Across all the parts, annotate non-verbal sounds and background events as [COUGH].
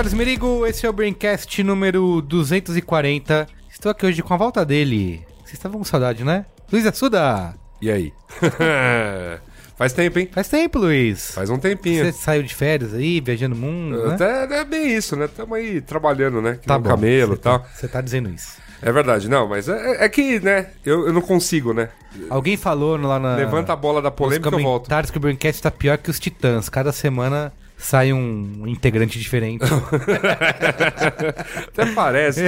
Carlos Merigo, esse é o Braincast número 240. Estou aqui hoje com a volta dele. Vocês estavam com saudade, né? Luiz Assuda! E aí? [LAUGHS] Faz tempo, hein? Faz tempo, Luiz. Faz um tempinho. Você saiu de férias aí, viajando o mundo, né? Até é bem isso, né? Estamos aí trabalhando, né? Que Tá bom. camelo e tal. tá- Você tá dizendo isso. É verdade, não, mas é, é que, né? Eu, eu não consigo, né? Alguém falou lá na... Levanta a bola da polêmica e eu volto. comentários que o Braincast tá pior que os Titãs. Cada semana sai um integrante diferente. Até parece.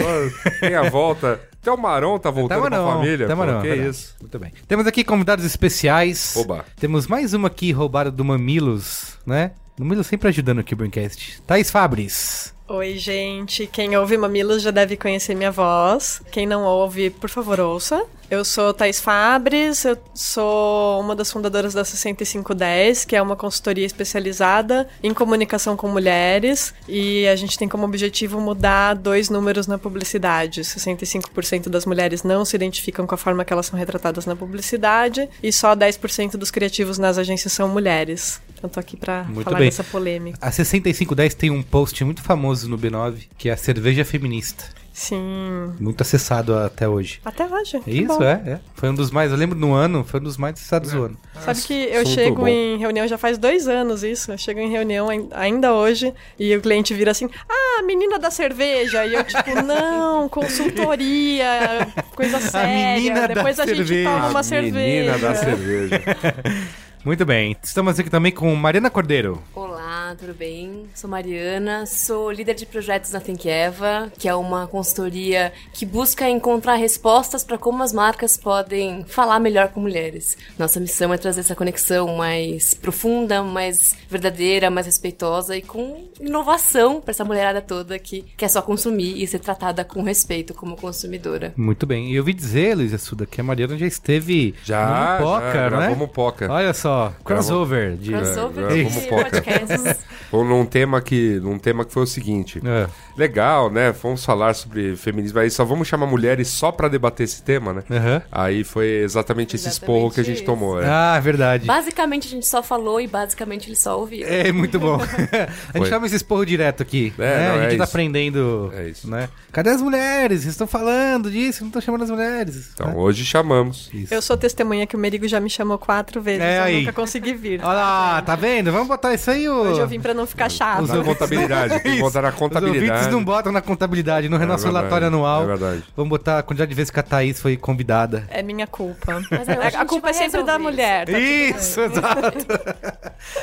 Tem a volta. Até o Marão tá voltando Tamo com a família. tamo pô, não, que verdade. isso? Muito bem. Temos aqui convidados especiais. Oba. Temos mais uma aqui roubada do Mamilos, né? Mamilos sempre ajudando aqui o Braincast. Thaís Fabris. Oi, gente. Quem ouve Mamilos já deve conhecer minha voz. Quem não ouve, por favor, ouça. Eu sou Thais Fabres, eu sou uma das fundadoras da 6510, que é uma consultoria especializada em comunicação com mulheres, e a gente tem como objetivo mudar dois números na publicidade. 65% das mulheres não se identificam com a forma que elas são retratadas na publicidade, e só 10% dos criativos nas agências são mulheres. Então tô aqui pra Muito falar bem. dessa polêmica. A 6510 tem um post muito famoso no B9, que é a cerveja feminista. Sim. Muito acessado até hoje. Até hoje. É que Isso, bom. é, é. Foi um dos mais, eu lembro no ano, foi um dos mais acessados do ano. Sabe que eu chego bom. em reunião já faz dois anos isso. Eu chego em reunião ain- ainda hoje e o cliente vira assim: Ah, menina da cerveja. E eu, tipo, [LAUGHS] não, consultoria, coisa séria. menina da Depois a gente cerveja. toma uma A cerveja. menina da cerveja. [LAUGHS] Muito bem. Estamos aqui também com Mariana Cordeiro. Olá, tudo bem? Sou Mariana, sou líder de projetos na Think Eva, que é uma consultoria que busca encontrar respostas para como as marcas podem falar melhor com mulheres. Nossa missão é trazer essa conexão mais profunda, mais verdadeira, mais respeitosa e com inovação para essa mulherada toda que quer só consumir e ser tratada com respeito como consumidora. Muito bem. E eu ouvi dizer, Luiz Assuda, que a Mariana já esteve Já, no Poca, já, né? gravamos Poca. Olha só, crossover. De... Crossover é, de podcasts. Ou num tema que, num tema que foi o seguinte. É. Legal, né? Vamos falar sobre feminismo. Aí só vamos chamar mulheres só pra debater esse tema, né? Aham. Aí foi exatamente esse esporro que a gente isso. tomou. É. Ah, verdade. Basicamente a gente só falou e basicamente eles só ouviram. É muito bom. [LAUGHS] a gente Foi. chama esse esporro direto aqui. É, né? não, a gente é tá isso. aprendendo. É isso. Né? Cadê as mulheres? Vocês estão falando disso, não estão chamando as mulheres. Então né? hoje chamamos. Isso. Eu sou testemunha que o Merigo já me chamou quatro vezes. É eu aí. nunca consegui vir. Olha lá, tá vendo? Vamos botar isso aí, ô. Hoje eu vim pra não ficar chato. Na contabilidade. [LAUGHS] Que botar na Os contabilidade. não botam na contabilidade, no nosso verdade, relatório anual. é verdade. Vamos botar a quantidade de vezes que a Thaís foi convidada. É minha culpa. Mas a a culpa é sempre da mulher. tá. Isso, exato.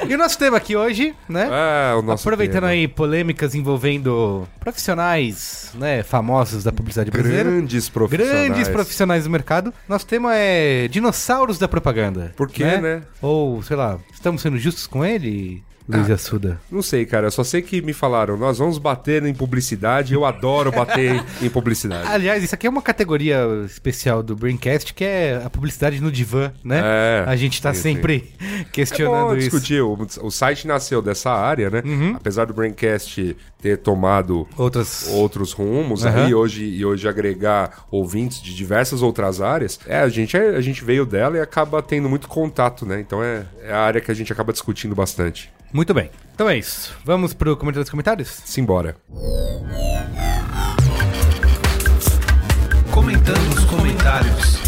e o nosso tema aqui hoje, né? É, o nosso Aproveitando tema. aí polêmicas envolvendo profissionais, né, famosos da publicidade brasileira. Grandes profissionais. Grandes profissionais do mercado. Nosso tema é dinossauros da propaganda. Por quê, né? Ou, sei lá, estamos sendo justos com ele, Luiz Ah. Assuda? Não sei, cara. Eu só sei que me falaram, nós vamos bater em publicidade. Eu adoro bater [LAUGHS] em publicidade. Aliás, isso aqui é uma categoria especial do Braincast, que é a publicidade no divã, né? É, a gente tá sim, sempre É questionando bom isso. discutir. O, o site nasceu dessa área, né? Uhum. Apesar do Braincast ter tomado Outras. outros rumos Aham. aí hoje e hoje agregar ouvintes de diversas outras áreas, é a gente a gente veio dela e acaba tendo muito contato, né? Então é, é a área que a gente acaba discutindo bastante. Muito bem. Então é isso. Vamos pro comentário dos comentários? Simbora. Comentando os comentários.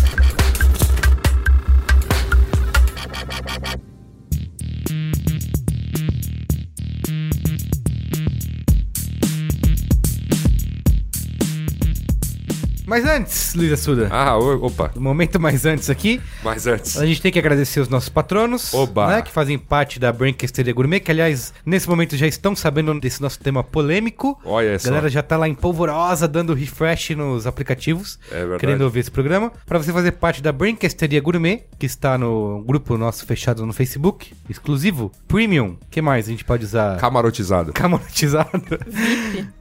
Mas antes, Luiz Assuda, Ah, o- opa, no momento mais antes aqui, mas antes. a gente tem que agradecer os nossos patronos, Oba. né, que fazem parte da Brancasteria Gourmet, que aliás, nesse momento já estão sabendo desse nosso tema polêmico. Olha A só. galera já tá lá em polvorosa, dando refresh nos aplicativos, É verdade. querendo ouvir esse programa. Pra você fazer parte da Brancasteria Gourmet, que está no grupo nosso fechado no Facebook, exclusivo, Premium. que mais a gente pode usar? Camarotizado. Camonetizado.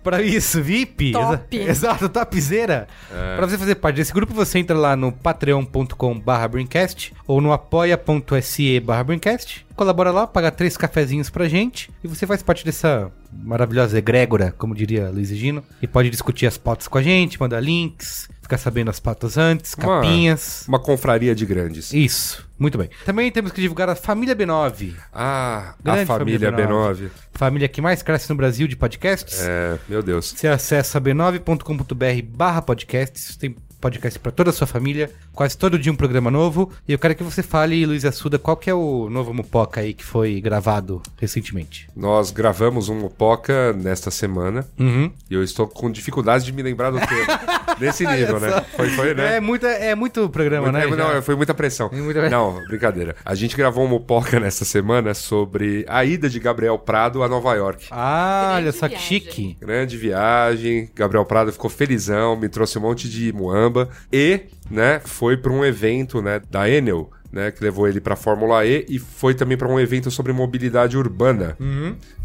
Pra isso, VIP. Top. Exa- Exato, topzera. É. Pra você fazer parte desse grupo, você entra lá no patreon.com barra Braincast ou no apoia.se barra Braincast. Colabora lá, paga três cafezinhos pra gente e você faz parte dessa maravilhosa egrégora, como diria Luiz e Gino. E pode discutir as pautas com a gente, mandar links, ficar sabendo as pautas antes, Uma- capinhas. Uma confraria de grandes. Isso, muito bem. Também temos que divulgar a família B9. Ah, Grande a família família B9. Família que mais cresce no Brasil de podcasts. É, meu Deus. Você acessa b9.com.br barra podcasts, tem podcast pra toda a sua família, quase todo dia um programa novo. E eu quero que você fale, Luiz Assuda, qual que é o novo Mupoca aí que foi gravado recentemente? Nós gravamos um Mopoca nesta semana Uhum. e eu estou com dificuldade de me lembrar do [LAUGHS] tema. Nesse nível, né? Foi, foi, né? É, muita, é muito programa, Muito- né? não, já? foi muita pressão. Foi muita- Não, brincadeira. A gente gravou um Mopoca nessa semana sobre a ida de Gabriel Prado a Nova York. Ah, olha só que viagem. chique. Grande viagem, Gabriel Prado ficou felizão, me trouxe um monte de muamba e, né, foi para um evento, né, da Enel, né, que levou ele para Fórmula E e foi também para um evento sobre mobilidade urbana.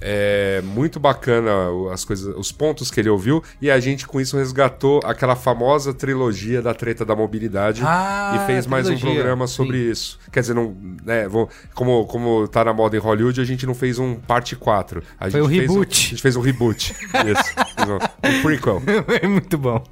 É muito bacana o- as coisas, os pontos que ele ouviu e a gente com isso resgatou aquela famosa trilogia da treta da mobilidade Ah, e fez mais um programa sobre isso. Quer dizer, não, né, como como tá na moda em Hollywood, a gente não fez um parte 4. A Foi gente um fez reboot. a gente fez um reboot. [LAUGHS] Isso. Um, um prequel. [LAUGHS] É muito bom.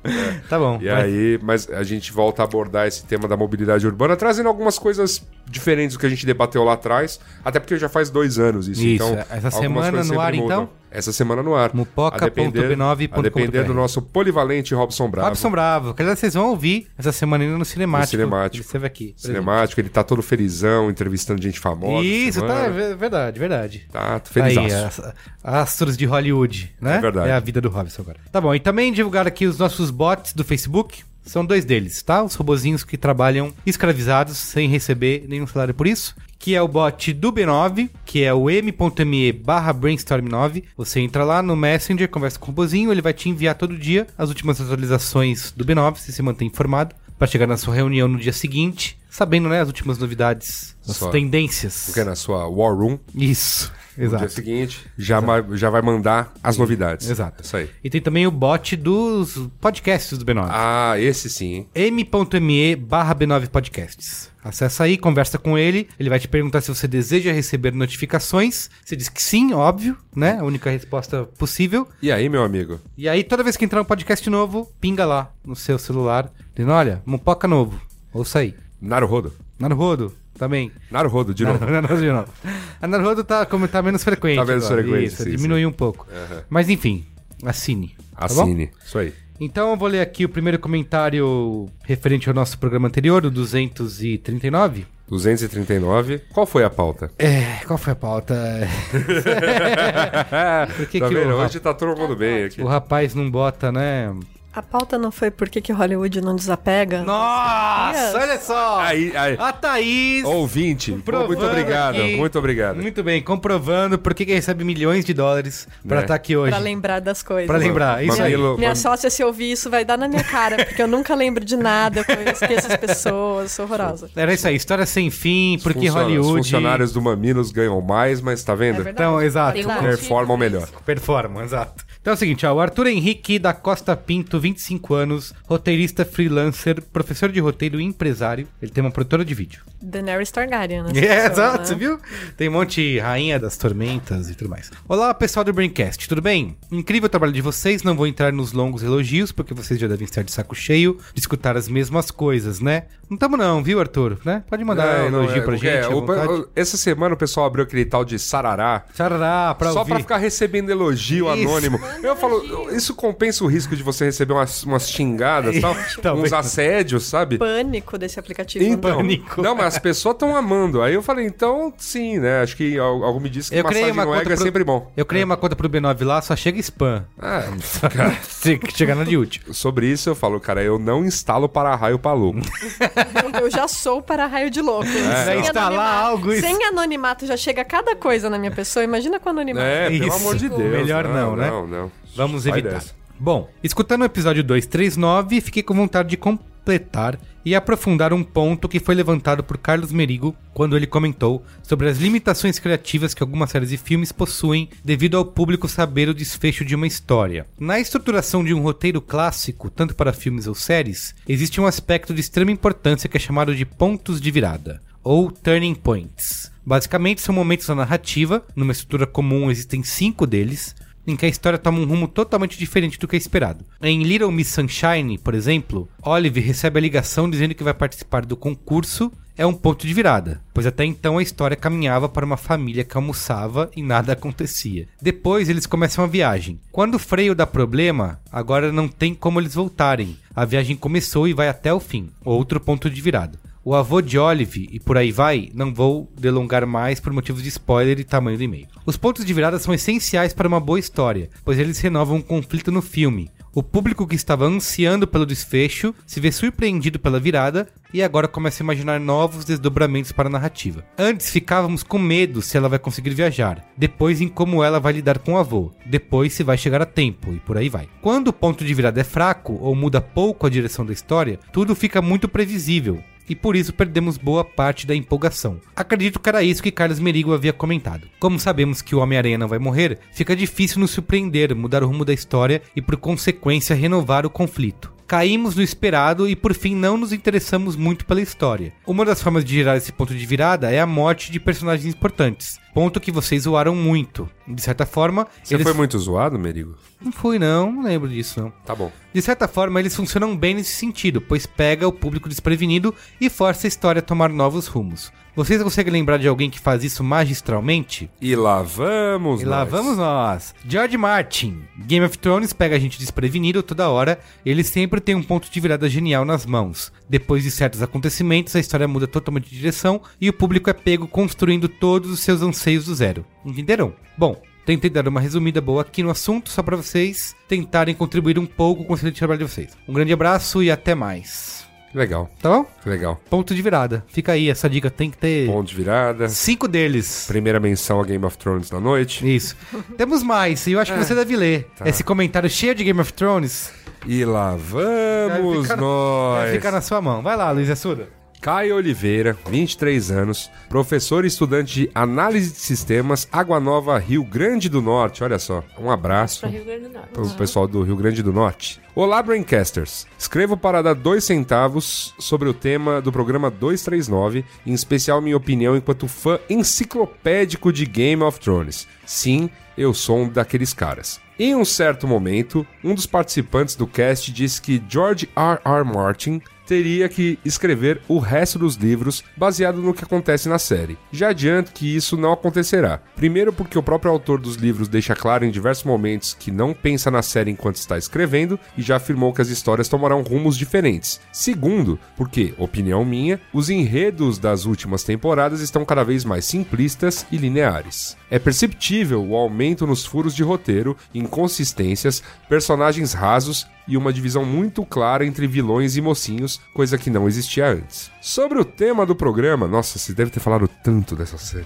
Tá bom. E vai. aí, mas a gente volta a abordar esse tema da mobilidade urbana, trazendo algumas coisas diferentes do que a gente debateu lá atrás, até porque já faz dois anos isso. Isso, então, essa semana coisas no ar, mudam. então? Essa semana no ar. Mupoca A depender- ponto b9 A depender do nosso polivalente Robson Bravo. Robson Bravo. Que vocês vão ouvir essa semana ainda no Cinemático. No Cinemático. Ele esteve aqui. Cinemático, ele tá todo felizão, entrevistando gente famosa. Isso, tá, é verdade, verdade. Tá, tô Aí, feliz. as- astros de Hollywood, né? É verdade. É a vida do Robson agora. Tá bom, e também divulgar aqui os nossos bots do Facebook. São dois deles, tá? Os robozinhos que trabalham escravizados sem receber nenhum salário por isso. Que é o bot do B9, que é o m.me barra brainstorm9. Você entra lá no Messenger, conversa com o robozinho, ele vai te enviar todo dia as últimas atualizações do B9, você se mantém informado. Pra chegar na sua reunião no dia seguinte, sabendo, né, as últimas novidades, as Só. tendências. Porque na sua War Room, Isso, no exato. dia seguinte, já, vai- já vai mandar as novidades. Exato. Isso aí. E tem também o bot dos podcasts do B9. Ah, esse sim, m.me barra B9 Podcasts. Acessa aí, conversa com ele. Ele vai te perguntar se você deseja receber notificações. Você diz que sim, óbvio, né? A única resposta possível. E aí, meu amigo? E aí, toda vez que entrar um podcast novo, pinga lá no seu celular. Dizendo, olha, Mupoca novo. Ouça aí. Naruhodo. Naruhodo, também. Naruhodo, de novo. [LAUGHS] Naruhodo de novo. A Naruhodo tá, como, tá menos frequente. Tá menos agora. frequente, Isso, sim, diminuiu um pouco. Mas enfim, assine. tá? Assine. Isso aí. Então eu vou ler aqui o primeiro comentário referente ao nosso programa anterior, o 239. 239. Qual foi a pauta? É, qual foi a pauta? [LAUGHS] Por que tá que vendo? o, Hoje tá todo mundo bem aqui. o rapaz não bota, né? A pauta não foi por que, que Hollywood não desapega? Nossa, olha só! Aí, aí. A Thaís! Ouvinte, muito obrigado, aqui. muito obrigado. Muito bem, comprovando por que que recebe milhões de dólares pra Né? estar aqui hoje. Pra lembrar das coisas. Pra lembrar, isso aí. Minha mam- sócia, se ouvir isso, vai dar na minha cara, porque eu nunca lembro de nada, eu esqueço as pessoas, sou horrorosa. Era isso aí, história sem fim, porque Funciona. Os Hollywood... funcionários do Mamilos ganham mais, mas tá vendo? É. Então, exato. Um Performam melhor. Performam, exato. Então é o seguinte, ó, o Arthur Henrique da Costa Pinto, 25 anos, roteirista, freelancer, professor de roteiro e empresário. Ele tem uma produtora de vídeo. Daenerys Targaryen, né? [LAUGHS] É, exato, né? você viu? Tem um monte de rainha das tormentas e tudo mais. Olá, pessoal do Braincast, tudo bem? Incrível o trabalho de vocês, não vou entrar nos longos elogios, porque vocês já devem estar de saco cheio de escutar as mesmas coisas, né? Não tamo não, viu, Arthur? Né? Pode mandar Não, não elogio é, pra porque gente, é, o- essa semana o pessoal abriu aquele tal de sarará. Sarará, pra só ouvir. pra ficar recebendo elogio Isso. anônimo. Eu falo, isso compensa o risco de você receber umas, umas xingadas e tal? [LAUGHS] Talvez. uns assédios, sabe? Pânico desse aplicativo. Então, Pânico. não, mas as pessoas estão amando. Aí eu falei, então sim, né? Acho que al- algo me disse que Eu massagem uma no conta ego é pro- sempre bom. Eu criei uma conta pro B9 lá, só chega spam. Ah, Tem que chegar na de útil. sobre isso eu falo, cara, eu não instalo para-raio pra louco. [LAUGHS] Eu já sou para raio de louco. Sem instalar anonimato- algo isso. Sem anonimato já chega cada coisa na minha pessoa. Imagina com anonimato. É, pelo Isso. amor de Deus. Melhor não, né? Não, não. Vamos evitar. dessa. Bom, escutando o episódio 239, fiquei com vontade de completar e aprofundar um ponto que foi levantado por Carlos Merigo quando ele comentou sobre as limitações criativas que algumas séries e filmes possuem devido ao público saber o desfecho de uma história. Na estruturação de um roteiro clássico, tanto para filmes ou séries, existe um aspecto de extrema importância que é chamado de pontos de virada, ou turning points. Basicamente, são momentos da narrativa, numa estrutura comum existem cinco deles, em que a história toma um rumo totalmente diferente do que é esperado. Em Little Miss Sunshine, por exemplo, Olive recebe a ligação dizendo que vai participar do concurso. É um ponto de virada, pois até então a história caminhava para uma família que almoçava e nada acontecia. Depois eles começam a viagem. Quando o freio dá problema, agora não tem como eles voltarem. A viagem começou e vai até o fim. Outro ponto de virada. O avô de Olive e por aí vai, não vou delongar mais por motivos de spoiler e tamanho do e-mail. Os pontos de virada são essenciais para uma boa história, pois eles renovam um conflito no filme. O público que estava ansiando pelo desfecho se vê surpreendido pela virada e agora começa a imaginar novos desdobramentos para a narrativa. Antes ficávamos com medo se ela vai conseguir viajar, depois em como ela vai lidar com o avô, depois se vai chegar a tempo e por aí vai. Quando o ponto de virada é fraco ou muda pouco a direção da história, tudo fica muito previsível e por isso perdemos boa parte da empolgação. Acredito que era isso que Carlos Merigo havia comentado. Como sabemos que o Homem-Aranha não vai morrer, fica difícil nos surpreender, mudar o rumo da história e por consequência renovar o conflito. Caímos no esperado e por fim não nos interessamos muito pela história. Uma das formas de gerar esse ponto de virada é a morte de personagens importantes. Ponto que vocês zoaram muito. De certa forma, Você eles... foi muito zoado, Merigo? Não fui não, não lembro disso não. Tá bom. De certa forma, eles funcionam bem nesse sentido, pois pega o público desprevenido e força a história a tomar novos rumos. Vocês conseguem lembrar de alguém que faz isso magistralmente? E lá vamos E lá nós. vamos nós. George Martin. Game of Thrones pega a gente desprevenido toda hora. Ele sempre tem um ponto de virada genial nas mãos. Depois de certos acontecimentos, a história muda totalmente de direção e o público é pego construindo todos os seus anseios do zero. Entenderam? Bom, Tentei dar uma resumida boa aqui no assunto, só para vocês tentarem contribuir um pouco com o trabalho de vocês. Um grande abraço e até mais. Legal, Tá bom? legal. Ponto de virada. Fica aí, essa dica tem que ter Ponto de virada. cinco deles. Primeira menção a Game of Thrones na noite. Isso. Temos mais, e eu acho que você deve ler. Esse comentário cheio de Game of Thrones E lá vamos Vai ficar- nós. vai ficar na sua mão. Vai lá, Luiz Assuda. Caio Oliveira, 23 anos, professor e estudante de análise de sistemas, Água Nova, Rio Grande do Norte. Olha só, um abraço para o pessoal do Rio Grande do Norte. Olá, Braincasters. Escrevo para dar dois centavos sobre o tema do programa 239, em especial minha opinião enquanto fã enciclopédico de Game of Thrones. Sim, eu sou um daqueles caras. Em um certo momento, um dos participantes do cast disse que George R. R. Martin teria que escrever o resto dos livros baseado no que acontece na série. Já adianto que isso não acontecerá. Primeiro, porque o próprio autor dos livros deixa claro em diversos momentos que não pensa na série enquanto está escrevendo e já afirmou que as histórias tomarão rumos diferentes. Segundo, porque, opinião minha, os enredos das últimas temporadas estão cada vez mais simplistas e lineares. É perceptível o aumento nos furos de roteiro, inconsistências, personagens rasos e uma divisão muito clara entre vilões e mocinhos, coisa que não existia antes. Sobre o tema do programa, nossa, você deve ter falado tanto dessa série.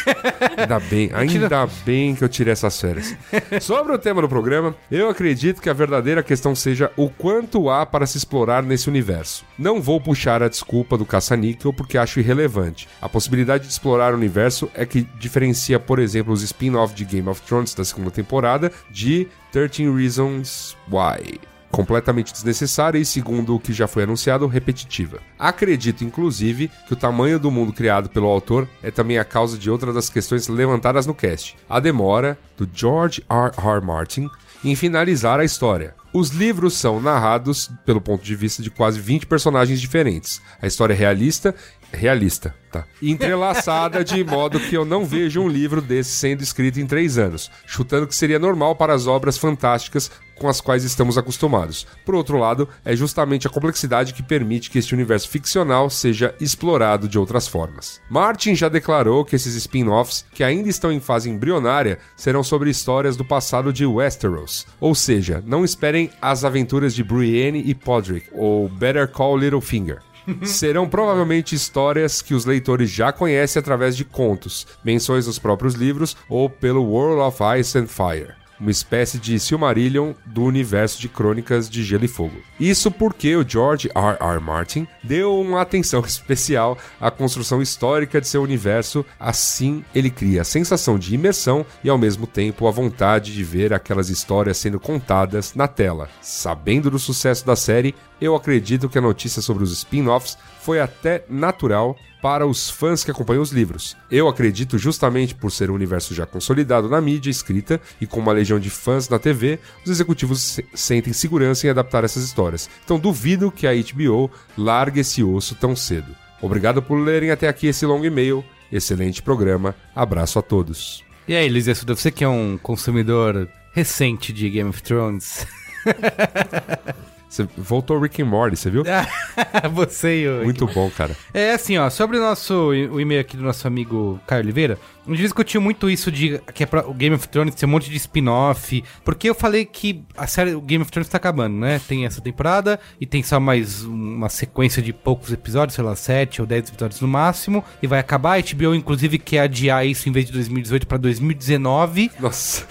[LAUGHS] ainda bem, ainda bem que eu tirei essas férias. Sobre o tema do programa, eu acredito que a verdadeira questão seja o quanto há para se explorar nesse universo. Não vou puxar a desculpa do caça-níquel porque acho irrelevante. A possibilidade de explorar o universo é que diferencia, por exemplo, os spin-off de Game of Thrones da segunda temporada de 13 Reasons Why completamente desnecessária e, segundo o que já foi anunciado, repetitiva. Acredito, inclusive, que o tamanho do mundo criado pelo autor é também a causa de outra das questões levantadas no cast: a demora do George R. R. Martin em finalizar a história. Os livros são narrados pelo ponto de vista de quase 20 personagens diferentes. A história é realista realista, tá? Entrelaçada de modo que eu não vejo um livro desse sendo escrito em três anos, chutando que seria normal para as obras fantásticas com as quais estamos acostumados. Por outro lado, é justamente a complexidade que permite que este universo ficcional seja explorado de outras formas. Martin já declarou que esses spin-offs, que ainda estão em fase embrionária, serão sobre histórias do passado de Westeros. Ou seja, não esperem as aventuras de Brienne e Podrick, ou Better Call Littlefinger. [LAUGHS] Serão provavelmente histórias que os leitores já conhecem através de contos, menções nos próprios livros ou pelo World of Ice and Fire uma espécie de Silmarillion do universo de crônicas de Gelo e Fogo. Isso porque o George R. R. Martin deu uma atenção [LAUGHS] especial à construção histórica de seu universo, assim ele cria a sensação de imersão e ao mesmo tempo a vontade de ver aquelas histórias sendo contadas na tela. Sabendo do sucesso da série, eu acredito que a notícia sobre os spin-offs foi até natural para os fãs que acompanham os livros. Eu acredito justamente por ser um universo já consolidado na mídia escrita e com uma legião de fãs na TV, os executivos se sentem segurança em adaptar essas histórias. Então duvido que a HBO largue esse osso tão cedo. Obrigado por lerem até aqui esse longo e-mail. Excelente programa. Abraço a todos. E aí, Luiz Assuda, você que é um consumidor recente de Game of Thrones. [LAUGHS] Você voltou Rick and Morty, você viu? [LAUGHS] você e o... Muito bom, cara. É assim, ó, sobre o nosso o e-mail aqui do nosso amigo Caio Oliveira, a gente discutiu muito isso de que é pra, o Game of Thrones ter um monte de spin-off, porque eu falei que a série o Game of Thrones tá acabando, né? Tem essa temporada e tem só mais uma sequência de poucos episódios, sei lá, 7 ou 10 episódios no máximo, e vai acabar. A HBO, inclusive, quer adiar isso em vez de 2018 pra 2019. Nossa.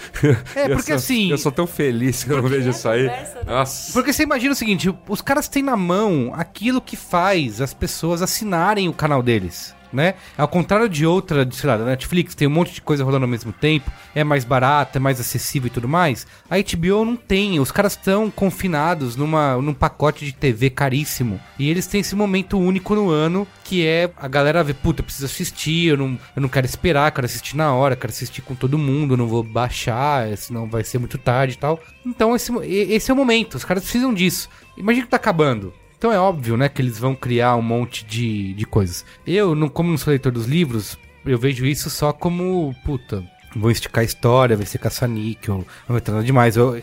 É, [LAUGHS] Eu porque sou- assim- Eu sou tão feliz que eu não vejo isso aí. conversa, né? Nossa. Porque você imagina o seguinte, os caras têm na mão aquilo que faz as pessoas assinarem o canal deles. Né? Ao contrário de outra, de, sei lá, da Netflix, tem um monte de coisa rolando ao mesmo tempo, é mais barato, é mais acessível e tudo mais. A HBO não tem, os caras estão confinados numa, num pacote de TV caríssimo. E eles têm esse momento único no ano, que é a galera ver, puta, eu preciso assistir, eu não, eu não quero esperar, quero assistir na hora, quero assistir com todo mundo, não vou baixar, senão vai ser muito tarde e tal. Então esse, esse é o momento, os caras precisam disso. Imagina que tá acabando. Então é óbvio, né, que eles vão criar um monte de, de coisas. Eu, não, como não sou leitor dos livros, eu vejo isso só como, puta, vão esticar a história, vai ser caça-níquel, vai nada demais. Eu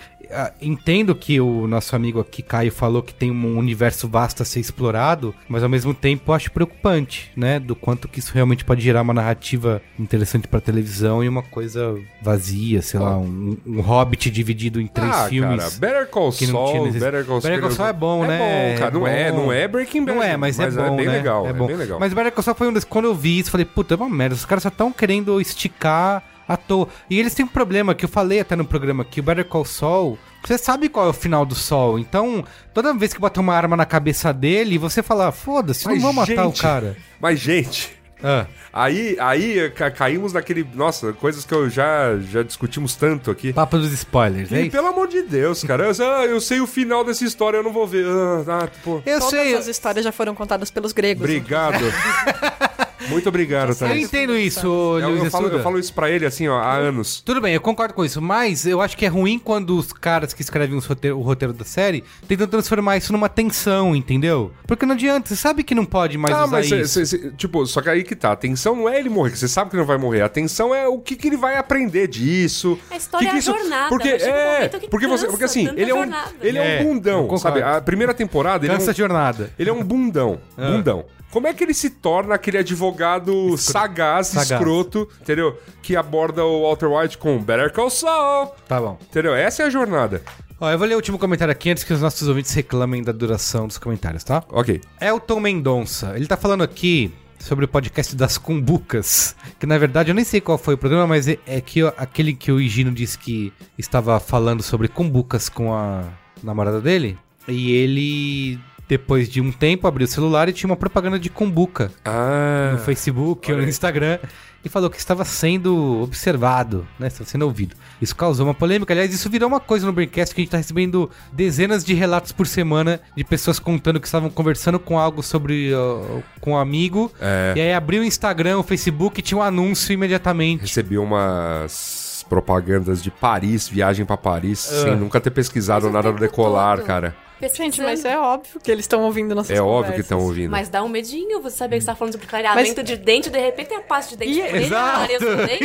entendo que o nosso amigo aqui, Caio, falou que tem um universo vasto a ser explorado, mas ao mesmo tempo acho preocupante, né, do quanto que isso realmente pode gerar uma narrativa interessante pra televisão e uma coisa vazia, sei lá, um, um Hobbit dividido em três ah, filmes. cara, Better Call Saul, necess- Better Call Better Call Saul é bom, né? É bom, cara. Não é, bom. não é Breaking Bad. Não é, mas, é bom, bem né? legal, é é, bom. bem legal. Mas Better Call Saul foi um desses... Quando eu vi isso, falei, puta, é uma merda. Os caras só estão querendo esticar à toa. E eles têm um problema, que eu falei até no programa aqui, o Better Call Saul... Você sabe qual é o final do Sol, então toda vez que botar uma arma na cabeça dele, você fala, foda-se, não vou matar o cara. Mas, gente, Ah, aí, aí ca- caímos naquele... Nossa, coisas que eu já, já discutimos tanto aqui. papo dos spoilers, é E, isso? pelo amor de Deus, cara. Eu, ah, eu sei o final dessa história, eu não vou ver. Ah, ah, pô. Eu Todas sei, as histórias já foram contadas pelos gregos. Obrigado. [LAUGHS] Muito obrigado, eu Thaís. entendo isso, Eu, Luiz eu, falo, Assuda. eu falo isso pra ele assim, ó, há anos. Tudo bem, eu concordo com isso, mas eu acho que é ruim quando os caras que escrevem os roteiro- o roteiro da série tentam transformar isso numa tensão, entendeu? Porque não adianta, você sabe que não pode mais Ah, usar mas cê- isso. cê- cê- tipo, só que aí que tá. A tensão não é ele morrer, que você sabe que não vai morrer. A tensão é o que, que ele vai aprender disso. A história que que é a isso- jornada, Porque um é, que porque você, porque assim, ele é um, jornada. ele é, É, um eu bundão, sabe? A primeira temporada ele é um, jornada. ele é um bundão, Ah. bundão. Como é que ele se torna aquele advogado sagaz, Sagaz. escroto, entendeu? Que aborda o Walter White com Better Call Saul, Tá bom. entendeu? Essa é a jornada. Ó, eu vou ler o último comentário aqui antes que os nossos ouvintes reclamem da duração dos comentários, tá? Ok. Elton Mendonça, ele tá falando aqui sobre o podcast das cumbucas, que na verdade eu nem sei qual foi o programa, mas é, é que ó, aquele que o Higino disse que estava falando sobre cumbucas com a namorada dele, e ele depois de um tempo abriu o celular e tinha uma propaganda de cumbuca Ah. no Facebook ou no Instagram e falou que estava sendo observado, né? Estava sendo ouvido. Isso causou uma polêmica. Aliás, isso virou uma coisa no Braincast que a gente está recebendo dezenas de relatos por semana de pessoas contando que estavam conversando com algo sobre ó, com um amigo. É. E aí abriu o Instagram, o Facebook e tinha um anúncio imediatamente. Recebi umas propagandas de Paris, viagem pra Paris, sem nunca ter pesquisado nada do tempo decolar, todo. cara. Gente, mas é óbvio que eles estão ouvindo nossas É óbvio que conversas. estão ouvindo. Mas dá um medinho você saber que você tá falando sobre clareamento de dente, de repente tem a pasta de dente E- preta, Exato.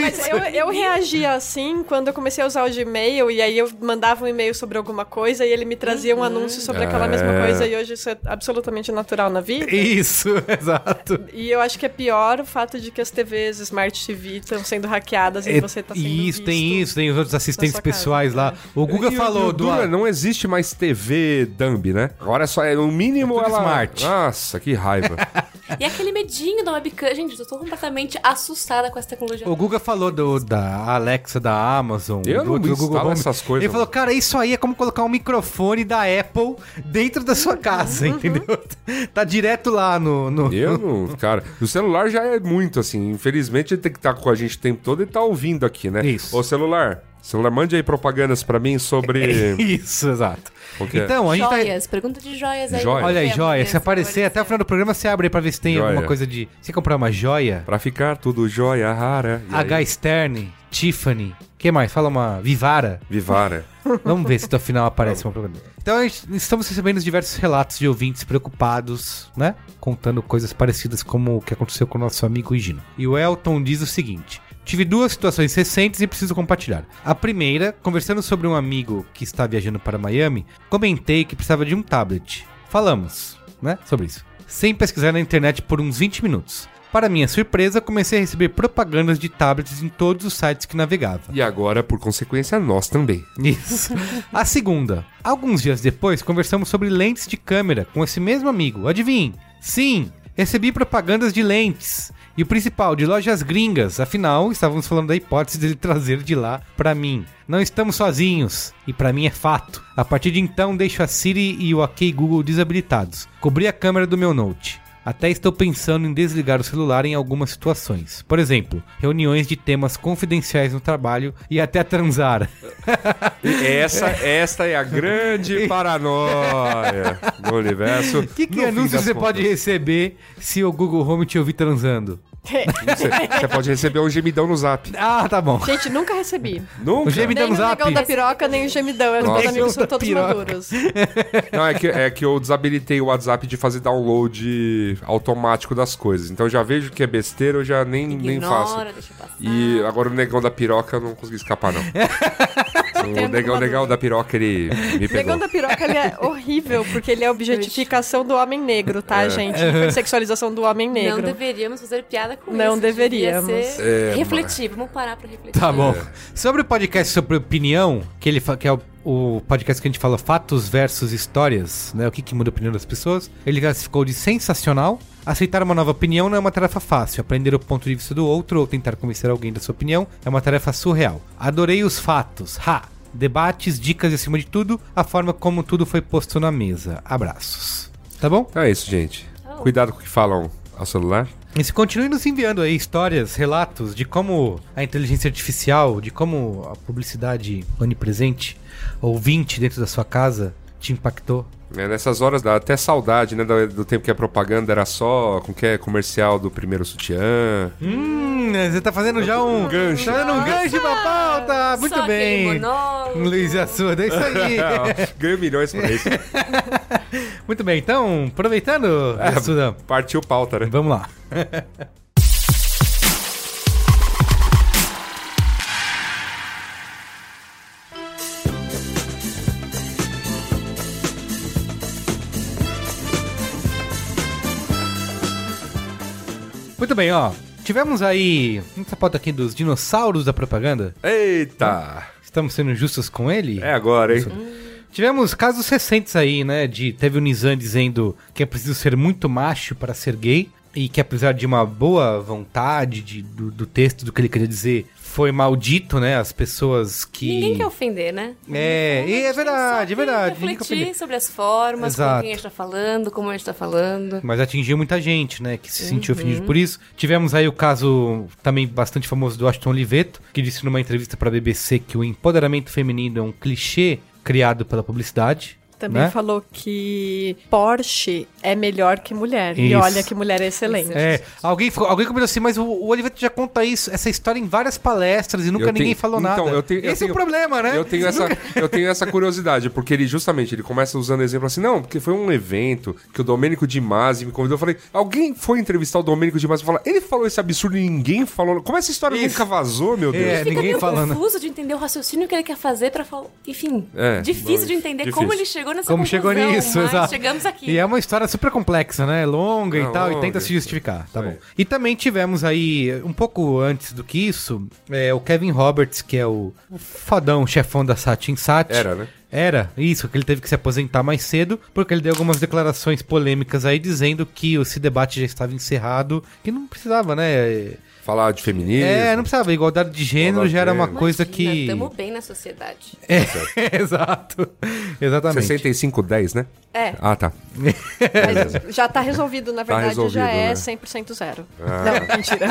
Mas eu, eu reagia assim quando eu comecei a usar o Gmail e aí eu mandava um e-mail sobre alguma coisa e ele me trazia um anúncio sobre aquela mesma É. coisa e hoje isso é absolutamente natural na vida. Isso, [LAUGHS] exato. E eu acho que é pior o fato de que as TVs Smart TV estão sendo hackeadas e É, você tá sendo isso, tem isso, tem os outros assistentes sua casa, pessoais lá. O Guga E o- falou e o do. é, não existe mais TV dumb, né? Agora é só, é, no mínimo É ela... smart. Nossa, que raiva. [LAUGHS] E aquele medinho da webcam. Gente, eu tô completamente assustada com essa tecnologia. O Guga falou do, da Alexa da Amazon, Eu do não outro instalo Home. essas coisas, Ele falou, mano. cara, isso aí é como colocar um microfone da Apple dentro da sua casa, [LAUGHS] [LAUGHS] entendeu? Tá direto lá no. no- Eu não, cara. O celular já é muito, assim. Infelizmente ele tem que estar com a gente o tempo todo e tá ouvindo aqui, né? Isso. Ô, celular. Celular, mande aí propagandas pra mim sobre. [LAUGHS] Isso, exato. O quê? Então, a gente tá. Joias, pergunta de joias aí. Joias. Olha aí, joia. Se aparecer até o final do programa, você abre aí pra ver se tem Joia. alguma coisa de. Você comprar uma joia? Pra ficar tudo jóia rara. E H. aí? Stern, Tiffany. que mais? Fala uma Vivara. Vivara. [LAUGHS] Vamos ver se no final aparece uma propaganda. Então a gente- estamos recebendo diversos relatos de ouvintes preocupados, né? Contando coisas parecidas como o que aconteceu com o nosso amigo Higino. E o Elton diz o seguinte. Tive duas situações recentes e preciso compartilhar. A primeira, conversando sobre um amigo que está viajando para Miami, comentei que precisava de um tablet. Falamos, né, sobre isso. Sem pesquisar na internet por uns 20 minutos. Para minha surpresa, comecei a receber propagandas de tablets em todos os sites que navegava. E agora, por consequência, nós também. Isso. A segunda. Alguns dias depois, conversamos sobre lentes de câmera com esse mesmo amigo. Adivinhe? Sim, recebi propagandas de lentes. E o principal, de lojas gringas. Afinal, estávamos falando da hipótese dele trazer de lá pra mim. Não estamos sozinhos. E pra mim é fato. A partir de então, deixo a Siri e o OK Google desabilitados. Cobri a câmera do meu Note. Até estou pensando em desligar o celular em algumas situações. Por exemplo, reuniões de temas confidenciais no trabalho e até transar. [LAUGHS] Essa, esta é a grande [LAUGHS] paranoia do universo. Que, que fim anúncio você contas. pode receber se o Google Home te ouvir transando? Você, você pode receber um gemidão no zap. Ah, tá bom. Gente, nunca recebi. Nunca? O gemidão Nem no o zap. negão da piroca, nem o gemidão. Os meus amigos são todos piroca. maduros. Não, é que, é que eu desabilitei o WhatsApp de fazer download automático das coisas. Então eu já vejo que é besteira, eu já nem, nem faço. Ignora, deixa passar. E agora o negão da piroca eu não consegui escapar, não. [LAUGHS] o negão, negão da piroca, ele me O negão pegou. da piroca, ele é [LAUGHS] horrível, porque ele é a objetificação do homem negro, tá, É. gente? [LAUGHS] Hipersexualização do homem Não negro. deveríamos fazer piada com Não isso. deveríamos. Devia ser É, refletir, vamos parar pra refletir. Tá bom. Sobre o podcast sobre opinião, que ele fa- que é o, o podcast que a gente fala fatos versus histórias, né? O que, que muda a opinião das pessoas. Ele classificou de sensacional. Aceitar uma nova opinião não é uma tarefa fácil. Aprender o ponto de vista do outro ou tentar convencer alguém da sua opinião é uma tarefa surreal. Adorei os fatos. Ha! Debates, dicas e acima de tudo, a forma como tudo foi posto na mesa. Abraços. Tá bom? Então é isso, gente. Cuidado com o que falam ao celular. E se continue nos enviando aí histórias, relatos de como a inteligência artificial, de como a publicidade onipresente, ouvinte dentro da sua casa, te impactou. É, nessas horas dá até saudade, né? Do, do tempo que a propaganda era só com que é comercial do primeiro sutiã. Hum, você tá fazendo já um gancho. Tá dando um gancho pra pauta. Muito Só bem. Luiz Assuda, é isso aí. [LAUGHS] Ganho milhões por isso. [LAUGHS] Muito bem, então, aproveitando, É. Assuda, Partiu pauta, né? vamos lá. [LAUGHS] Muito bem, ó. Tivemos aí essa pauta aqui dos dinossauros da propaganda. Eita! Estamos sendo justos com ele? É agora, hein? Tivemos casos recentes aí, né? De teve o Nizam dizendo que é preciso ser muito macho para ser gay e que apesar de uma boa vontade de- do, do texto do que ele queria dizer, foi maldito, né? As pessoas que Ninguém quer ofender, né? É, e é verdade, é verdade. Refletir sobre as formas, Exato. com quem a gente tá falando, como a gente tá falando. Mas atingiu muita gente, né? Que se sentiu ofendido por isso. Tivemos aí o caso também bastante famoso do Ashton Oliveto, que disse numa entrevista pra BBC que o empoderamento feminino é um clichê criado pela publicidade. Também né? falou que Porsche é melhor que mulher. E Isso. olha que mulher é excelente. É, alguém, alguém comentou assim, mas o, o Olivetti já conta isso, essa história em várias palestras e nunca Eu ninguém tenho- falou então, nada. eu tenho- eu Esse é tenho- o problema, né? Eu tenho, essa, eu tenho essa curiosidade, porque ele justamente ele começa usando exemplo assim, não, porque foi um evento que o Domênico Di Masi me convidou. Eu falei, alguém foi entrevistar o Domênico Di Masi e falar, ele falou esse absurdo e ninguém falou. Como essa história Isso. nunca vazou, meu Deus? É, Fica ninguém meio falando. confuso de entender o raciocínio que ele quer fazer pra falar. Enfim, É, difícil bom, de entender difícil. como ele chegou nessa Como chegou nisso, mas exato. chegamos aqui. E é uma história super complexa, né? Longa e Não, tal, e longa, tenta se justificar, tá bom. E também tivemos aí, um pouco antes do que isso, é, o Kevin Roberts, que é o, o fodão, chefão da Satin Sat. Era, né? Era, isso, que ele teve que se aposentar mais cedo, porque ele deu algumas declarações polêmicas aí, dizendo que esse debate já estava encerrado, que não precisava, né? Falar de feminismo. É, não precisava, igualdade de gênero Igualdade já era uma gênero. coisa que... Tamo bem na sociedade. É, [LAUGHS] exato, exatamente. 65-10, né? É. Ah, tá. Mas já tá resolvido, na Tá verdade, resolvido, já é né? 100% zero. Ah. Não, mentira.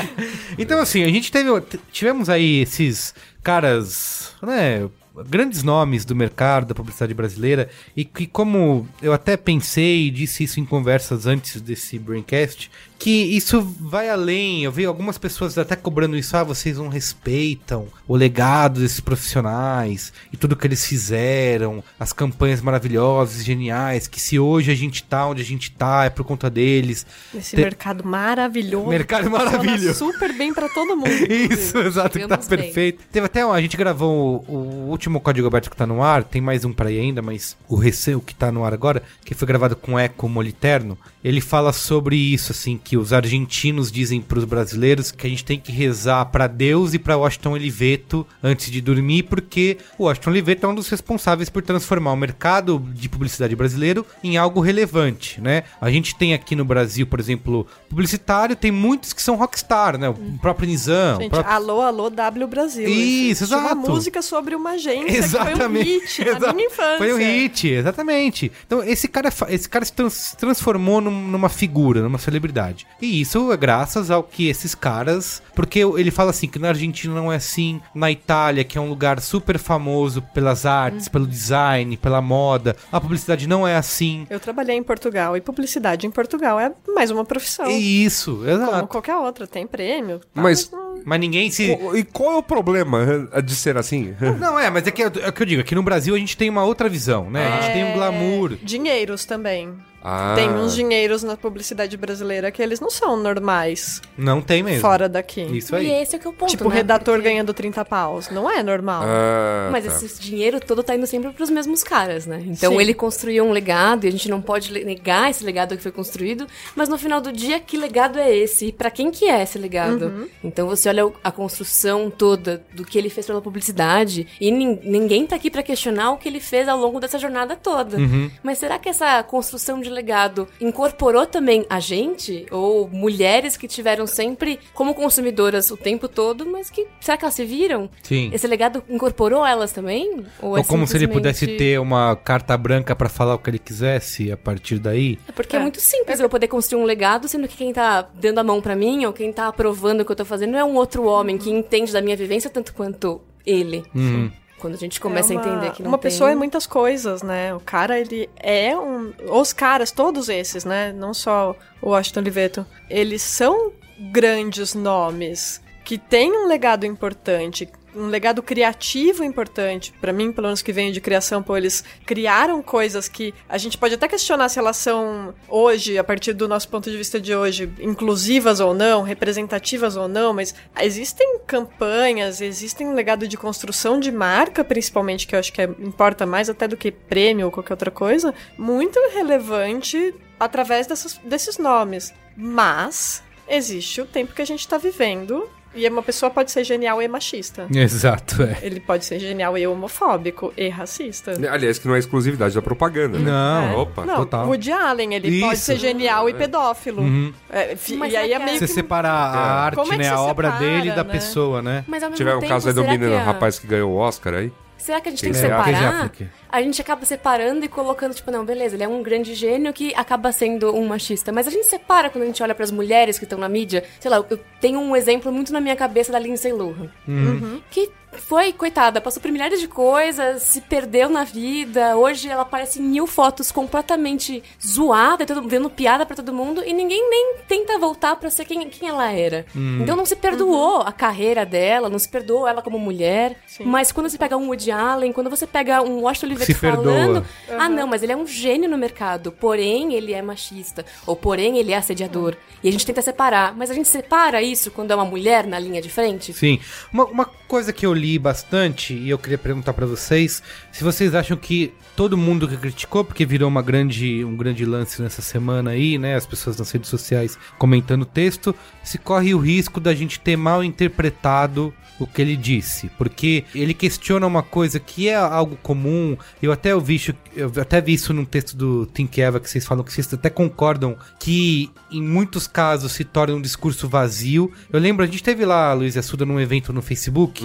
[LAUGHS] Então, assim, a gente teve. Tivemos aí esses caras, né? Grandes nomes do mercado, da publicidade brasileira, e que, como eu até pensei e disse isso em conversas antes desse Braincast, que isso vai além. Eu vi algumas pessoas até cobrando isso, ah, vocês não respeitam o legado desses profissionais e tudo que eles fizeram, as campanhas maravilhosas, geniais, que se hoje a gente tá onde a gente tá, é por conta deles. Esse Te- mercado maravilhoso. Mercado maravilhoso. super bem pra todo mundo. [LAUGHS] Isso, exato, que tá bem. perfeito. Teve até a gente gravou o, o último código aberto que tá no ar, tem mais um pra ir ainda, mas o recém, o que tá no ar agora, que foi gravado com Eco Moliterno, ele fala sobre isso, assim, que os argentinos dizem pros brasileiros que a gente tem que rezar pra Deus e pra Washington Oliveto antes de dormir, porque o Washington Oliveto é um dos responsáveis por transformar o mercado de publicidade brasileiro em algo relevante, né? A gente tem aqui no Brasil, por exemplo, publicitário, tem muitos que são rockstar, né? O próprio Nizam, Gente, próprio... alô, alô, W Brasil. Isso, exato. Uma música sobre uma agência Exatamente. que foi um hit na minha infância. Foi um hit, exatamente. Então, esse cara, esse cara se trans- transformou num- numa figura, numa celebridade. E isso é graças ao que esses caras. Porque ele fala assim: que na Argentina não é assim, na Itália, que é um lugar super famoso pelas artes, pelo design, pela moda. A publicidade não é assim. Eu trabalhei em Portugal e publicidade em Portugal é mais uma profissão. E isso, Como exato. qualquer outra, tem prêmio. tá? Mas- Mas ninguém se. E qual é o problema de ser assim? [LAUGHS] Não, é, mas é que é o que eu digo, aqui no Brasil a gente tem uma outra visão, né? A gente tem um glamour. Dinheiros também. Ah. Tem uns dinheiros na publicidade brasileira que eles não são normais Não tem mesmo. fora daqui. Isso E aí. esse é que é o ponto, Tipo, o né? redator Porque- ganhando 30 paus. Não é normal. Ah, Mas tá. esse dinheiro todo tá indo sempre pros mesmos caras, né? Então Sim. ele construiu um legado e a gente não pode le- negar esse legado que foi construído, mas no final do dia, que legado é esse? E pra quem que é esse legado? Uhum. Então você olha o- a construção toda do que ele fez pela publicidade e nin- ninguém tá aqui pra questionar o que ele fez ao longo dessa jornada toda. Uhum. Mas será que essa construção de legado incorporou também a gente? Ou mulheres que tiveram sempre como consumidoras o tempo todo, mas que será que elas se viram? Sim. Esse legado incorporou elas também? Ou é como se ele simplesmente- pudesse ter uma carta branca pra falar o que ele quisesse a partir daí. É porque é, muito simples eu poder construir um legado, sendo que quem tá dando a mão pra mim, ou quem tá aprovando o que eu tô fazendo, é um outro homem que entende da minha vivência tanto quanto ele. Uhum. Quando a gente começa É uma- a entender que não Uma tem... pessoa é muitas coisas, né? O cara, ele é um... Os caras, todos esses, né? Não só o Washington Oliveto. Eles são grandes nomes que têm um legado importante, um legado criativo importante. Pra mim, pelo menos que vem de criação, pô, eles criaram coisas que a gente pode até questionar se elas são hoje, a partir do nosso ponto de vista de hoje, inclusivas ou não, representativas ou não, mas existem campanhas, existem um legado de construção de marca, principalmente, que eu acho que é- importa mais até do que prêmio ou qualquer outra coisa, muito relevante através dessas- desses nomes. Mas existe o tempo que a gente tá vivendo. E uma pessoa pode ser genial e machista. Exato, é. Ele pode ser genial e homofóbico e racista. Aliás, que não é exclusividade da propaganda. né? Não, É. Opa. Não, total. Woody Allen, ele pode Isso. ser genial e pedófilo. É, fi- Mas e aí é que meio Você que... separar a É. arte, é né? A obra separa, dele da né? pessoa, né? Mas ao mesmo Tiver um tempo, caso aí do menino que rapaz que ganhou o Oscar aí. Será que a gente tem que separar? A gente acaba separando e colocando, tipo, não, beleza, ele é um grande gênio que acaba sendo um machista. Mas a gente separa quando a gente olha pras mulheres que estão na mídia. Sei lá, eu tenho um exemplo muito na minha cabeça da Lindsay Lohan. Uhum. Que foi, coitada, passou por milhares de coisas, se perdeu na vida. Hoje ela aparece em mil fotos completamente zoada, todo, vendo piada pra todo mundo, e ninguém nem tenta voltar pra ser quem, quem ela era. Hum. Então não se perdoou a carreira dela, não se perdoou ela como mulher. Sim. Mas quando você pega um Woody Allen, quando você pega um Washington Olivetti falando, ah não, mas ele é um gênio no mercado, porém ele é machista, ou porém ele é assediador. E a gente tenta separar, mas a gente separa isso quando é uma mulher na linha de frente? Sim. Uma, uma coisa que eu li bastante e eu queria perguntar pra vocês, se vocês acham que todo mundo que criticou, porque virou uma grande, um grande lance nessa semana aí, né, as pessoas nas redes sociais comentando o texto, se corre o risco da gente ter mal interpretado o que ele disse, porque ele questiona uma coisa que é algo comum. Eu até ouvi, isso- eu até vi isso num texto do Think Eva que vocês falam que vocês até concordam que em muitos casos se torna um discurso vazio. Eu lembro, a gente teve lá, Luiz Assuda, num evento no Facebook.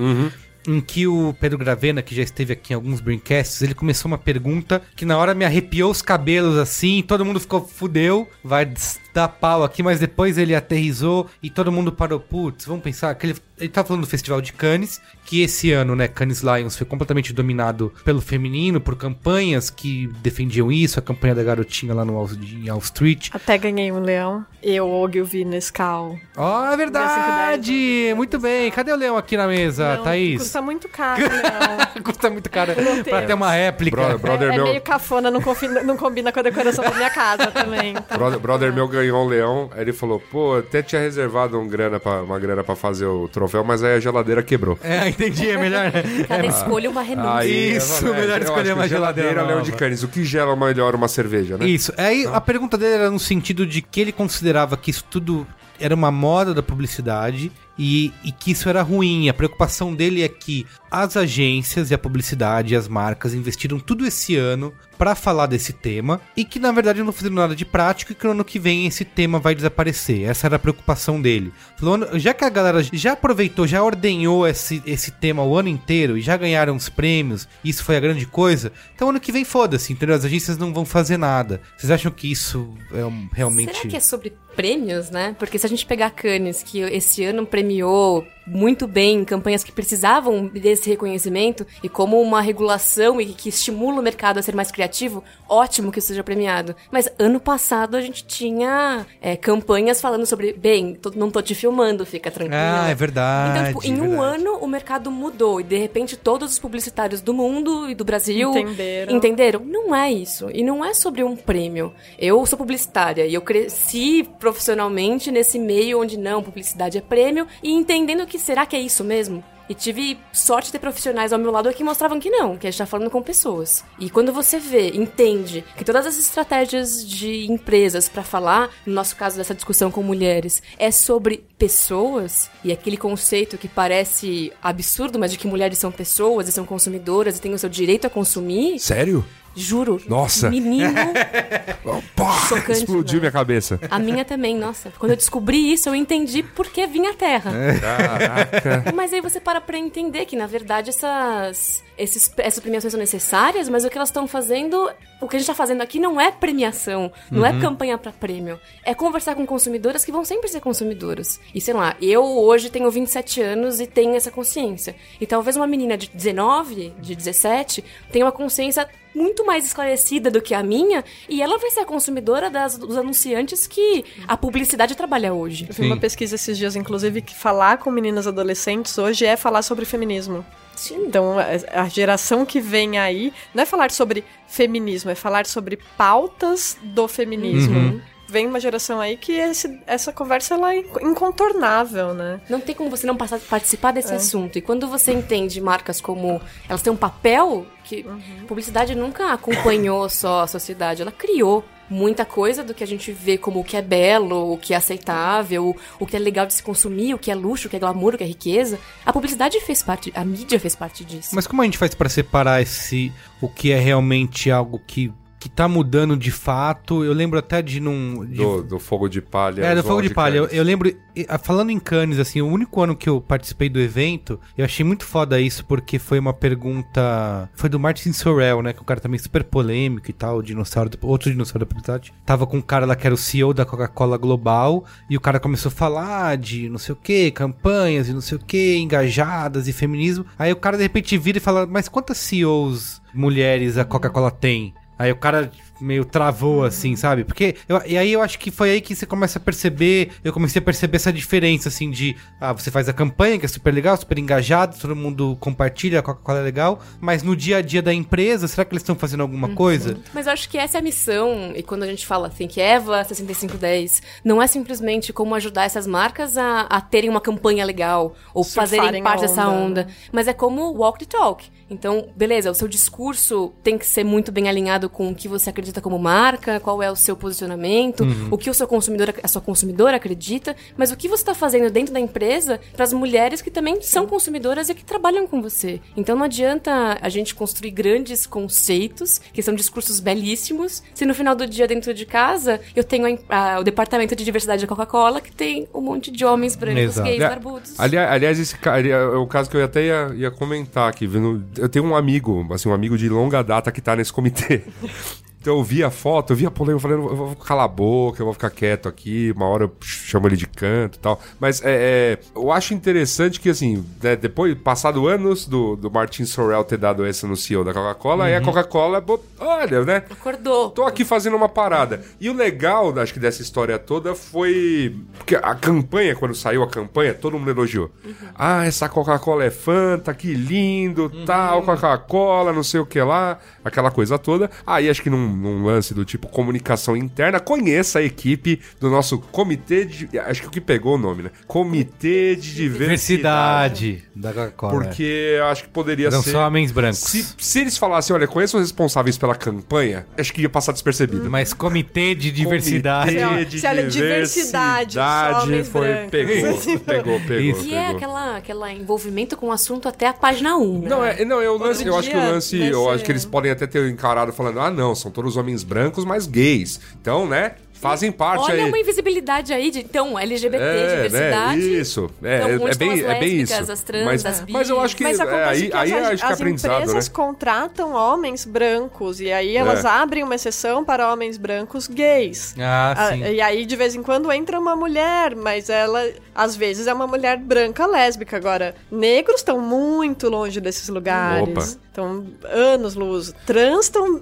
Em que o Pedro Gravena, que já esteve aqui em alguns Braincasts, ele começou uma pergunta que na hora me arrepiou os cabelos assim, todo mundo ficou fudeu, vai dar pau aqui, mas depois ele aterrizou e todo mundo parou, putz, vamos pensar, que ele, ele tava falando do Festival de Cannes, que esse ano, né, Cannes Lions foi completamente dominado pelo feminino, por campanhas que defendiam isso, a campanha da garotinha lá no em Wall Street. Até ganhei um leão. Eu, Ogilvy Nescau. Ó, é verdade! Muito bem, cadê o leão aqui na mesa, Não, Thaís? Custa muito caro, leão. [LAUGHS] Custa muito caro pra ter uma réplica. Brother, brother é, é meu, meio cafona, não combina, não combina com a decoração da minha casa também. [LAUGHS] então. brother, brother meu ganhou um leão, aí ele falou, pô, até tinha reservado um grana pra, uma grana pra fazer o troféu, mas aí a geladeira quebrou. É, [LAUGHS] entendi, é melhor. [LAUGHS] Cada escolha uma renúncia. Aí, Isso, falei, melhor escolher uma geladeira Leão de canes. O que gela melhor uma cerveja, né? Isso. Aí a pergunta dele era no sentido de que ele considerava que isso tudo era uma moda da publicidade e, e que isso era ruim. A preocupação dele é que as agências e a publicidade e as marcas investiram tudo esse ano pra falar desse tema e que na verdade não fizeram nada de prático e que no ano que vem esse tema vai desaparecer. Essa era a preocupação dele. Falou, já que a galera já aproveitou, já ordenhou esse, esse tema o ano inteiro e já ganharam os prêmios, isso foi a grande coisa, então ano que vem foda-se, entendeu? As agências não vão fazer nada. Vocês acham que isso é um- realmente. Será que é sobre prêmios, né? Porque se a gente pegar Cannes, que esse ano premiou muito bem campanhas que precisavam desse reconhecimento e como uma regulação e que estimula o mercado a ser mais criativo, ótimo que isso seja premiado. Mas ano passado a gente tinha é, campanhas falando sobre, bem, tô- não tô te filmando, fica tranquilo. Ah, é verdade. Então, tipo, em um verdade. ano o mercado mudou e de repente todos os publicitários do mundo e do Brasil Entenderam. entenderam. Não é isso. E não é sobre um prêmio. Eu sou publicitária e eu cresci profissionalmente nesse meio onde não, publicidade é prêmio e entendendo que será que é isso mesmo? E tive sorte de ter profissionais ao meu lado que mostravam que não, que a gente tá falando com pessoas. E quando você vê, entende que todas as estratégias de empresas pra falar, no nosso caso dessa discussão com mulheres, é sobre pessoas, e aquele conceito que parece absurdo, mas de que mulheres são pessoas e são consumidoras e têm o seu direito a consumir, Sério? Juro. Nossa. Menino. [LAUGHS] Pá, Chocante, explodiu né? minha cabeça. A minha também, nossa. Quando eu descobri isso, eu entendi por que vinha a Terra. Caraca. Mas aí você para pra entender que, na verdade, essas, esses, essas premiações são necessárias, mas o que elas estão fazendo, o que a gente tá fazendo aqui não é premiação, não é campanha pra prêmio. É conversar com consumidoras que vão sempre ser consumidoras. E sei lá, eu hoje tenho 27 anos e tenho essa consciência. E talvez uma menina de 19, de 17, tenha uma consciência muito mais esclarecida do que a minha, e ela vai ser a consumidora das, dos anunciantes que a publicidade trabalha hoje. Eu vi uma pesquisa esses dias, inclusive, que falar com meninas adolescentes hoje é falar sobre feminismo. Sim. Então, a- geração que vem aí não é falar sobre feminismo, é falar sobre pautas do feminismo. Vem uma geração aí que esse- essa conversa ela é inc- incontornável, né? Não tem como você não passar- participar desse assunto. E quando você entende marcas como elas têm um papel que publicidade nunca acompanhou só a sociedade, ela criou muita coisa do que a gente vê como o que é belo, o que é aceitável, o que é legal de se consumir, o que é luxo, o que é glamour, o que é riqueza. A publicidade fez parte, a mídia fez parte disso. Mas como a gente faz pra separar esse o que é realmente algo que que tá mudando de fato. Eu lembro até de num. de- Do, do fogo de palha. é, do Fogo de Palha. Eu, eu lembro, falando em Cannes, assim, o único ano que eu participei do evento, eu achei muito foda isso, porque foi uma pergunta. Foi do Martin Sorrell, né? Que é um cara também super polêmico e tal, o dinossauro, outro dinossauro da publicidade. Tava com um cara lá que era o CEO da Coca-Cola Global, e o cara começou a falar de não sei o que, campanhas e não sei o que, engajadas e feminismo. Aí o cara de repente vira e fala: Mas quantas CEOs mulheres a Coca-Cola tem? Aí o cara meio travou, assim, sabe? Porque. eu- e aí eu acho que foi aí que você começa a perceber. Eu comecei a perceber essa diferença, assim, de. Ah, você faz a campanha, que é super legal, super engajado, todo mundo compartilha, a Coca-Cola é legal. Mas no dia a dia da empresa, será que eles estão fazendo alguma coisa? Mas eu acho que essa é a missão, e quando a gente fala Think Eva 6510, não é simplesmente como ajudar essas marcas a, a terem uma campanha legal, ou Surfarem fazerem parte a dessa onda. onda, mas é como walk the talk. Então, beleza, o seu discurso tem que ser muito bem alinhado com o que você acredita como marca, qual é o seu posicionamento, o que o seu consumidor, a sua consumidora acredita, mas o que você está fazendo dentro da empresa para as mulheres que também são consumidoras e que trabalham com você. Então não adianta a gente construir grandes conceitos, que são discursos belíssimos, se no final do dia dentro de casa eu tenho a a- o departamento de diversidade da Coca-Cola que tem um monte de homens brancos, Exato. gays, É, barbudos. ali- aliás, esse é o caso que eu até ia, ia comentar aqui. Vendo, eu tenho um amigo, assim, um amigo de longa data que tá nesse comitê. [LAUGHS] Então eu vi a foto, eu vi a polêmica, eu falei, eu vou calar a boca, eu vou ficar quieto aqui, uma hora eu chamo ele de canto e tal. Mas é, é, eu acho interessante que, assim, né, depois, passado anos do, do Martin Sorrell ter dado essa no CEO da Coca-Cola, aí a Coca-Cola, bot- olha, né? Acordou. Tô aqui fazendo uma parada. E o legal, acho que dessa história toda foi. Porque a campanha, quando saiu a campanha, todo mundo elogiou. Ah, essa Coca-Cola é Fanta, que lindo, tal, Coca-Cola, não sei o que lá, aquela coisa toda. Aí acho que num, num lance do tipo comunicação interna, conheça a equipe do nosso comitê de. Acho que o que pegou o nome, né? Comitê de Diversidade. Diversidade da Coca-Cola. Porque eu acho que poderia Não ser. só homens brancos. Se, se eles falassem, olha, conheço os responsáveis pela campanha, acho que ia passar despercebido. Mas comitê de diversidade. Comitê de se olha, diversidade, diversidade homens foi, brancos. pegou, pegou, pegou, Isso. E é pegou. aquela, aquela envolvimento com o assunto até a página 1, né? Não, é, não, eu, lance, eu acho que o lance, eu acho que eles podem até ter encarado falando, ah, não, são todos homens brancos, mas gays. Então, né, fazem parte Olha aí. uma invisibilidade aí de, então, LGBT, É, diversidade. né? Isso. É, Então, é, é bem, as é bem isso. lésbicas, as trans, mas, as bi. mas eu acho que Mas é, aí, que aí as, acho que é as aprendizado, né? empresas contratam homens brancos e aí elas É. abrem uma exceção para homens brancos gays. Ah, Ah, sim. e aí, de vez em quando, entra uma mulher, mas ela, às vezes, é uma mulher branca lésbica. Agora, negros estão muito longe desses lugares. Opa. Estão anos luz. Trans estão,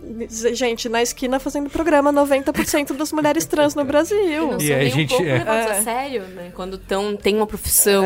gente, na esquina fazendo programa 90% das mulheres trans no Brasil. Não E são a nem gente- um pouco é. levados É. a sério, né? Quando tão, tem uma profissão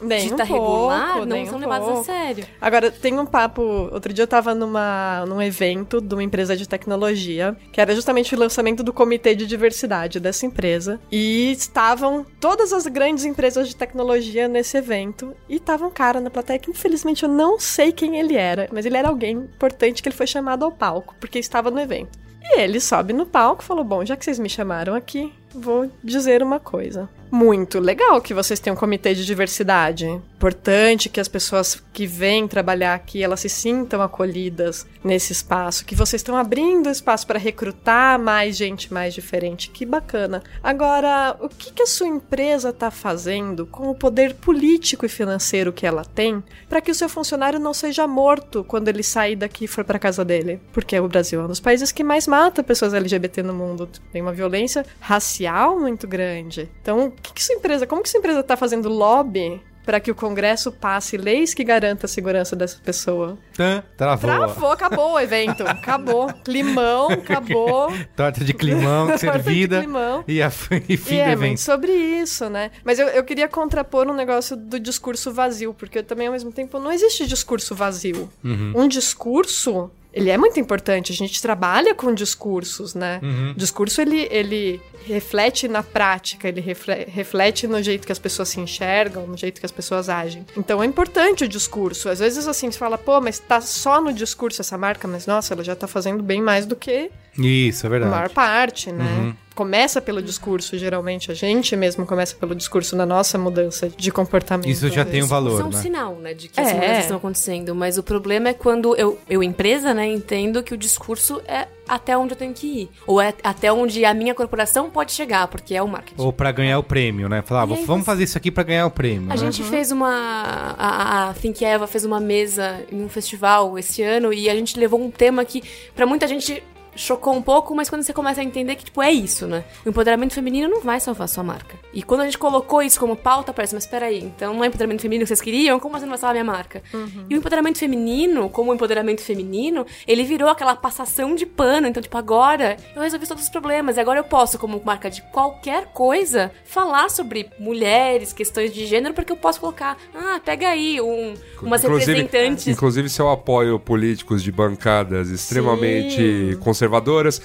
Nem dita um pouco, regular, não nem são um levados a pouco. sério. Agora, tem um papo. Outro dia eu tava numa, num evento de uma empresa de tecnologia, que era justamente o lançamento do comitê de diversidade dessa empresa. E estavam todas as grandes empresas de tecnologia nesse evento. E tava um cara na plateia que, infelizmente, eu não sei quem ele era, mas ele era alguém importante que ele foi chamado ao palco, porque estava no evento. E ele sobe no palco e falou: Bom, já que vocês me chamaram aqui, vou dizer uma coisa. Muito legal que vocês tenham um comitê de diversidade. Importante que as pessoas que vêm trabalhar aqui, elas se sintam acolhidas nesse espaço, que vocês estão abrindo espaço para recrutar mais gente mais diferente. Que bacana. Agora, o que, que a sua empresa está fazendo com o poder político e financeiro que ela tem para que o seu funcionário não seja morto quando ele sair daqui e for para casa dele? Porque o Brasil é um dos países que mais mata pessoas LGBT no mundo. Tem uma violência racial muito grande. Então, o que, que sua empresa, como que sua empresa está fazendo lobby para que o Congresso passe leis que garantam a segurança dessa pessoa? Tã, travou. Travou, acabou o evento. [LAUGHS] Acabou. Climão, acabou. Torta de climão [LAUGHS] Torta de servida. climão. E, a, [LAUGHS] e fim E do é evento. muito sobre isso, né? Mas eu, eu queria contrapor um negócio do discurso vazio, porque também, ao mesmo tempo, não existe discurso vazio. Um discurso, ele é muito importante. A gente trabalha com discursos, né? Discurso, ele, ele reflete na prática, ele refle- reflete no jeito que as pessoas se enxergam, no jeito que as pessoas agem. Então, é importante o discurso. Às vezes, assim, você fala, pô, mas tá só no discurso essa marca, mas, nossa, ela já tá fazendo bem mais do que Isso, é a verdade. maior parte, né? começa pelo discurso, geralmente a gente mesmo começa pelo discurso na nossa mudança de comportamento. Isso já tem um Isso é valor, um né? sinal, né, de que É. as mudanças estão acontecendo. Mas o problema é quando eu, eu empresa, né, entendo que o discurso é até onde eu tenho que ir. Ou é até onde a minha corporação pode chegar, porque é o marketing. Ou pra ganhar o prêmio, né? Falar, ah, aí vamos você- fazer isso aqui pra ganhar o prêmio. A né? gente fez uma. A, a Think Eva fez uma mesa em um festival esse ano e a gente levou um tema que, pra muita gente. Chocou um pouco, mas quando você começa a entender que, tipo, é isso, né? O empoderamento feminino não vai salvar a sua marca. E quando a gente colocou isso como pauta, parece, mas peraí, então não é empoderamento feminino que vocês queriam? Como assim não vai salvar a minha marca? E o empoderamento feminino, como o empoderamento feminino, ele virou aquela passação de pano. Então, tipo, agora eu resolvi todos os problemas. E agora eu posso, como marca de qualquer coisa, falar sobre mulheres, questões de gênero, porque eu posso colocar, ah, pega aí um, umas representantes. Inclusive, se eu apoio políticos de bancadas extremamente conservadoras,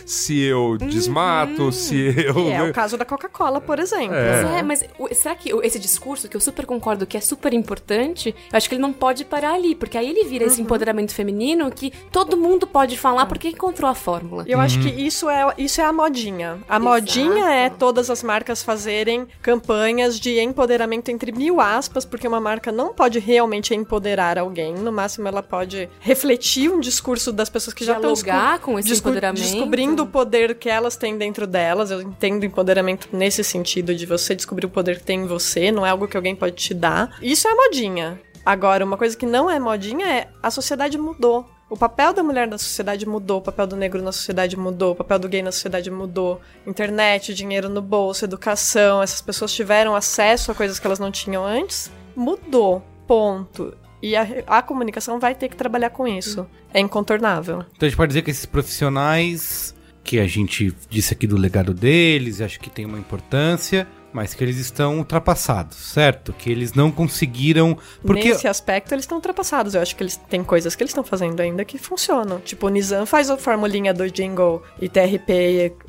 se eu Uhum. desmato, se eu. Que é o [LAUGHS] caso da Coca-Cola, por exemplo. Mas é, mas será que esse discurso, que eu super concordo que é super importante, eu acho que ele não pode parar ali, porque aí ele vira esse empoderamento feminino que todo mundo pode falar porque encontrou a fórmula. E eu acho que isso é, isso é a modinha. A modinha é todas as marcas fazerem campanhas de empoderamento entre mil aspas, porque uma marca não pode realmente empoderar alguém. No máximo, ela pode refletir um discurso das pessoas que já estão Dialogar com esse empoderamento. Descobrindo o poder que elas têm dentro delas. Eu entendo empoderamento nesse sentido de você descobrir o poder que tem em você, não é algo que alguém pode te dar. Isso é modinha. Agora, uma coisa que não é modinha é a sociedade mudou. O papel da mulher na sociedade mudou, o papel do negro na sociedade mudou, o papel do gay na sociedade mudou. Internet, dinheiro no bolso, educação, essas pessoas tiveram acesso a coisas que elas não tinham antes. Mudou. Ponto. E a, a comunicação vai ter que trabalhar com isso. É incontornável. Então a gente pode dizer que esses profissionais, que a gente disse aqui do legado deles, acho que tem uma importância, mas que eles estão ultrapassados, certo? Que eles não conseguiram. Porque. Nesse aspecto, eles estão ultrapassados. Eu acho que eles têm coisas que eles estão fazendo ainda que funcionam. Tipo, o Nizam faz a formulinha do Jingle e TRP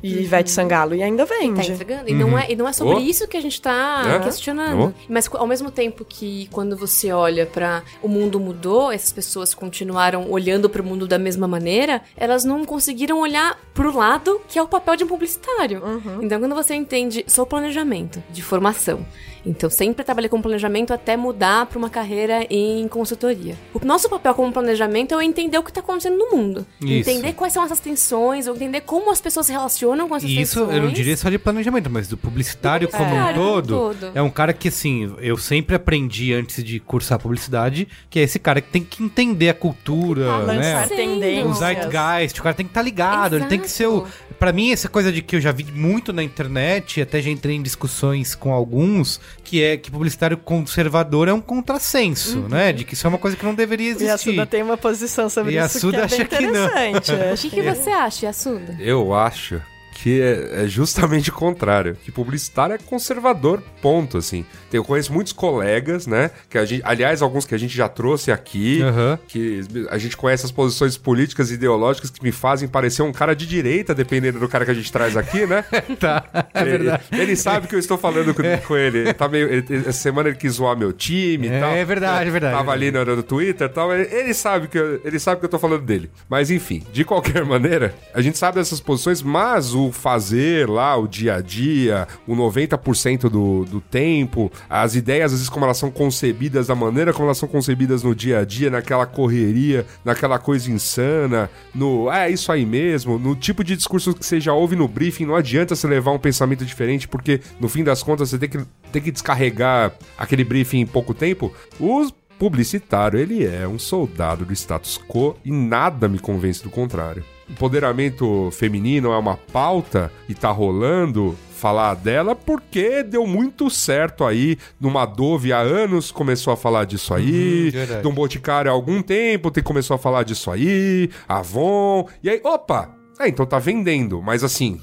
e, e Ivete Sangalo e ainda Tá vende. entregando? E, não é, e não é sobre Oh. isso que a gente tá É. questionando. Oh. Mas ao mesmo tempo que quando você olha pra o mundo mudou, essas pessoas continuaram olhando pro mundo da mesma maneira, elas não conseguiram olhar pro lado que é o papel de um publicitário. Então quando você entende, sou planejamento de formação. Então sempre trabalhei com planejamento até mudar pra uma carreira em consultoria. O nosso papel como planejamento é entender o que tá acontecendo no mundo. Isso. Entender quais são essas tensões, ou entender como as pessoas se relacionam com essas E isso tensões. eu não diria só de planejamento, mas do publicitário como um publicitário como um todo, todo. É um cara que, assim, eu sempre aprendi antes de cursar publicidade, que é esse cara que tem que entender a cultura, Ah, né? tendências. O zeitgeist, o cara tem que estar ligado, ele tem que ser o. Exato. Pra mim, essa coisa de que eu já vi muito na internet, até já entrei em discussões com alguns, que é que publicitário conservador é um contrassenso, né? De que isso é uma coisa que não deveria E a existir. Suda tem uma posição sobre E a isso Suda que é acha bem que não. interessante. [LAUGHS] O que, que você acha, Assuda? Eu acho que é, é justamente o contrário. Que publicitário é conservador, ponto, assim. Eu conheço muitos colegas, né? Que a gente, aliás, alguns que a gente já trouxe aqui, Aham. que a gente conhece as posições políticas e ideológicas que me fazem parecer um cara de direita, dependendo do cara que a gente traz aqui, né? [LAUGHS] Tá, é verdade. Ele, ele sabe que eu estou falando com, com ele. Ele tá meio, ele- essa semana ele quis zoar meu time e É, tal. é verdade, é verdade. Tava ali no, no Twitter e tal. Ele, ele sabe que eu, ele sabe que eu tô falando dele. Mas enfim, de qualquer [LAUGHS] maneira, a gente sabe dessas posições, mas o fazer lá, o dia a dia, o 90% do, do tempo, as ideias, às vezes, como elas são concebidas, da maneira como elas são concebidas no dia a dia, naquela correria, naquela coisa insana, no "Ah, é isso aí mesmo, no tipo de discurso que você já ouve no briefing, não adianta você levar um pensamento diferente, porque no fim das contas você tem que, tem que descarregar aquele briefing em pouco tempo. Os publicitário, ele é um soldado do status quo e nada me convence do contrário. Empoderamento feminino é uma pauta e tá rolando falar dela porque deu muito certo aí. Numa Dove há anos começou a falar disso aí. verdade. de um Boticário há algum tempo tem, começou a falar disso aí. Avon. E aí, opa! É, então tá vendendo. Mas assim,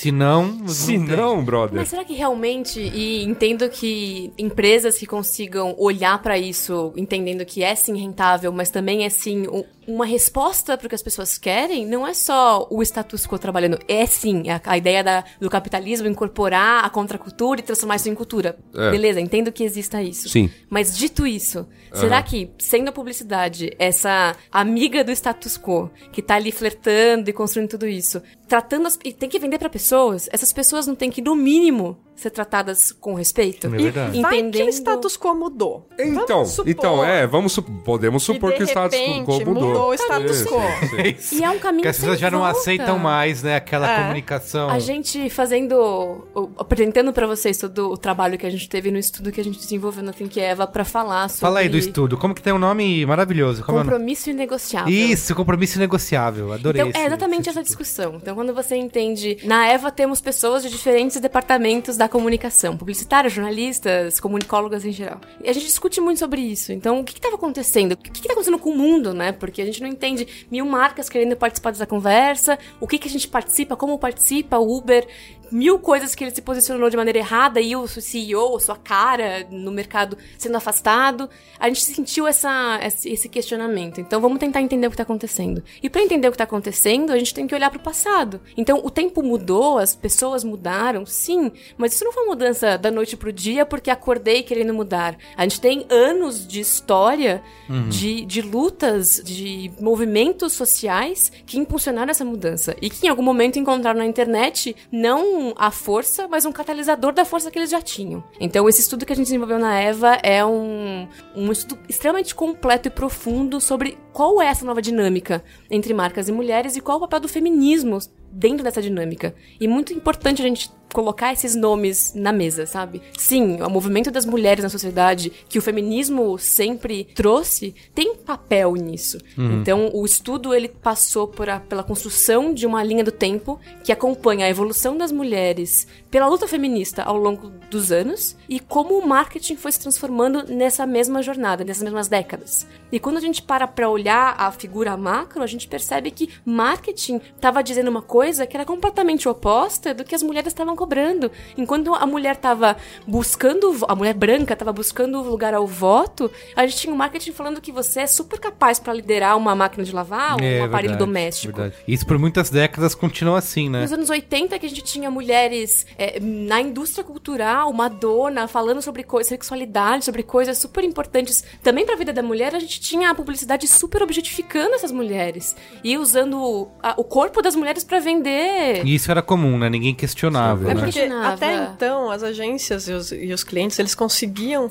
Se não. se não não, brother. Mas será que realmente, e entendo que empresas que consigam olhar pra isso, entendendo que é sim rentável, mas também é sim uma resposta pro que as pessoas querem, não é só o status quo trabalhando, é sim a, a ideia da- do capitalismo incorporar a contracultura e transformar isso em cultura. É. Beleza, entendo que exista isso. Sim. Mas dito isso, será que, sendo a publicidade essa amiga do status quo, que tá ali flertando e construindo tudo isso, tratando as, e tem que vender pra pessoa, pessoas, essas pessoas não têm que, no mínimo, ser tratadas com respeito? É verdade. Vai que Entendendo- o status quo mudou. Então, supor então é, vamos su- podemos que, supor de que o status quo mudou. mudou o status Sim, quo. sim, sim. E é um caminho Que as pessoas já não volta. aceitam mais, né? Aquela É. comunicação. A gente fazendo, apresentando pra vocês todo o trabalho que a gente teve no estudo que a gente desenvolveu na Think Eva pra falar sobre Fala aí do estudo. Como que tem um nome maravilhoso? Como é compromisso inegociável. Isso, compromisso negociável. Adorei Então, esse- é exatamente essa discussão. Então, quando você entende. Na EVA temos pessoas de diferentes departamentos da comunicação: publicitários, jornalistas, comunicólogas em geral. E a gente discute muito sobre isso. Então, o que estava acontecendo? O que está acontecendo com o mundo, né? Porque a gente não entende mil marcas querendo participar dessa conversa, o que, que a gente participa, como participa, o Uber. Mil coisas que ele se posicionou de maneira errada e o CEO, a sua cara no mercado sendo afastado. A gente sentiu essa, esse questionamento. Então vamos tentar entender o que está acontecendo. E para entender o que está acontecendo, a gente tem que olhar para o passado. Então o tempo mudou, as pessoas mudaram, sim, mas isso não foi uma mudança da noite pro dia porque acordei querendo mudar. A gente tem anos de história de, de lutas, de movimentos sociais que impulsionaram essa mudança e que em algum momento encontraram na internet não a força, mas um catalisador da força que eles já tinham. Então esse estudo que a gente desenvolveu na EVA é um, um estudo extremamente completo e profundo sobre qual é essa nova dinâmica entre marcas e mulheres e qual o papel do feminismo dentro dessa dinâmica. E muito importante a gente colocar esses nomes na mesa, sabe? Sim, o movimento das mulheres na sociedade que o feminismo sempre trouxe tem papel nisso. Então, o estudo ele passou por a- pela construção de uma linha do tempo que acompanha a evolução das mulheres pela luta feminista ao longo dos anos e como o marketing foi se transformando nessa mesma jornada, nessas mesmas décadas. E quando a gente para pra olhar a figura macro, a gente percebe que marketing estava dizendo uma coisa que era completamente oposta do que as mulheres estavam cobrando. Enquanto a mulher estava buscando, a mulher branca estava buscando lugar ao voto, a gente tinha o marketing falando que você é super capaz pra liderar uma máquina de lavar, um É, aparelho verdade, doméstico. verdade. Isso por muitas décadas continua assim, né? Nos anos 80 que a gente tinha mulheres é, na indústria cultural, Madonna, falando sobre coisas, sexualidade, sobre coisas super importantes também pra vida da mulher, a gente tinha a publicidade super objetificando essas mulheres e usando a- o corpo das mulheres pra vender. E isso era comum, né? Ninguém questionava, É né? porque- até então, as agências e os, e os clientes, eles conseguiam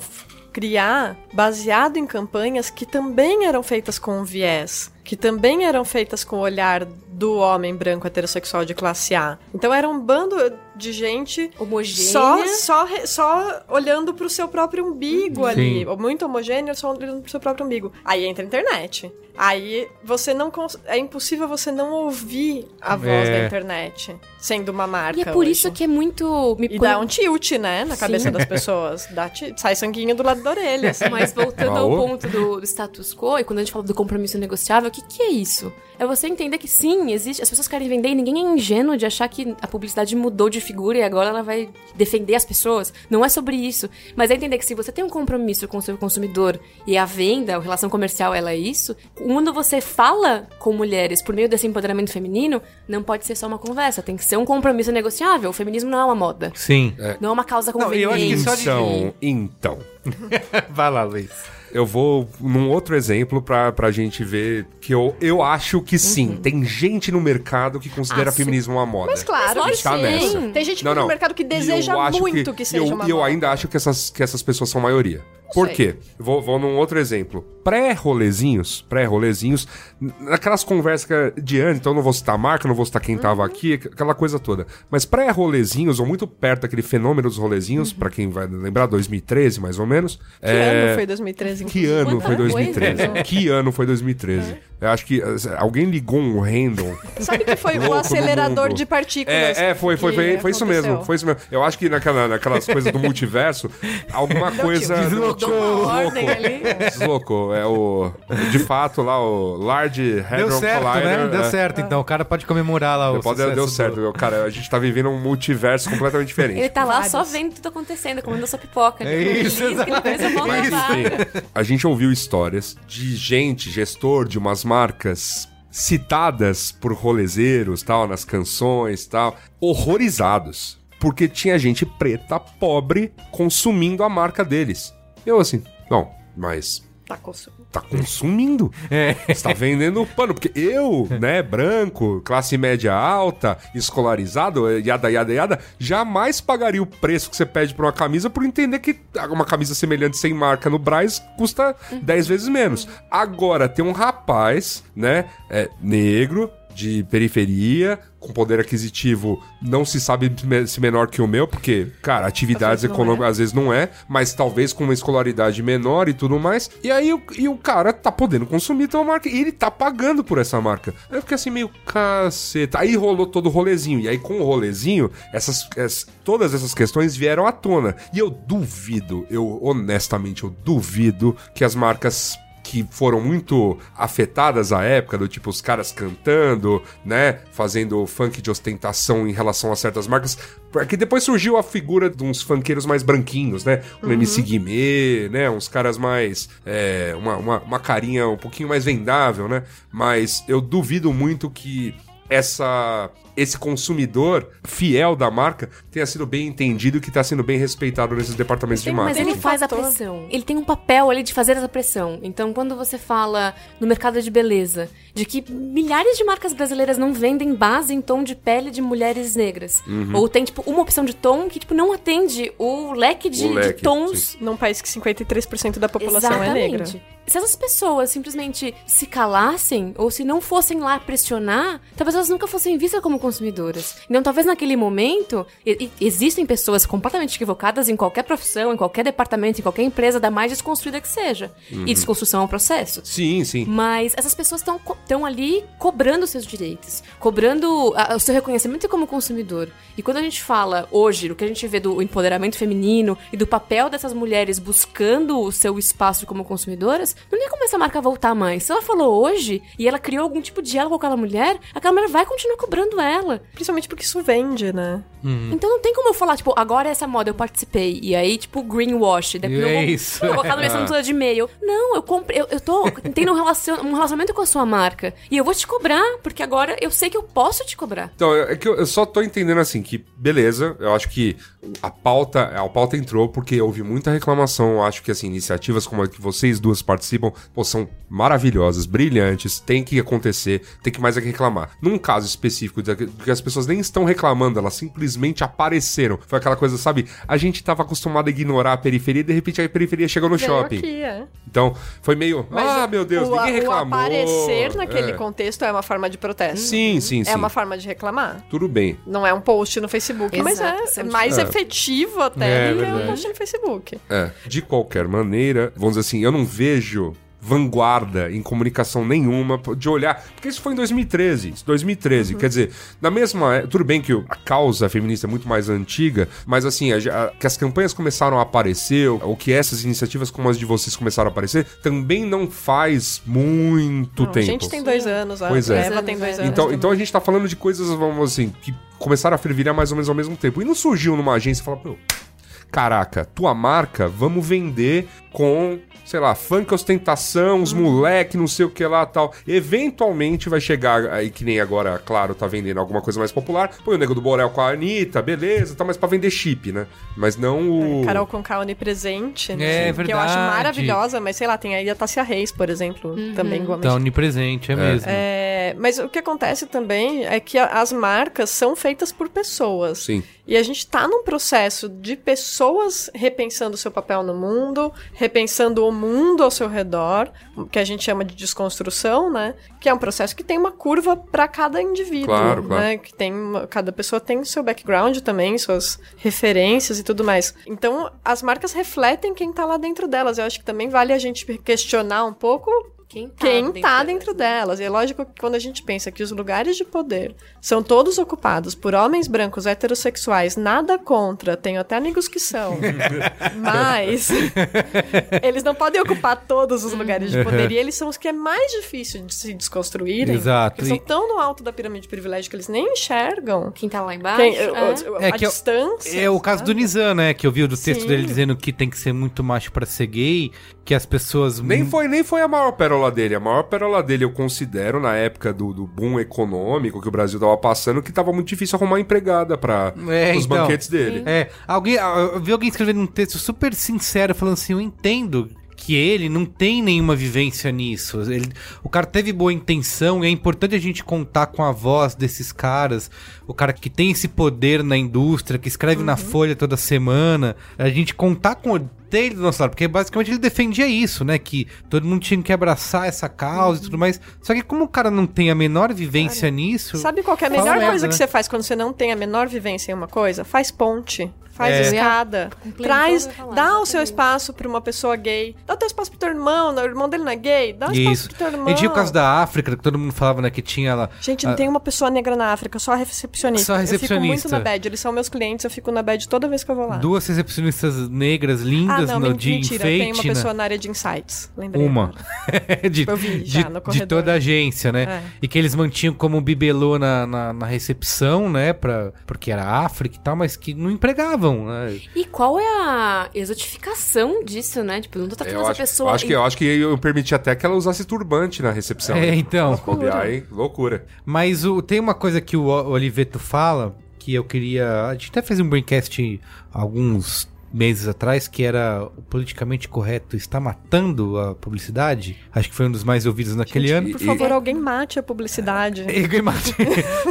criar baseado em campanhas que também eram feitas com viés, que também eram feitas com o olhar do homem branco heterossexual de classe A. Então era um bando de gente Homogênea. só, só, só olhando pro seu próprio umbigo ali. Sim. Muito homogêneo, só olhando pro seu próprio umbigo. Aí entra a internet. Aí você não cons- é impossível você não ouvir a voz É. da internet sendo uma marca. E é por hoje. isso que é muito. Me E dá um tilt, né, na cabeça Sim. das pessoas. Dá ti- Sai sanguinho do lado da orelha. assim. Mas voltando ao ponto do, do status quo, e quando a gente fala do compromisso negociável, o que, que é isso? É você entender que sim, existe. As pessoas querem vender e ninguém é ingênuo de achar que a publicidade mudou de figura e agora ela vai defender as pessoas. Não é sobre isso. Mas é entender que se você tem um compromisso com o seu consumidor e a venda, a relação comercial, ela é isso, quando você fala com mulheres por meio desse empoderamento feminino, não pode ser só uma conversa, tem que ser um compromisso negociável. O feminismo não é uma moda. Sim. Não é uma causa Não, eu acho que conveniente. só de- Então, então. [LAUGHS] Vai lá, Luiz. Eu vou num outro exemplo pra, pra gente ver que eu, eu acho que sim. Tem gente no mercado que considera Ah, feminismo uma moda. Mas claro, Mas tá sim. nessa. tem gente Não, no não. mercado que E deseja eu muito que, seja e eu, uma E eu moda. ainda acho que essas, que essas pessoas são maioria. Por Sei. quê? Vou, vou num outro exemplo. Pré-rolezinhos, pré-rolezinhos, naquelas conversas que- de antes, então eu não vou citar a marca, não vou citar quem Uhum. tava aqui, aqu- aquela coisa toda. Mas pré-rolezinhos, ou muito perto daquele fenômeno dos rolezinhos, Uhum. pra quem vai lembrar, 2013 mais ou menos. Que é, ano foi 2013? que inclusive? ano foi Quanta 2013? coisa. Que ano foi 2013? Eu acho que eh, alguém ligou um random. Sabe que foi o acelerador de partículas? É, é, foi, foi, foi, foi isso mesmo, foi isso mesmo. Eu acho que naquela, naquelas coisas do multiverso, alguma coisa. Mudou uma ordem ali. [LAUGHS] Deslocou. É o. De fato, lá, o Large Hadron Deu certo, Collider. né? Deu é. certo, então. O cara pode comemorar lá o Pode, sucesso deu do- certo, meu. cara. A gente tá vivendo um multiverso completamente diferente. Ele tá lá Vários. só vendo tudo acontecendo, comendo sua pipoca. É ali, isso, feliz, enfim, a gente ouviu histórias de gente, gestor de umas marcas citadas por rolezeiros, tal, nas canções, tal, horrorizados, porque tinha gente preta, pobre, consumindo a marca deles. Eu assim, não, mas Tá consumindo. tá consumindo. [LAUGHS] É. Você tá vendendo pano. Porque eu, né, branco, classe média alta, escolarizado, yada, yada, yada, jamais pagaria o preço que você pede pra uma camisa por entender que uma camisa semelhante sem marca no Braz custa 10 vezes menos. Agora, tem um rapaz, né, é, negro, de periferia, com poder aquisitivo não se sabe se menor que o meu, porque, cara, atividades econômicas é. às vezes não é, mas talvez com uma escolaridade menor e tudo mais. E aí o, e o cara tá podendo consumir uma marca e ele tá pagando por essa marca. Aí eu fiquei assim meio caceta. Aí rolou todo o rolezinho. E aí com o rolezinho, essas, ess- todas essas questões vieram à tona. E eu duvido, eu honestamente, eu duvido que as marcas que foram muito afetadas à época, do tipo os caras cantando, né, fazendo funk de ostentação em relação a certas marcas, porque depois surgiu a figura de uns funkeiros mais branquinhos, né, um MC Guimê, né, uns caras mais, é, uma, uma, uma carinha um pouquinho mais vendável, né, mas eu duvido muito que essa esse consumidor fiel da marca tenha sido bem entendido e que está sendo bem respeitado nesses departamentos de Tem- Mas ele Tem faz a fator. pressão. Ele tem um papel ali de fazer essa pressão. Então, quando você fala no mercado de beleza, de que milhares de marcas brasileiras não vendem base em tom de pele de mulheres negras. Uhum. Ou tem, tipo, uma opção de tom que, tipo, não atende o leque de, O de leque, tons Num país que 53% da população é negra. Se essas pessoas simplesmente se calassem ou se não fossem lá pressionar, talvez elas nunca fossem vistas como consumidoras. Então, talvez naquele momento, e- e- existem pessoas completamente equivocadas em qualquer profissão, em qualquer departamento, em qualquer empresa, da mais desconstruída que seja. E desconstrução é um processo. Sim, sim. Mas essas pessoas estão ali cobrando seus direitos, cobrando a- o seu reconhecimento como consumidor. E quando a gente fala hoje, o que a gente vê do empoderamento feminino e do papel dessas mulheres buscando o seu espaço como consumidoras, não tem como essa marca voltar mais. Se ela falou hoje e ela criou algum tipo de diálogo com aquela mulher, aquela mulher vai continuar cobrando ela. Principalmente porque isso vende, né? Então não tem como eu falar, tipo, agora essa moda eu participei. E aí, tipo, greenwash. Depois eu É vou, isso. eu vou colocar na minha assinatura de e-mail. Não, eu comprei. Eu, eu tô tendo um, relacion, um relacionamento com a sua marca. E eu vou te cobrar, porque agora eu sei que eu posso te cobrar. Então, é que eu, eu só tô entendendo assim que, beleza, eu acho que a pauta, a pauta entrou porque houve muita reclamação. Eu acho que, assim, iniciativas como a que vocês duas participam, pô, são maravilhosas, brilhantes, tem que acontecer, tem que mais é que reclamar. Num caso específico, de que as pessoas nem estão reclamando, elas simplesmente apareceram. Foi aquela coisa, sabe? A gente tava acostumado a ignorar a periferia e de repente a periferia chegou no Veio shopping. aqui, é. Então, foi meio, Mas ah, o- meu Deus, o, ninguém reclamou. O aparecer naquele É. contexto é uma forma de protesto. Sim, sim, sim. É uma forma de reclamar. Tudo bem. Não é um post no Facebook, mas Exato, é sempre. mais É. efetivo até É, do que verdade. um post no Facebook. É, de qualquer maneira, vamos dizer assim, eu não vejo vanguarda em comunicação nenhuma de olhar, porque isso foi em 2013, isso, 2013, quer dizer, na mesma, é- tudo bem que a causa feminista é muito mais antiga, mas assim, a- a- que as campanhas começaram a aparecer, ou, que essas iniciativas como as de vocês começaram a aparecer, também não faz muito Não, a tempo. gente tem dois anos, a Pois é. Eva tem dois anos. Então, também. então a gente tá falando de coisas, vamos assim, que começaram a fervilhar mais ou menos ao mesmo tempo. E não surgiu numa agência e falou, pô, caraca, tua marca, vamos vender com, sei lá, funk ostentação, os moleque, não sei o que lá tal. Eventualmente vai chegar aí, que nem agora, claro, tá vendendo alguma coisa mais popular. Põe o Nego do Borel com a Anitta, beleza, tá, mas pra vender chip, né? Mas não o... Carol Conká onipresente, né? É, Que eu acho verdade. maravilhosa, mas sei lá, tem aí a Tássia Reis, por exemplo, também igualmente. Tá onipresente, é, mesmo. É, mas o que acontece também é que as marcas são feitas por pessoas. Sim. E a gente tá num processo de pessoas repensando o seu papel no mundo, repensando o mundo ao seu redor, que a gente chama de desconstrução, né? Que é um processo que tem uma curva para cada indivíduo, Claro, claro. né? Que tem uma- cada pessoa tem seu background também, suas referências e tudo mais. Então, as marcas refletem quem tá lá dentro delas. Eu acho que também vale a gente questionar um pouco Quem tá, quem tá delas, dentro delas. E é lógico que quando a gente pensa que os lugares de poder são todos ocupados por homens brancos heterossexuais, nada contra, tenho até amigos que são, [LAUGHS] mas [LAUGHS] eles não podem ocupar todos os lugares de poder e eles são os que é mais difícil de se desconstruírem. Exato. Eles estão E- tão no alto da pirâmide de privilégio que eles nem enxergam. Quem tá lá embaixo. Quem, é. a, É que é o- distância. É o caso do? Nizam, né? Que eu vi do texto Sim. dele dizendo que tem que ser muito macho pra ser gay, que as pessoas. Nem foi, nem foi a maior pérola dele. A maior pérola dele eu considero na época do, do boom econômico que o Brasil tava passando, que tava muito difícil arrumar empregada para É, os então. banquetes dele. É, alguém, eu vi alguém escrevendo um texto super sincero falando assim: eu entendo que ele não tem nenhuma vivência nisso. Ele- o cara teve boa intenção e é importante a gente contar com a voz desses caras. O cara que tem esse poder na indústria, que escreve na Folha toda semana. A gente contar com o dele do nosso lado, porque basicamente ele defendia isso, né? Que todo mundo tinha que abraçar essa causa e tudo mais. Só que como o cara não tem a menor vivência nisso. Sabe qual é a melhor coisa né? que você faz quando você não tem a menor vivência em uma coisa? Faz ponte. Faz É. escada. Traz, ia falar, dá o seu espaço pra uma pessoa gay. Dá o teu espaço pro teu irmão, né? o irmão dele não é gay. Dá o espaço Isso. pro teu irmão. E tinha o caso da África, que todo mundo falava, né? Que tinha lá. Gente, a- não tem uma pessoa negra na África, só a recepcionista. Só a Eu fico recepcionista. muito na bad. Eles são meus clientes, eu fico na bad toda vez que eu vou lá. Duas recepcionistas negras ah, lindas não, no, de mentira. Tem uma enfeite. né? pessoa na área de insights. Lembrei. Uma. [LAUGHS] de, Eu vi de, já no de corredor. toda a agência, né? É. E que eles mantinham como bibelô na, na, na recepção, né? Pra, porque era África e tal, mas que não empregavam, né? E qual é a exotificação disso, né? Tipo, eu não tô tratando Eu essa acho, pessoa. eu acho que, eu acho que eu permiti até que ela usasse turbante na recepção. É, então. Bobear, hein? Loucura. Mas o, tem uma coisa que o O- Oliveto fala que eu queria. A gente até fez um braincast alguns meses atrás que era o politicamente correto está matando a publicidade. Acho que foi um dos mais ouvidos naquele Gente, ano. Por favor, alguém mate a publicidade. [LAUGHS]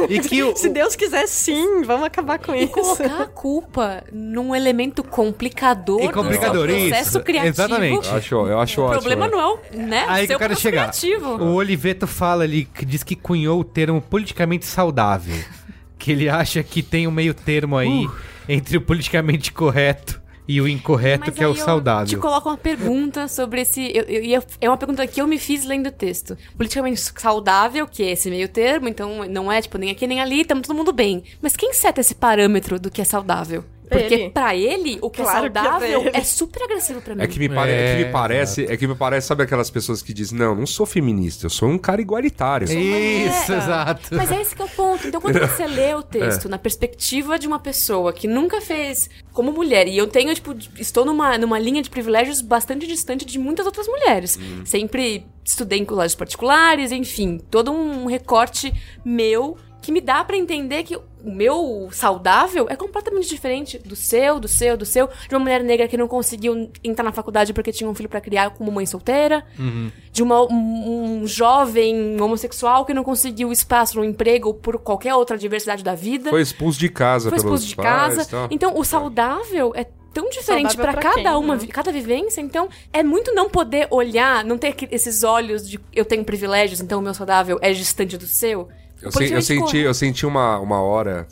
E, e que o, Se Deus quiser, sim, vamos acabar com E isso. colocar a culpa num elemento complicador, E complicador, do processo isso, criativo. exatamente. Eu acho, eu acho O ótimo. problema não é o, né, Aí que seu eu quero processo chegar. criativo. O Oliveto fala ali, que diz que cunhou o termo politicamente saudável. que ele acha que tem um meio termo aí Uh. entre o politicamente correto e o incorreto, Mas que é o saudável. te coloco uma pergunta sobre esse. eu- eu ia- é uma pergunta que eu me fiz lendo o texto. Politicamente saudável, que é esse meio termo, então não é tipo nem aqui nem ali, estamos todo mundo bem. Mas quem seta esse parâmetro do que é saudável? Porque Ele. pra ele, o que Claro é que é saudável ele. é super agressivo pra mim. É que, me pare- É, é que me parece, é que me parece, sabe aquelas pessoas que dizem, não, não sou feminista, eu sou um cara igualitário. Isso, É. [LAUGHS] exato. Mas é esse que é o ponto. Então, quando você lê o [LAUGHS] texto na perspectiva de uma pessoa que nunca fez como mulher, e eu tenho, tipo, estou numa, numa linha de privilégios bastante distante de muitas outras mulheres. Sempre estudei em colégios particulares, enfim, todo um recorte meu que me dá pra entender que o meu saudável é completamente diferente do seu, do seu, do seu, de uma mulher negra que não conseguiu entrar na faculdade porque tinha um filho pra criar como mãe solteira, de uma- um, um jovem homossexual que não conseguiu espaço no emprego por qualquer outra diversidade da vida, Foi expulso de casa foi pelos expulso de pais, casa. tal. Então, o saudável é tão diferente pra cada quem, uma, né? cada vivência. Então, é muito não poder olhar, não ter esses olhos de eu tenho privilégios, então o meu saudável é distante do seu. Eu, se- eu senti, eu senti uma, uma hora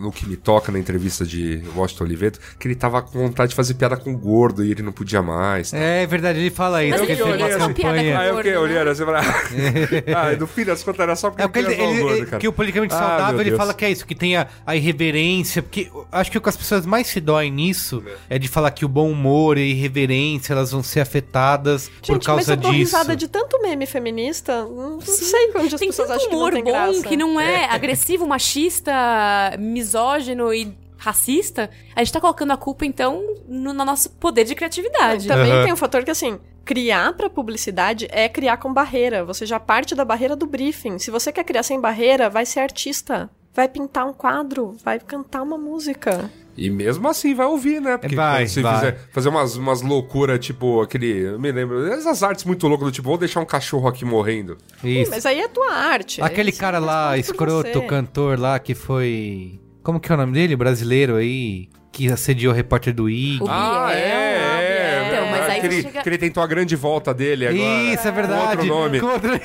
no que me toca na entrevista de Washington Oliveto que ele tava com vontade de fazer piada com o gordo e ele não podia mais. tal. É verdade, ele fala isso. Mas que ele fez uma piada campanha. Aí eu gordo, fiquei né? olhando assim pra... [LAUGHS] ah, no fim das contas era só porque É porque ele, ele- gordo, ele- cara. que o politicamente Ah, saudável, ele Deus. fala que é isso, que tem a, a irreverência, porque eu acho que o que as pessoas mais se doem nisso é, de falar que o bom humor e a irreverência, elas vão ser afetadas por Gente, mas causa eu disso. risada de tanto meme feminista, não, não sei onde as Tem pessoas acham que não humor tem bom graça. que não é agressivo, machista, misógino e racista. A gente tá colocando a culpa, então, no, no nosso poder de criatividade. Também Aham. tem o fator que, assim, criar pra publicidade é criar com barreira. Você já parte da barreira do briefing. Se você quer criar sem barreira, vai ser artista. Vai pintar um quadro, vai cantar uma música. E mesmo assim vai ouvir, né? Porque Vai, quando você vai. fizer fazer umas, umas loucuras, tipo aquele. Eu me lembro. Essas artes muito loucas do tipo, vou deixar um cachorro aqui morrendo. Isso. Mas aí é tua arte. Aquele Isso cara lá, escroto, cantor lá, que foi... Como que é o nome dele? Brasileiro aí, que assediou o repórter do IG. O ah, é, é. Mas aí que, ele, chega- que ele tentou a grande volta dele agora. Isso, é verdade. Com outro nome. Com outro-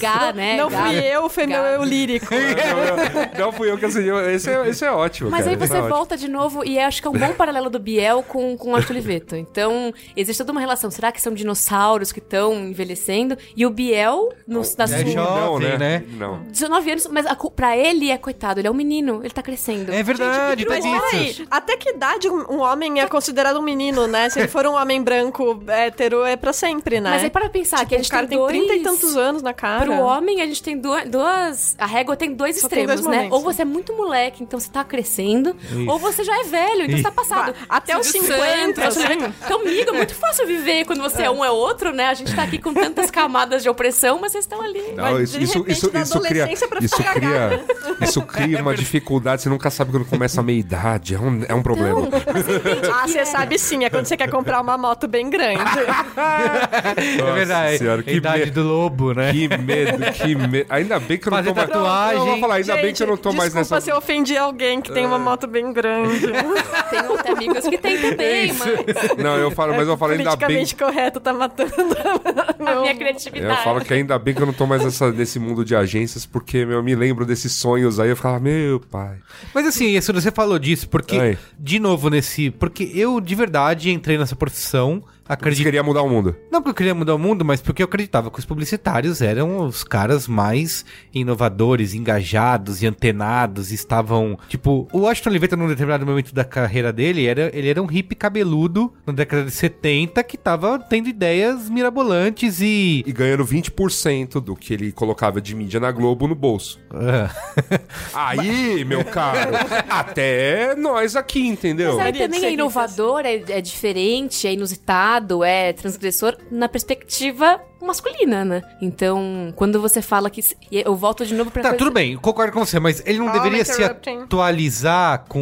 Gá, né? Não Gá. fui eu, foi meu eu lírico. não, não fui eu que acedi. Esse é, esse é ótimo. Mas cara, aí esse você é ótimo. volta de novo e acho que é um bom paralelo do Biel com, com o Arthur Oliveto. Então, existe toda uma relação. Será que são dinossauros que estão envelhecendo? E o Biel, no, na É sua... Não, né? né? Não. 19 anos, mas a, pra ele é coitado, ele é um menino, ele tá crescendo. É verdade, Mas tem peraí, isso. até que idade um, um homem é considerado um menino, né? Se ele for um homem branco hétero, é pra sempre, né? Mas aí para pensar Tipo, que a gente o cara tem tem dois... 30 e tantos anos na cara. Pro homem, a gente tem duas, duas. A régua tem dois Só tem extremos, dois né? Ou você é muito moleque, então você tá crescendo, ou você já é velho, então você tá passado. Bah, até os Silvio 50, Santos, assim. Então, amigo, é muito fácil viver quando você é um é outro, né? A gente tá aqui com tantas camadas de opressão, mas vocês estão ali. Não, Mas, isso, de isso, repente, isso, isso cria, adolescência pra isso ficar cria, isso cria uma dificuldade. Você nunca sabe quando começa a meia idade. É um, é um problema. Ah, você sabe sim, é quando você quer comprar uma moto bem grande. [LAUGHS] é verdade. senhora, que idade medo. do lobo, né? Que medo, que medo. Ainda bem que eu não Fazer tô mais. tatuagem. Eu vou falar, ainda bem Gente, que eu não tô mais desculpa nessa. se eu ofendi alguém que tem uma moto bem grande. [LAUGHS] Até amigos que tem também, mas Não, eu falo, mas eu falo ainda bem. Politicamente correto tá matando [LAUGHS] a minha Eu criatividade. falo que ainda bem que eu não tô mais nessa- nesse mundo de agências, porque meu, eu me lembro desses sonhos aí. Eu ficava, meu pai. Mas assim, isso você falou disso, porque, Ai. de novo, nesse. Porque eu, de verdade, entrei nessa profissão. Você Acredito. queria mudar o mundo. Não porque eu queria mudar o mundo, mas porque eu acreditava que os publicitários eram os caras mais inovadores, engajados e antenados, e estavam. Tipo, o Washington Oliveira, num determinado momento da carreira dele, era, ele era um hippie cabeludo na década de 70 que tava tendo ideias mirabolantes e. E ganhando 20% do que ele colocava de mídia na Globo no bolso. Ah. [LAUGHS] Aí, meu caro, até nós aqui, entendeu? Mas aí também é inovador, é, é diferente, é inusitado, é transgressor na perspectiva masculina, né? Então, quando você fala que. Eu volto de novo pra Tá, coisa- tudo bem, concordo com você, mas ele não Oh, deveria se atualizar com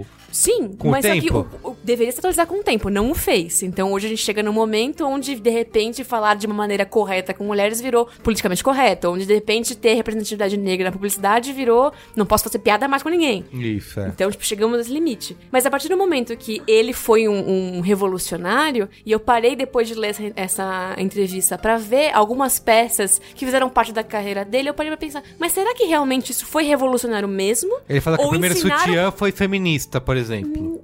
o. Sim, Com o mas só que tempo? o, o- deveria se atualizar com o tempo, não o fez. Então hoje a gente chega num momento onde, de repente, falar de uma maneira correta com mulheres virou politicamente correto. Onde, de repente, ter representatividade negra na publicidade virou não posso fazer piada mais com ninguém. Isso, é. Então, tipo, chegamos nesse limite. Mas a partir do momento que ele foi um, um revolucionário, e eu parei depois de ler essa, essa entrevista pra ver algumas peças que fizeram parte da carreira dele, eu parei pra pensar, mas será que realmente isso foi revolucionário mesmo? Ele fala que Ou o primeiro ensinaram- sutiã foi feminista, por exemplo.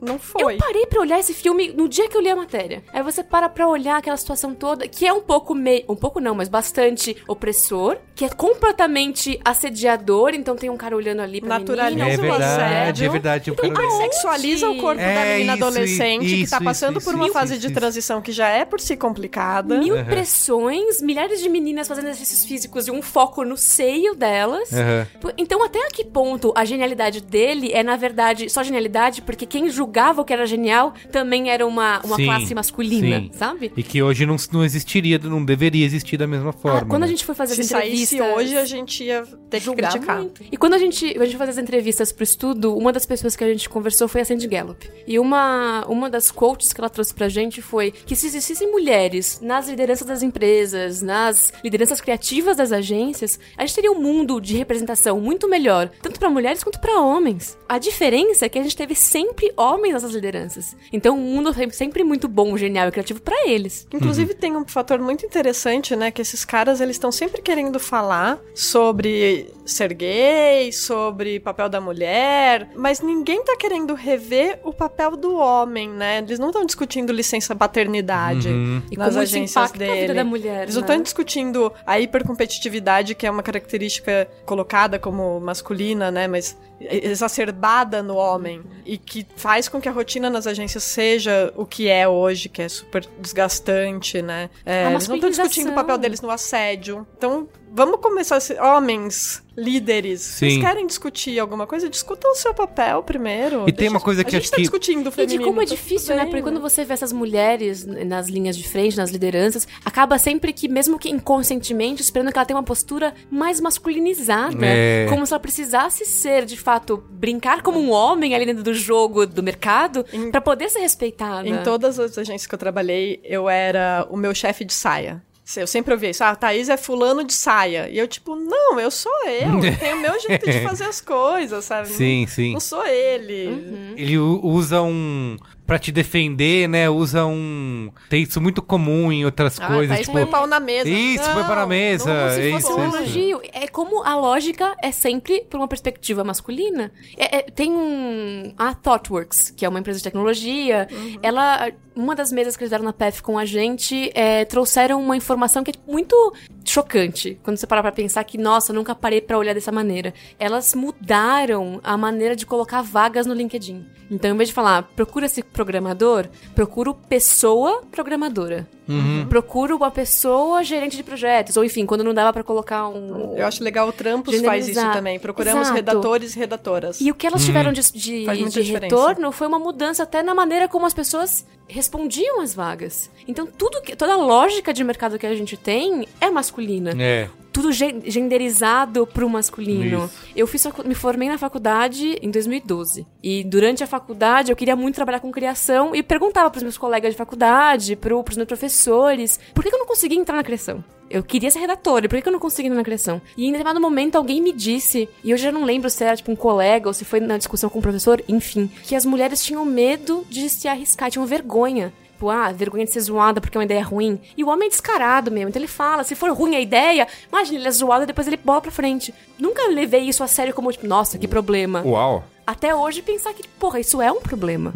Não foi. Eu parei pra olhar esse filme no dia que eu li a matéria. Aí você para pra olhar aquela situação toda, que é um pouco meio. Um pouco não, mas bastante opressor, que é completamente assediador, então tem um cara olhando ali pra Naturaliza menina, É verdade, é verdade. Então, aonde? Sexualiza o corpo É, da menina isso, adolescente que isso, tá isso, passando isso, por uma isso, fase isso, de isso. transição que já é por si complicada. Mil pressões, milhares de meninas fazendo exercícios físicos e um foco no seio delas. P- Então, até a que ponto a genialidade dele é, na verdade, só genialidade porque quem julgava o que era genial também era uma, uma Sim, classe masculina, sim. sabe? E que hoje não, não existiria, não deveria existir da mesma forma. Ah, quando a né? gente foi fazer Se as entrevistas... hoje, a gente ia ter que julgar criticar. muito. E quando a gente, a gente foi fazer as entrevistas pro estudo, uma das pessoas que a gente conversou foi a Sandy Gallup. E uma, uma das quotes que ela trouxe pra gente foi que se existissem mulheres nas lideranças das empresas, nas lideranças criativas das agências, a gente teria um mundo de representação muito melhor, tanto pra mulheres quanto pra homens. A diferença é que a gente teve sempre homens nessas lideranças. Então, um mundo sempre muito bom, genial e criativo pra eles. Inclusive tem um fator muito interessante, né, que esses caras eles estão sempre querendo falar sobre ser gay, sobre papel da mulher, mas ninguém tá querendo rever o papel do homem, né? Eles não estão discutindo licença paternidade E nas como isso agências impacta a dele. vida da mulher, Eles não né? estão discutindo a hipercompetitividade, que é uma característica colocada como masculina, né, mas exacerbada no homem e que faz com que a rotina nas agências seja o que é hoje, que é super desgastante, né? É, A eles não estão discutindo o papel deles no assédio. Então, vamos começar a ser homens líderes. Se Sim. Vocês querem discutir alguma coisa? Discutam o seu papel primeiro. E tem uma coisa que a gente tá que- discutindo o E de feminino. como é tá difícil, né? Porque quando você vê essas mulheres nas linhas de frente, nas lideranças, acaba sempre que, mesmo que inconscientemente, esperando que ela tenha uma postura mais masculinizada. É. Como se ela precisasse ser, de fato, brincar como um homem ali dentro do jogo, do mercado, Em- pra poder ser respeitada. Em todas as agências que eu trabalhei, eu era o meu chefe de saia. Eu sempre ouvia isso, ah, a Thaís é fulano de saia. E eu, tipo, não, eu sou eu. Eu tenho o meu jeito de [LAUGHS] fazer as coisas, sabe? Sim, não, sim. Não sou ele. Uhum. Ele usa um. Pra te defender, né? Usa um. Tem isso muito comum em outras Ah, coisas. Thaís tipo, põe o pau na mesa. Isso, põe o pau na mesa, Não, se é for isso, Então, isso. elogio. É como a lógica é sempre por uma perspectiva masculina. É- é- tem um. A ThoughtWorks, que é uma empresa de tecnologia. Ela. Uma das mesas que eles deram na PEF com a gente é, trouxeram uma informação que é muito chocante. Quando você parar pra pensar que, nossa, eu nunca parei pra olhar dessa maneira. Elas mudaram a maneira de colocar vagas no LinkedIn. Então, em vez de falar, procura-se programador, procuro pessoa programadora. Procuro uma pessoa gerente de projetos. Ou enfim, quando não dava pra colocar um. Eu acho legal o Trampos faz isso também. Procuramos Exato. redatores e redatoras. E o que elas tiveram de, de, de diferença. retorno foi uma mudança até na maneira como as pessoas respondiam às vagas. Então, tudo que, toda a lógica de mercado que a gente tem é masculina. É. tudo gen- genderizado pro masculino. Isso. Eu fiz, me formei na faculdade em 2012. E durante a faculdade eu queria muito trabalhar com criação e perguntava pros meus colegas de faculdade, pro, pros meus professores, por que, que eu não conseguia entrar na criação? Eu queria ser redatora, por que, que eu não consegui entrar na criação? E em determinado momento alguém me disse, e eu já não lembro se era tipo um colega ou se foi na discussão com o professor, enfim, que as mulheres tinham medo de se arriscar, tinham vergonha. Tipo, ah, vergonha de ser zoada porque é uma ideia ruim. E o homem é descarado mesmo. Então ele fala, se for ruim a ideia, imagina, ele é zoado e depois ele bola pra frente. Nunca levei isso a sério como, tipo, nossa, que problema. Uau. Até hoje pensar que, porra, isso é um problema.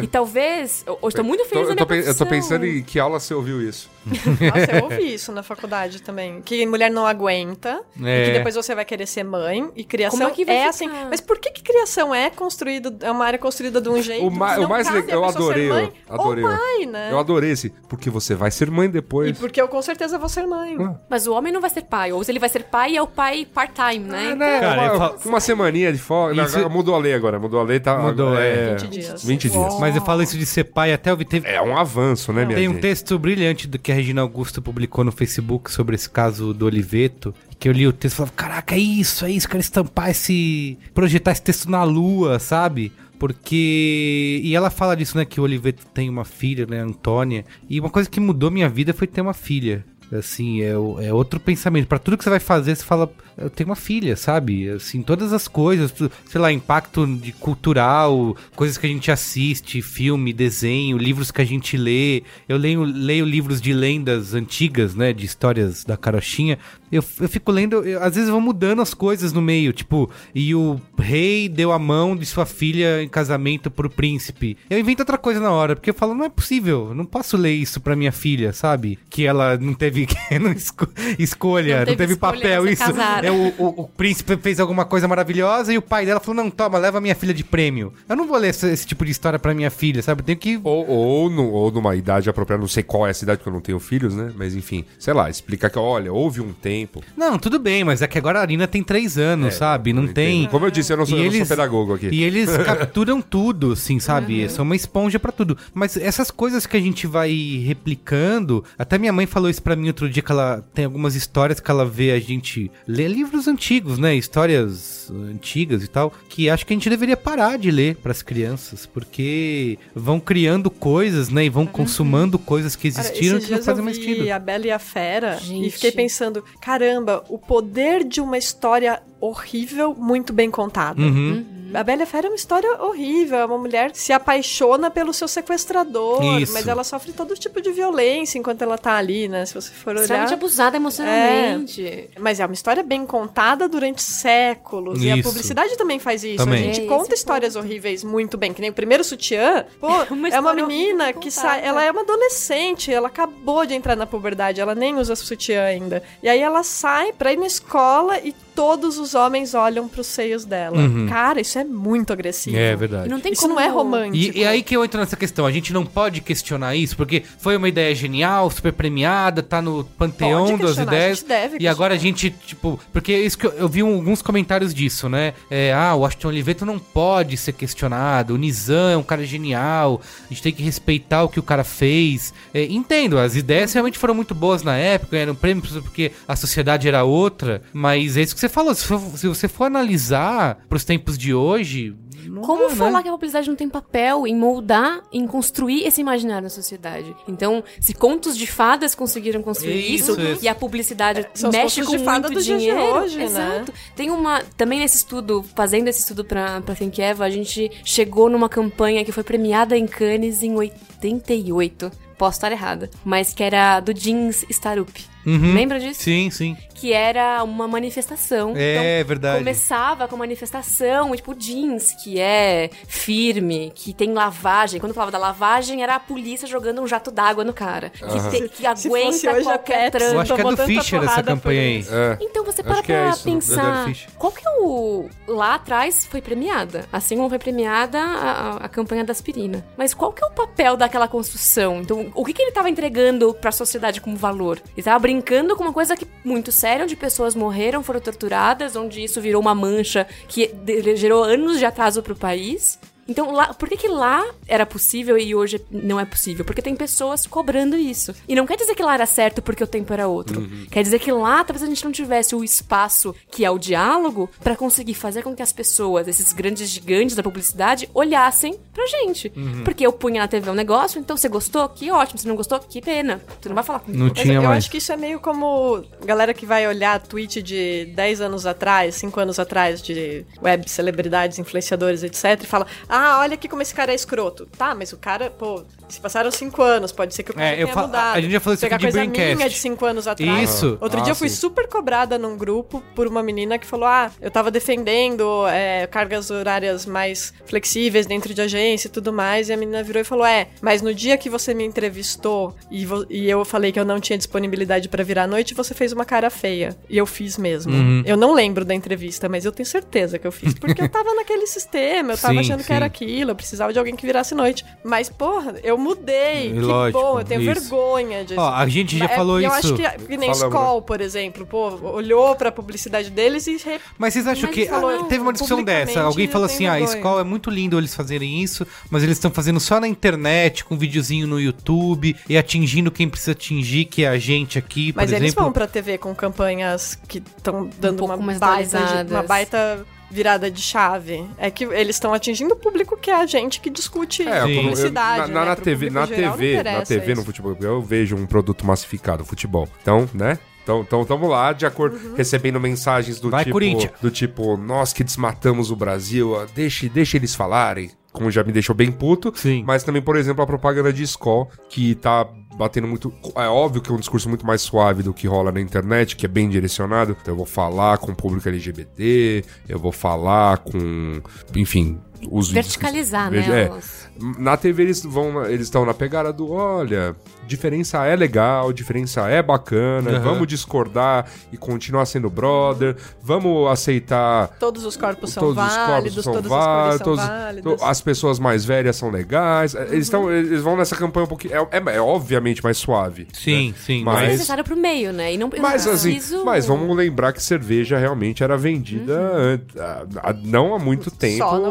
E talvez. Eu, eu tô muito Tô- feliz eu, na tô, minha eu tô profissão. pensando em que aula você ouviu isso. [LAUGHS] Nossa, eu ouvi isso na faculdade também. Que mulher não aguenta, É. e que depois você vai querer ser mãe, e criação Como é que vai é ficar? assim. Mas por que, que criação é construída, é uma área construída de um jeito O, ma- o mais legal, a eu adorei. mãe eu adorei. ou pai, né? Eu adorei esse. Porque você vai ser mãe depois. E porque eu com certeza vou ser mãe. Ah. Mas o homem não vai ser pai. Ou se ele vai ser pai, é o pai part-time, né? É, né? Cara, uma, eu falo- uma semaninha de folga. Isso- mudou a lei agora. Mudou a lei, tá? Mudou, é. 20 dias. 20 dias. Mas eu falo isso de ser pai até eu vi. Teve, É um avanço, né, minha Tem um gente? texto brilhante do que a Regina Augusto publicou no Facebook sobre esse caso do Oliveto. Que eu li o texto e falava: Caraca, é isso, é isso, quero estampar esse. projetar esse texto na lua, sabe? Porque. E ela fala disso, né? Que o Oliveto tem uma filha, né? Antônia. E uma coisa que mudou minha vida foi ter uma filha. Assim, é, é outro pensamento. Pra tudo que você vai fazer, você fala, eu tenho uma filha, sabe? Assim, todas as coisas, sei lá, impacto de cultural, coisas que a gente assiste, filme, desenho, livros que a gente lê. Eu leio, leio livros de lendas antigas, né? De histórias da carochinha. Eu, eu fico lendo, eu- às vezes vão mudando as coisas no meio, tipo, e o rei deu a mão de sua filha em casamento pro príncipe. Eu invento outra coisa na hora, porque eu falo, não é possível, não posso ler isso pra minha filha, sabe? Que ela não teve [LAUGHS] não esco- escolha, Não não teve teve, escolha papel, isso. casada. É o, o- o príncipe fez alguma coisa maravilhosa e o pai dela falou: não, toma, leva minha filha de prêmio. Eu não vou ler esse, esse tipo de história pra minha filha, sabe? Eu tenho que. Ou, ou, no- ou numa idade apropriada, não sei qual é essa idade, porque eu não tenho filhos, né? Mas enfim, sei lá, explicar que, olha, houve um tempo. Não, tudo bem, mas é que agora a Arina tem três anos, sabe? Não É, Eu tem. Como eu disse, eu não sou, eu não sou eles- pedagogo aqui. E eles [LAUGHS] capturam tudo, assim, sabe? Uhum. São uma esponja pra tudo. Mas essas coisas que a gente vai replicando. Até minha mãe falou isso pra mim outro dia, que ela tem algumas histórias que ela vê a gente ler livros antigos, né? Histórias antigas e tal. Que acho que a gente deveria parar de ler pras crianças. Porque vão criando coisas, né? E vão consumando coisas que Cara, existiram esses que não fazem mais sentido. a Bela e a Fera e Gente. fiquei pensando, caramba, o poder de uma história horrível muito bem contada. Uhum. A Bela Fera é uma história horrível. É uma mulher que se apaixona pelo seu sequestrador, Isso. mas ela sofre todo tipo de violência enquanto ela tá ali, né? Se você for Extremamente olhar. abusada emocionalmente. Mas é uma história bem contada durante séculos. E a Isso. publicidade também faz isso. Também. A gente É, conta é histórias horríveis muito bem. Que nem o primeiro sutiã. [LAUGHS] Pô, é uma história menina horrível que sai. Ela é uma adolescente. Ela acabou de entrar na puberdade. Ela nem usa sutiã ainda. E aí ela sai pra ir na escola e todos os homens olham pros seios dela. Cara, isso é muito agressivo. É E verdade. não tem Isso como... não é romântico. E, e aí que eu entro nessa questão, a gente não pode questionar isso, porque foi uma ideia genial, super premiada, tá no panteão das ideias. gente deve E agora a gente, tipo, porque é isso que eu, eu vi um- alguns comentários disso, né? É, ah, o Ashton Oliveto não pode ser questionado, o Nizam é um cara genial, a gente tem que respeitar o que o cara fez. É, entendo, as ideias realmente foram muito boas na época, eram prêmios porque a sociedade era outra, mas é isso que você falou, se, for- se você for analisar pros tempos de hoje. não Como dá, né? falar que a publicidade não tem papel em moldar, em construir esse imaginário na sociedade? Então, se contos de fadas conseguiram construir Isso, isso, isso. e a publicidade os mexe com de fada muito do dia de dinheiro, hoje, né? exato. Tem uma também nesse estudo, fazendo esse estudo pra para Think Eva, a gente chegou numa campanha que foi premiada em Cannes em 88. Posso estar errada, mas que era do jeans Starup. Uhum. Lembra disso? Sim, sim. que era uma manifestação. É, então, verdade. Começava com manifestação, tipo jeans, que é firme, que tem lavagem. Quando falava da lavagem, era a polícia jogando um jato d'água no cara. Que, te- que aguenta hoje a qualquer trânsito. Eu acho que é do Fischer essa campanha aí. isso. É. Então você para é pra isso, do pensar, qual que é o... Lá atrás foi premiada, assim como foi premiada a, a- a campanha da aspirina. Mas qual que é o papel daquela construção? Então, o que, que ele tava entregando pra sociedade como valor? Ele tava brincando com uma coisa que muito séria, onde pessoas morreram, foram torturadas, onde isso virou uma mancha que gerou anos de atraso pro país. Então, lá, por que, que lá era possível e hoje não é possível? Porque tem pessoas cobrando isso. E não quer dizer que lá era certo porque o tempo era outro. Uhum. Quer dizer que lá talvez a gente não tivesse o espaço que é o diálogo pra conseguir fazer com que as pessoas, esses grandes gigantes da publicidade, olhassem pra gente. Uhum. Porque eu punha na TV um negócio, então você gostou? Que ótimo. Se não gostou, que pena. Você não vai falar comigo. Não Mas tinha eu mais. acho que isso é meio como galera que vai olhar tweet de 10 anos atrás, 5 anos atrás, de web celebridades, influenciadores, etc. E fala: Ah, olha aqui como esse cara é escroto. Tá, mas o cara, pô, se passaram 5 anos, pode ser que o cara É, eu tenha fa- mudado. a gente já falou isso Pegar aqui de coisa Braincast. minha de 5 anos atrás. Isso. Outro Ah, dia eu fui sim. super cobrada num grupo por uma menina que falou: Ah, eu tava defendendo é, cargas horárias mais flexíveis dentro de agência e tudo mais. E a menina virou e falou: É, mas no dia que você me entrevistou e, vo- e eu falei que eu não tinha disponibilidade pra virar à noite, você fez uma cara feia. E eu fiz mesmo. Uhum. Eu não lembro da entrevista, mas eu tenho certeza que eu fiz. Porque eu tava [LAUGHS] naquele sistema, eu tava Sim, achando sim. que era aquilo, eu precisava de alguém que virasse noite. Mas, porra, eu mudei. que Lógico, bom, eu tenho isso. vergonha disso. Ó, a gente já É, falou e eu isso. acho que, que nem Falamos, Skoll, por exemplo, pô, olhou pra publicidade deles e re- Mas vocês acham Mas que. falou, ah, teve uma discussão dessa. Alguém falou assim: ah, vergonha. escola é muito lindo eles fazerem isso, mas eles estão fazendo só na internet, com videozinho no YouTube e atingindo quem precisa atingir, que é a gente aqui, por Mas eles exemplo. vão pra TV com campanhas que estão dando pouco uma mais baita, uma baita virada de chave. É que eles estão atingindo o público que é a gente que discute É, Sim. eu- publicidade. na, na, né? na TV, na geral, não TV, na TV, no futebol, eu vejo um produto massificado, futebol. Então, né? Então, então tamo lá, de acordo, Uhum. recebendo mensagens do Vai, tipo, Corinthians. do tipo, nós que desmatamos o Brasil, deixe, deixe eles falarem. Como já me deixou bem puto. Sim. Mas também, por exemplo, a propaganda de Skol, que tá batendo muito. É óbvio que é um discurso muito mais suave do que rola na internet, que é bem direcionado. Então eu vou falar com o público LGBT, eu vou falar com. Enfim. Os Verticalizar, Veja- né? é. os- Na TV eles vão, eles estão na pegada do, olha, diferença é legal, diferença é bacana, Aham. vamos discordar e continuar sendo brother, vamos aceitar Todos os corpos são todos os válidos, corpos são todas as válidos, são todos- válidas. to- as pessoas mais velhas são legais. Eles, estão, eles vão nessa campanha um pouquinho. É, é- é obviamente mais suave. Sim, né? sim. Mas é Mas- necessário pro meio, né? E não, Mas não assim, preciso... mas vamos lembrar que cerveja realmente era vendida an- a- a- não há muito tempo. Só na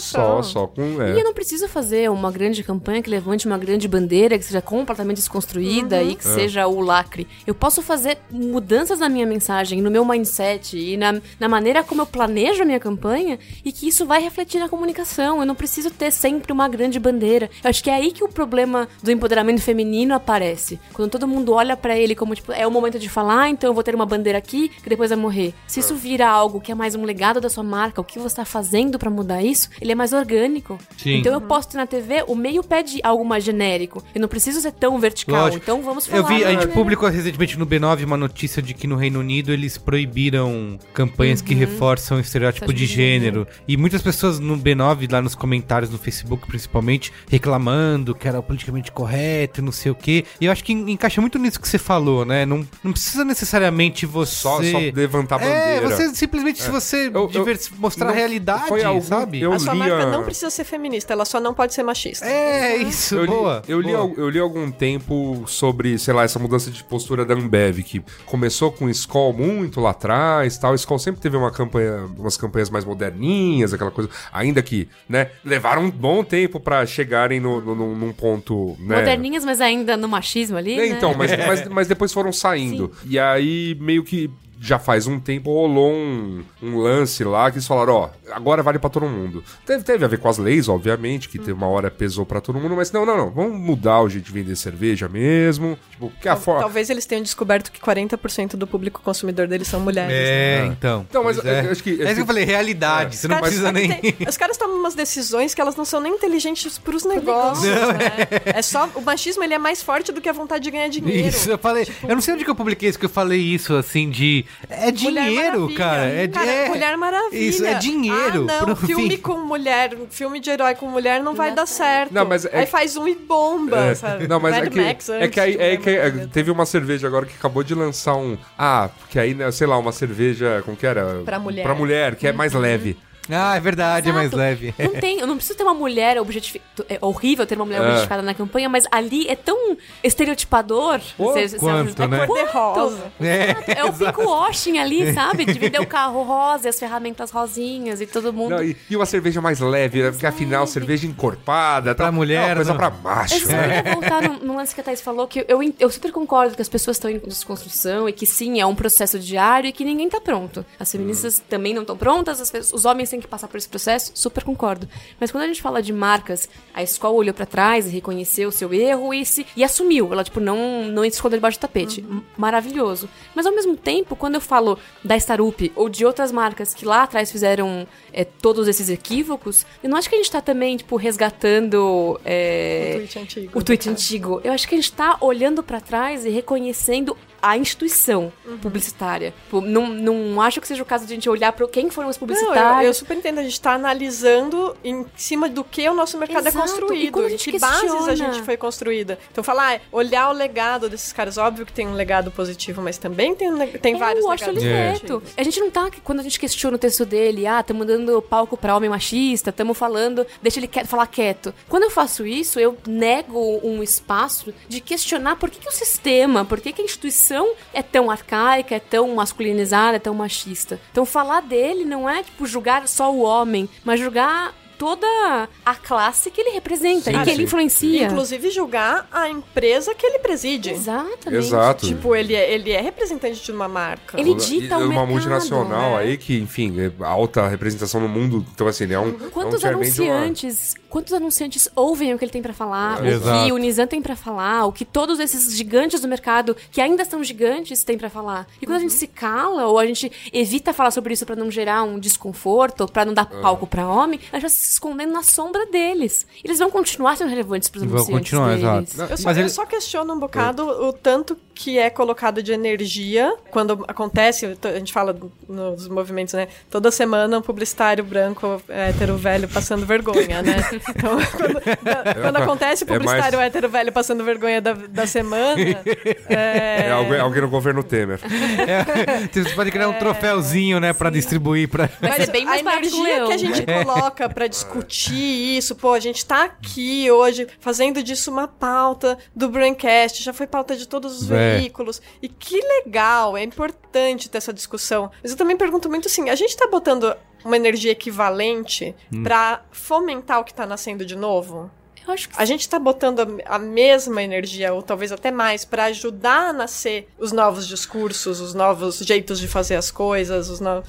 Só, só com. é. E eu não preciso fazer uma grande campanha que levante uma grande bandeira, que seja completamente desconstruída Uhum. e que seja o lacre. Eu posso fazer mudanças na minha mensagem, no meu mindset e na, na maneira como eu planejo a minha campanha e que isso vai refletir na comunicação. Eu não preciso ter sempre uma grande bandeira. Eu acho que é aí que o problema do empoderamento feminino aparece. Quando todo mundo olha pra ele como, tipo, é o momento de falar, então eu vou ter uma bandeira aqui que depois vai morrer. Se isso vira algo que é mais um legado da sua marca, o que você tá fazendo pra mudar isso, ele é mais orgânico. Sim. Então eu posto na TV, o meio pede algo mais genérico. Eu não preciso ser tão vertical. Lógico. Então vamos falar. Eu vi, a gente né? publicou recentemente no B9 uma notícia de que no Reino Unido eles proibiram campanhas que reforçam o estereótipo de gênero. E muitas pessoas no B9, lá nos comentários no Facebook principalmente, reclamando que era politicamente correto e não sei o quê. E eu acho que en- encaixa muito nisso que você falou, né? Não, não precisa necessariamente você. Só, só levantar a É, bandeira. você simplesmente se você Eu- eu- mostrar não- a realidade, foi algum- sabe? eu sua li marca a- não precisa ser feminista, ela só não pode ser machista. É, isso, Eu li, boa. eu, li, boa. al- eu li algum tempo sobre, sei lá, essa mudança de postura da Ambev, que começou com Skol muito lá atrás, tal. Skol sempre teve uma campanha, umas campanhas mais moderninhas, aquela coisa, ainda que, né, levaram um bom tempo pra chegarem no, no- num- num ponto, né? Moderninhas, mas ainda no machismo ali. É, né? Então, mas, [LAUGHS] mas, mas depois foram saindo. E aí, meio que já faz um tempo rolou um, um lance lá que eles falaram, ó, agora vale pra todo mundo. Teve, teve a ver com as leis, obviamente, que teve uma hora pesou pra todo mundo, mas não, não, não, vamos mudar o jeito de vender cerveja mesmo. Tipo, que a Tal- forma. Talvez eles tenham descoberto que 40% do público consumidor deles são mulheres. né? É, então. Então, mas é. eu acho que- É isso que eu falei, realidade. Você não Cara, precisa é nem. tem- os caras tomam umas decisões que elas não são nem inteligentes pros negócios, né? É só... O machismo, ele é mais forte do que a vontade de ganhar dinheiro. Isso, eu falei. eu não sei onde que eu publiquei isso, que eu falei isso, assim, de. É dinheiro, cara. É, Cara, é- Mulher Maravilha. Isso, é dinheiro. Ah, não, filme fim. com mulher, filme de herói com mulher não vai dar certo. Não, mas é Aí faz um e bomba, É, sabe? Não, mas Mad é que, Max é antes que, aí, de é que é, teve uma cerveja agora que acabou de lançar um. Ah, que aí, né, sei lá, uma cerveja. Como que era? Pra mulher. Pra mulher, que é mais leve. Ah, é verdade, é mais Exato. leve. Não [LAUGHS] tem, eu não preciso ter uma mulher objetificada. É horrível ter uma mulher É. objetificada na campanha, mas ali é tão estereotipador. Pô, você- quanto, é né? Cor de rosa. É, É o pico washing ali, sabe? De vender o [LAUGHS] carro rosa e as ferramentas rosinhas e todo mundo. Não, e, e uma cerveja mais leve, né? Porque afinal, cerveja encorpada, Pra tá, mulher, é uma coisa não. pra. Eu só né? queria voltar num, num lance que a Thais falou, que eu, eu super concordo que as pessoas estão em desconstrução e que sim, é um processo diário e que ninguém tá pronto. As feministas também não estão prontas, as os homens têm que passar por esse processo, super concordo. Mas quando a gente fala de marcas, a escola olhou pra trás e reconheceu o seu erro e, se, e assumiu. Ela, tipo, não, não escondeu debaixo do tapete. M- Maravilhoso. Mas ao mesmo tempo, quando eu falo da Starup ou de outras marcas que lá atrás fizeram é, todos esses equívocos, eu não acho que a gente tá também, tipo, resgatando. é, O tweet antigo. o tweet antigo. Eu acho que a gente tá olhando pra trás e reconhecendo a instituição Uhum. publicitária. Não, não acho que seja o caso de a gente olhar para quem foram os Não, publicitários. eu, eu super entendo. A gente tá analisando em cima do que o nosso mercado Exato. é construído. E quando a em gente que bases a questiona- gente foi construída. Então, falar, ah, olhar o legado desses caras, óbvio que tem um legado positivo, mas também tem, tem É, vários o Washington legados É. A gente não tá, quando a gente questiona o texto dele, ah, estamos dando palco pra homem machista, estamos falando, deixa ele quieto, falar quieto. Quando eu faço isso, eu nego um espaço de questionar por que, que o sistema, por que, que a instituição é tão arcaica, é tão masculinizada, é tão machista. Então falar dele não é, tipo, julgar só o homem, mas julgar toda a classe que ele representa Sim, e que ele sim. influencia. Inclusive julgar a empresa que ele preside. Exatamente. Exato. Tipo, ele é, ele é representante de uma marca. Ele dita E o uma mercado, multinacional né? aí que, enfim, é alta representação no mundo. Então, assim, ele é um. Quantos é um uma- anunciantes, quantos anunciantes ouvem o que ele tem pra falar, É. o Exato. que o Nizam tem pra falar, o que todos esses gigantes do mercado, que ainda são gigantes, têm pra falar. E quando a gente se cala ou a gente evita falar sobre isso pra não gerar um desconforto, pra não dar Ah. palco pra homem, a gente vai se escondendo na sombra deles. Eles vão continuar sendo relevantes pros Vão anunciantes continuar, deles. exato. Eu só, Mas eu ele- só questiono um bocado o tanto que é colocado de energia quando acontece, a gente fala nos movimentos, né? Toda semana um publicitário branco hétero velho passando vergonha, né? [LAUGHS] Então, quando, quando acontece o É mais- publicitário hétero velho passando vergonha da, da semana, [LAUGHS] é, É alguém, alguém no governo Temer. É, [LAUGHS] você pode criar um troféuzinho, né, pra distribuir pra... Vai ser bem mais a energia que a gente coloca pra discutir isso, pô, a gente tá aqui hoje fazendo disso uma pauta do Braincast, já foi pauta de todos os É. veículos. E que legal, é importante ter essa discussão. Mas eu também pergunto muito assim, a gente tá botando uma energia equivalente pra fomentar o que tá nascendo de novo? Eu acho que A gente tá botando a, a mesma energia, ou talvez até mais, pra ajudar a nascer os novos discursos, os novos jeitos de fazer as coisas, os novos.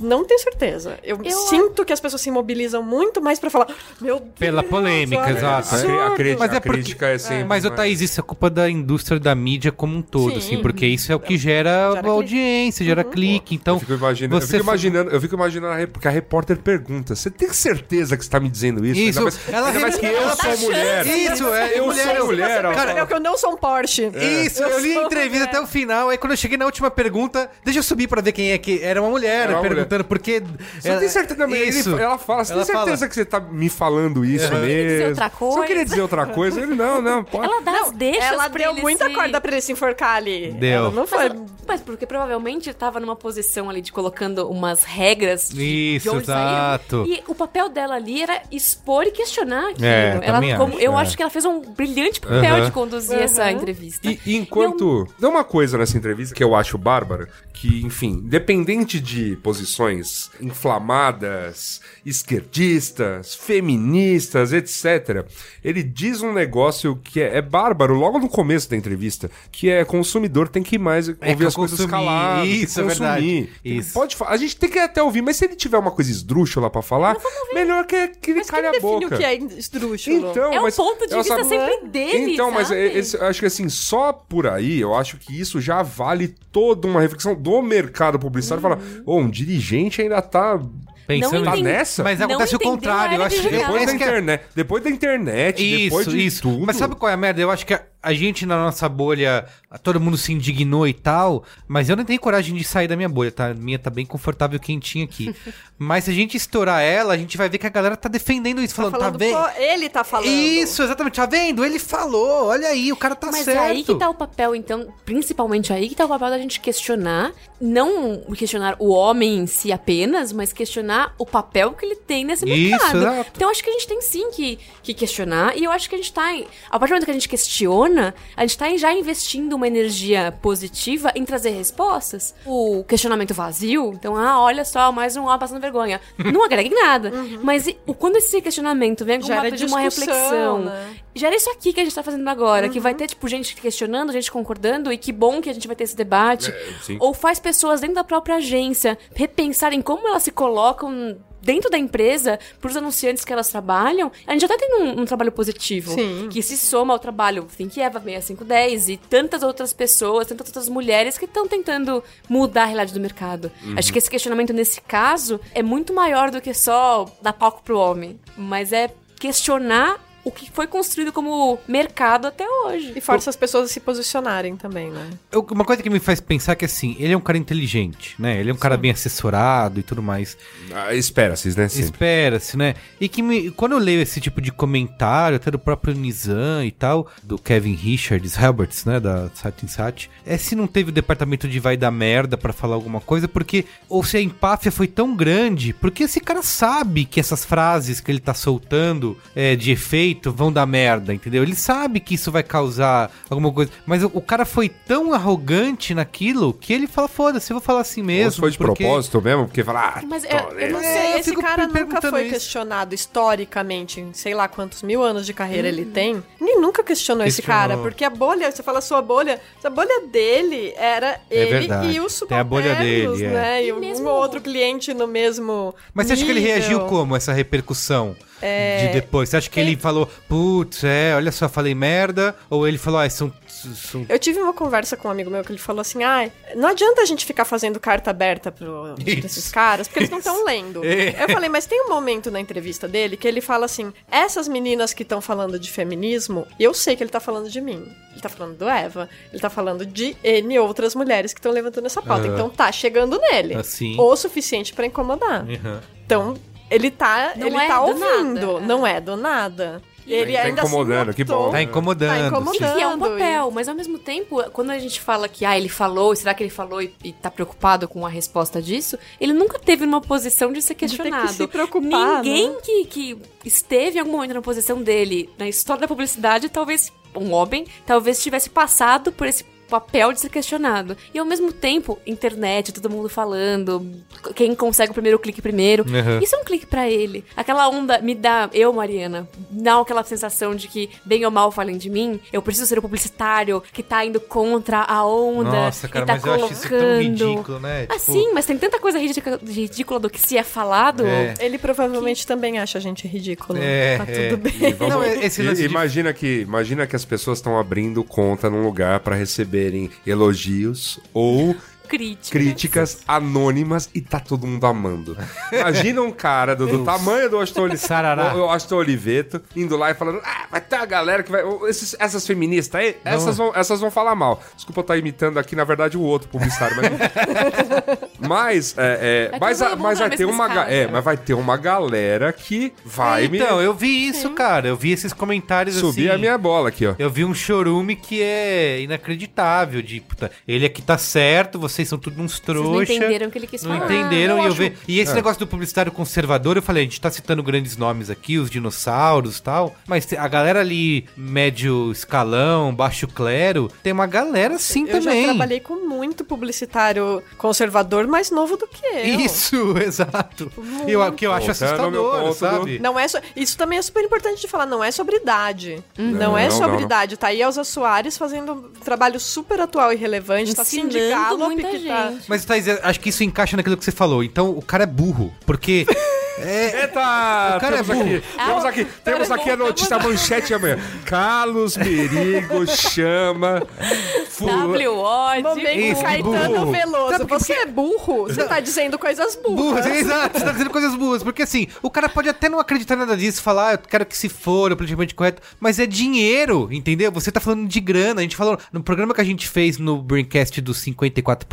Não tenho certeza. Eu, Eu- sinto que as pessoas se mobilizam muito mais pra falar. Meu Deus, Pela polêmica, exato. A, a absurdo." crítica, Mas é a porque- crítica é sempre. Mas, ô mais- Thaís, isso é culpa da indústria da mídia como um todo, Sim. assim, porque isso é o que gera, Gera audiência, gera clique. Então, eu fico imaginando, você eu fico imaginando, eu fico imaginando a porque a repórter pergunta: Você tem certeza que você tá me dizendo isso? Isso, ainda mais, ela ainda mais que eu sou mulher. Isso, é, eu mulher, sou eu- mulher. ela Cara, é que eu não sou um Porsche. Isso, eu li a sou entrevista mulher. até o final. Aí quando eu cheguei na última pergunta, deixa eu subir pra ver quem é que era uma mulher Era uma perguntando por que. Você tem certeza? Não, ele- Isso. ela fala, você Ela tem certeza fala. que você tá me falando isso Uhum. mesmo? dizer outra Você não queria coisa? dizer outra coisa? Ele, não, não, [LAUGHS] pode. ela dá as deixas Ela pra deu ele muita se- corda pra ele se enforcar ali. Deu. Ela não foi. Mas, mas porque provavelmente tava numa posição ali de colocando umas regras de, Isso, de onde exato. E o papel dela ali era expor e questionar aquilo. É, ela, como- acho, eu é. acho que ela fez um brilhante papel Uhum. de conduzir essa entrevista. E, e enquanto. Tem uma coisa nessa entrevista que eu acho bárbara, que, enfim, independente de posições inflamadas, esquerdistas, feministas, etc., ele diz um negócio que é, é bárbaro logo no começo da entrevista, que é consumidor tem que ir mais ouvir É as coisas caladas, que isso, é consumir. verdade. Tem- Isso. Pode a gente tem que até ouvir, mas se ele tiver uma coisa esdrúxula pra falar, melhor que, que ele Mas quem calhe a define boca. o que é esdrúxulo? Então, É o mas ponto de vista sabe- sempre dele, Então, mas sabe? é- esse- eu acho que assim, só por aí, eu acho que isso já vale toda uma reflexão do mercado publicitário. Falar, Uhum. ô, um dirigente ainda tá Pensando tá nessa? Mas acontece o contrário. a Eu acho que jogar. Depois é da é- internet, depois da internet, depois Isso, de isso. tudo. Mas sabe qual é a merda? Eu acho que a- gente na nossa bolha, todo mundo se indignou e tal, mas eu não tenho coragem de sair da minha bolha, tá? A minha tá bem confortável quentinha aqui. [LAUGHS] mas se a gente estourar ela, a gente vai ver que a galera tá defendendo isso, falando, tá, falando, vendo? pô, ele tá falando. Isso, exatamente, tá vendo? Ele falou, olha aí, o cara tá Mas certo. é aí que tá o papel, então, principalmente aí que tá o papel da gente questionar, não questionar o homem em si apenas, mas questionar o papel que ele tem nesse Isso, mercado. exato. Então acho que a gente tem sim que, que questionar, e eu acho que a gente tá, em, a partir do momento que a gente questiona, a gente tá já investindo uma energia positiva em trazer respostas. O questionamento vazio, então, ah, olha só, mais um homem passando vergonha. [LAUGHS] Não agrega em nada. Mas e- o- quando esse questionamento vem com uma, de uma reflexão, né? gera isso aqui que a gente tá fazendo agora, que vai ter, tipo, gente questionando, gente concordando, e que bom que a gente vai ter esse debate. É. Ou faz pessoas dentro da própria agência repensarem como elas se colocam dentro da empresa, pros anunciantes que elas trabalham, a gente já tá tendo um, um trabalho positivo. Sim. Que se soma ao trabalho Think Eva 6510 e tantas outras pessoas, tantas outras mulheres que estão tentando mudar a realidade do mercado. Acho que esse questionamento, nesse caso, é muito maior do que só dar palco pro homem. Mas é questionar o que foi construído como mercado até hoje. E força as pessoas a se posicionarem também, né? Eu- uma coisa que me faz pensar que assim, ele é um cara inteligente, né? Ele é um cara bem assessorado e tudo mais. Ah, Espera-se, né? Espera-se, né? E que me, quando eu leio esse tipo de comentário, até do próprio Nizam e tal, do Kevin Richards, Roberts, né, da Satin Sat, é se não teve o departamento de vai dar merda pra falar alguma coisa, porque ou se a empáfia foi tão grande, porque esse cara sabe que essas frases que ele tá soltando é, de efeito vão dar merda, entendeu? Ele sabe que isso vai causar alguma coisa, mas o, o cara foi tão arrogante naquilo que ele fala, foda-se, eu vou falar assim mesmo. Ou se foi de porque- propósito mesmo, porque fala, ah, Mas eu- eu não né? É, sei, eu esse cara nunca foi isso. questionado historicamente, em sei lá quantos mil anos de carreira ele tem. Ninguém nunca questionou, esse Questionou. cara, porque a bolha, você fala sua bolha, a bolha dele era É ele verdade. e os Tem a bolha subalternos, dele, é. né? E, E um mesmo- ou outro cliente no mesmo Mas você acha que ele nível. reagiu como, essa repercussão É, de depois? Você acha que ele falou, putz, é, olha só, falei merda? Ou ele falou, ah, são... são... Eu tive uma conversa com um amigo meu que ele falou assim: ah, não adianta a gente ficar fazendo carta aberta pro, pra Isso. esses caras, porque eles não estão [LAUGHS] lendo. É. Eu falei, mas tem um momento na entrevista dele que ele fala assim: essas meninas que estão falando de feminismo, eu sei que ele tá falando de mim. Ele tá falando do Eva, ele tá falando de N outras mulheres que estão levantando essa pauta. Aham. Então tá chegando nele. Assim. O suficiente pra incomodar. Uhum. Então, ele tá, Não ele é tá do ouvindo, nada. não é do nada. Ele Tá ainda incomodando, se que bom. Tá incomodando. Tá incomodando. Que é um papel, mas ao mesmo tempo, quando a gente fala que ah, ele falou, será que ele falou e, e tá preocupado com a resposta disso? Ele nunca teve numa posição de ser ter que questionado. se preocupar, Ninguém né? que, que esteve em algum momento na posição dele, na história da publicidade, talvez um homem, talvez tivesse passado por esse papel de ser questionado. E ao mesmo tempo, internet, todo mundo falando, quem consegue o primeiro clique primeiro. Uhum. Isso é um clique pra ele. Aquela onda me dá, eu, Mariana, dá aquela sensação de que, bem ou mal falem de mim, eu preciso ser o publicitário que tá indo contra a onda. Nossa, cara, e tá mas eu acho isso tão colocando. ridículo, né? Tipo, Assim, mas tem tanta coisa ridícula, ridícula do que se é falado. É. Ele provavelmente também acha a gente ridículo. É, tá é. tudo bem. Vamos- Não, esse I- lance de- imagina, que, imagina que as pessoas estão abrindo conta num lugar pra receberem elogios ou Crítica. críticas anônimas e tá todo mundo amando. Imagina um cara do, do tamanho do Astor, Sarará. o, o Astor Oliveto indo lá e falando: Ah, vai ter uma galera que vai. esses- essas feministas aí, essas vão, essas vão falar mal. Desculpa eu estar imitando aqui, na verdade, o outro publicitário, mas. mas, é, é, Vai mas, a- mas vai ter uma. escala, É, né? mas vai ter uma galera que vai me Então, eu vi isso, cara. Eu vi esses comentários subir assim. a minha bola aqui, ó. Eu vi um chorume que é inacreditável. De, puta, ele aqui tá certo, vocês são tudo uns Vocês trouxa. não entenderam o que ele quis Não falar. entenderam eu e eu ve... E esse É. negócio do publicitário conservador, eu falei, a gente tá citando grandes nomes aqui, os dinossauros e tal, mas a galera ali, médio escalão, baixo clero, tem uma galera sim Eu também. já trabalhei com muito publicitário conservador mais novo do que eu. Isso, [LAUGHS] exato. E eu, que eu acho Voltando ao meu assustador, sabe? Não é so... Isso também é super importante de falar, não é sobre idade. Uhum. Não, é Não, sobre não, não. idade. Tá aí Elza Soares fazendo um trabalho super atual e relevante. Tá Ensinando Gallop, muita que tá... gente. Mas, Thaís, acho que isso encaixa naquilo que você falou. Então, o cara é burro. Porque. [LAUGHS] é, Eita! O cara temos é burro. aqui, temos aqui, temos aqui a notícia manchete amanhã. Carlos Merigo chama [LAUGHS] WO Momento Caetano burro. Veloso. Sabe Você é burro? Você tá dizendo coisas burras. Burras, exato, você tá dizendo coisas burras. Porque assim, o cara pode até não acreditar em nada disso, falar, ah, eu quero que se for, o politicamente correto, mas é dinheiro, entendeu? Você tá falando de grana. A gente falou no programa que a gente fez no Braincast dos 54%,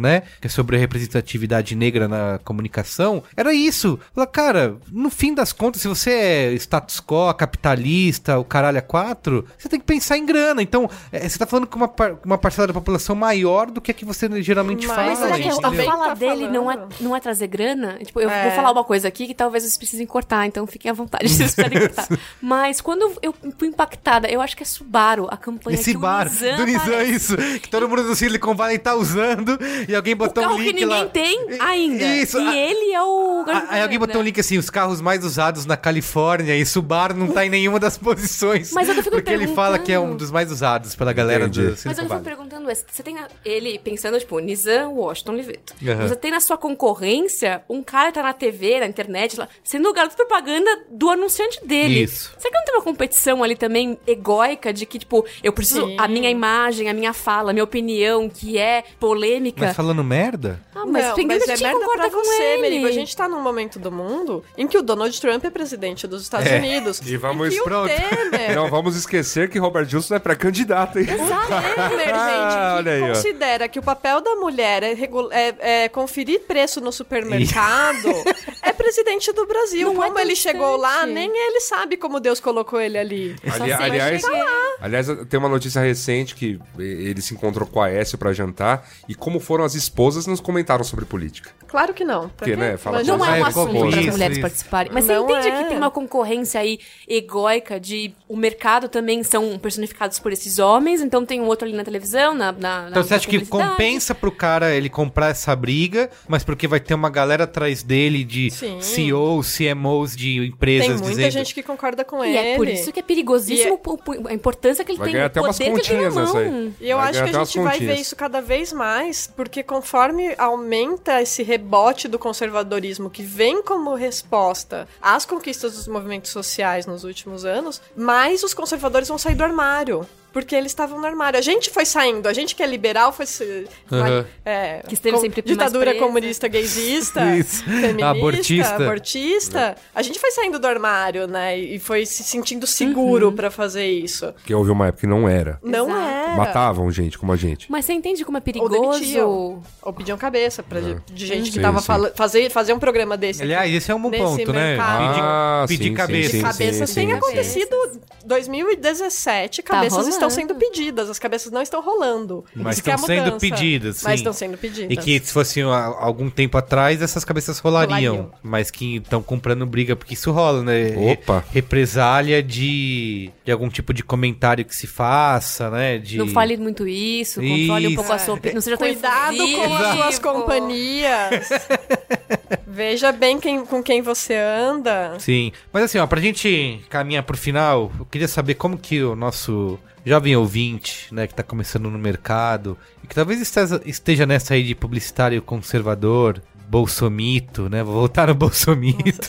né? Que é sobre a representatividade negra na comunicação. Era isso. Fala, cara, no fim das contas, se você é status quo, capitalista, o caralho a quatro, você tem que pensar em grana. Então, é, você tá falando com uma, par- uma parcela da população maior do que a que você geralmente Mas fala. Mas será que a, a fala Tá dele não é, não é trazer grana? Tipo, eu É. vou falar uma coisa aqui que talvez vocês precisem cortar, então fiquem à vontade se [LAUGHS] vocês cortar. Mas quando eu fui impactada, eu acho que é Subaru, a campanha Esse que bar o Nizam do Nizam, aparece. isso. Que todo mundo do Silicon Valley tá usando e alguém O botou carro um que link ninguém lá. tem ainda. Isso. E a- ele é o... a- Aí alguém botou um link assim, os carros mais usados na Califórnia e Subaru não tá em nenhuma das [LAUGHS] posições. Mas eu fico Porque ele fala que é um perguntando. dos mais usados pela galera Entendi. do Mas eu fico perguntando, é, você tem a- ele pensando, tipo, Nizam, Washington, Liveto. Aham. Você tem na sua concorrência um cara que tá na TV, na internet, lá, sendo o garoto propaganda do anunciante dele. Isso. Será que não tem uma competição ali também egóica de que, tipo, eu preciso Sim. a minha imagem, a minha fala, a minha opinião, que é polêmica. Mas falando merda? Ah, mas não, mas é merda concorda pra com você, ele. Merigo. A gente tá num momento do mundo em que o Donald Trump é presidente dos Estados É. Unidos. E vamos- o pronto. Temer... Não vamos esquecer que Robert Wilson é pré-candidato, hein? O [LAUGHS] Temer, Ah, gente, olha que aí, ó. considera que o papel da mulher é, regu- é- é conferir preço no supermercado, é presidente do Brasil. Não é como ele chegou lá, nem ele sabe como Deus colocou ele ali. Ali- aliás, aliás, tem uma notícia recente que ele se encontrou com a Aécio pra jantar e como foram as esposas nos comentaram sobre política. Claro que não. Porque, né, fala Mas Não é um é, assunto para as mulheres isso. participarem. Mas você Não entende é. que tem uma concorrência aí egóica de o mercado também são personificados por esses homens, então tem um outro ali na televisão, na. na Então na você acha que compensa pro cara ele comprar essa briga, mas porque vai ter uma galera atrás dele de Sim. CEOs, CMOs de empresas Tem muita dizendo... gente que concorda com E ele. é por isso que é perigosíssimo o- a importância que ele Vai tem, ganhar o até umas poder que ele tem na continhas nessa mão. aí. E eu Vai acho ganhar que a gente vai ver isso cada vez mais, porque conforme aumenta esse rebote do conservadorismo que vem como resposta às conquistas dos movimentos sociais nos últimos anos, mais os conservadores vão sair do armário. Porque eles estavam no armário. A gente foi saindo. A gente que é liberal foi. se- Aham. é, Que esteve sempre mais Ditadura comunista, gaysista, [LAUGHS] Isso. feminista, Abortista. abortista. A gente foi saindo do armário, né? E foi se sentindo seguro pra fazer isso. Porque houve uma época que não era. Não Exato. era. Matavam gente como a gente. Mas você entende como é Ou perigoso? demitiam. Ou pediam cabeça pra, de gente que Sim, tava sim. fala- fazer, fazer um programa desse. Aliás, esse é um bom ponto, né? mercado. Pedir, Ah, pedir sim, cabeça. sim, cabeças sim, tem acontecido 2017, Tá cabeças. Estão sendo pedidas, as cabeças não estão rolando. Mas é estão sendo mudança. pedidas, sim. Mas estão sendo pedidas. E que se fosse há algum tempo atrás, essas cabeças rolariam. Rolariam. Mas que estão comprando briga, porque isso rola, né? Re- Opa. Represália de, de algum tipo de comentário que se faça, né? De... Não fale muito isso, controle um Isso. pouco a sua opinião. Não seja tão Cuidado com as suas [LAUGHS] companhias. Veja bem quem, com quem você anda. Sim. Mas assim, ó, pra gente caminhar pro final, eu queria saber como que o nosso jovem ouvinte, né, que tá começando no mercado, e que talvez esteja, esteja nessa aí de publicitário conservador, bolsomito, né? Vou voltar no bolsomito.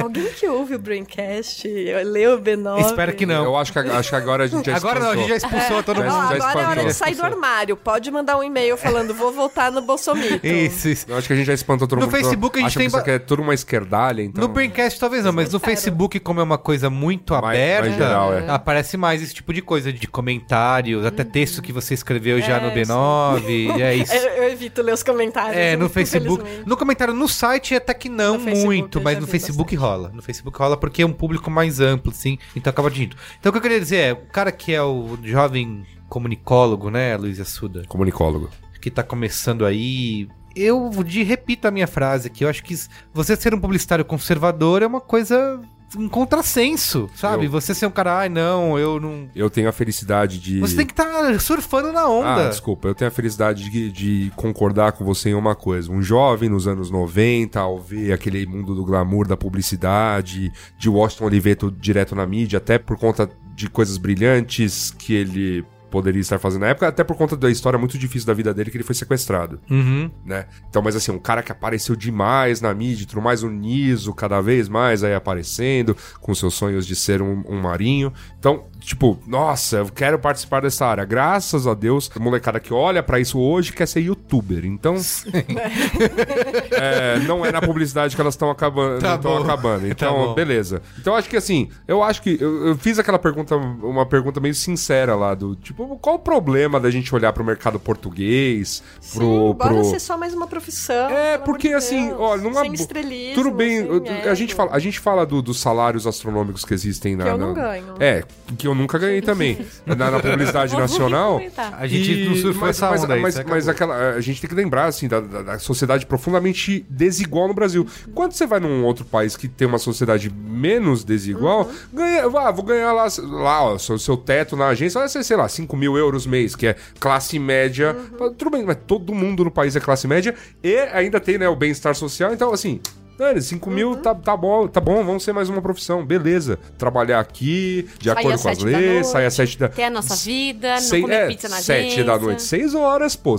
Alguém que ouve o Braincast, leu o B9. Espero que não. Eu acho que, acho que agora a gente já Agora não, a gente já expulsou todo Já- Ó, mundo. agora é hora de sair do armário. Pode mandar um e-mail falando, vou voltar no Bolsomito. Isso, isso. Eu acho que a gente já espantou todo No mundo. Facebook a gente Acha tem que isso ba- aqui é tudo uma esquerdalha, então... No Braincast talvez não, mas no. Facebook, como é uma coisa muito Mais- aberta, mais geral, é. aparece mais esse tipo de coisa, de comentários, até texto que você escreveu já É, no B9, é isso. [LAUGHS] Eu, eu evito ler os comentários. É, no Facebook. No comentário no site até que não muito, mas no Facebook bastante. rola. No Facebook rola porque é um público mais amplo, assim, então acaba atingindo. Então o que eu queria dizer é, o cara que é o jovem comunicólogo, né, Luiz Assuda, Comunicólogo. que tá começando aí. Eu de, repito a minha frase aqui, eu acho que você ser um publicitário conservador é uma coisa um contrassenso, sabe? Eu- Você ser um cara, ai não, eu não. Eu tenho a felicidade de... Você tem que estar tá surfando na onda. Ah, desculpa, eu tenho a felicidade de, de concordar com você em uma coisa. Um jovem nos anos 90, ao ver aquele mundo do glamour da publicidade, de Washington Oliveto direto na mídia, até por conta de coisas brilhantes que ele poderia estar fazendo na época, até por conta da história muito difícil da vida dele, que ele foi sequestrado, Uhum. né? Então, mas assim, um cara que apareceu demais na mídia, tudo mais, o Niso cada vez mais aí aparecendo, com seus sonhos de ser um, um marinho. Então, tipo, nossa, eu quero participar dessa área. Graças a Deus, a molecada que olha pra isso hoje quer ser youtuber. Então, [LAUGHS] é, não é na publicidade que elas estão acabando. Tá tão bom. acabando. [LAUGHS] Então, Tá beleza. Então, acho que assim, eu acho que eu, eu fiz aquela pergunta, uma pergunta meio sincera lá do tipo, qual o problema da gente olhar pro mercado português, Sim, pro, bora pro... ser só mais uma profissão. É, porque de assim, Deus. ó, numa Sem estrelismo, Tudo bem, sem eu- a, gente fala, a gente fala do- dos salários astronômicos que existem na. Que eu na- não ganho. É, que eu nunca ganhei também. na, na publicidade [LAUGHS] nacional. A gente não surfou mas, essa mas, onda aí, mas, mas acabou. aquela, a gente tem que lembrar, assim, da, da- da sociedade profundamente desigual no Brasil. Quando você vai num outro país que tem uma sociedade menos desigual, Uhum. ganha, ah, vou ganhar lá, lá ó, seu, seu teto na agência vai ser, sei lá, 5 mil euros mês, que é classe média. Uhum. Tudo bem, mas todo mundo no país é classe média e ainda tem, né, o bem-estar social. Então, assim, Dani, 5 Uhum. mil tá, tá bom, tá bom, vamos ser mais uma profissão, beleza. Trabalhar aqui, de Sair acordo com as leis, noite, sair às 7 da Ter a nossa vida, não Sei- comer é, pizza na sete agência. da noite, seis horas, pô.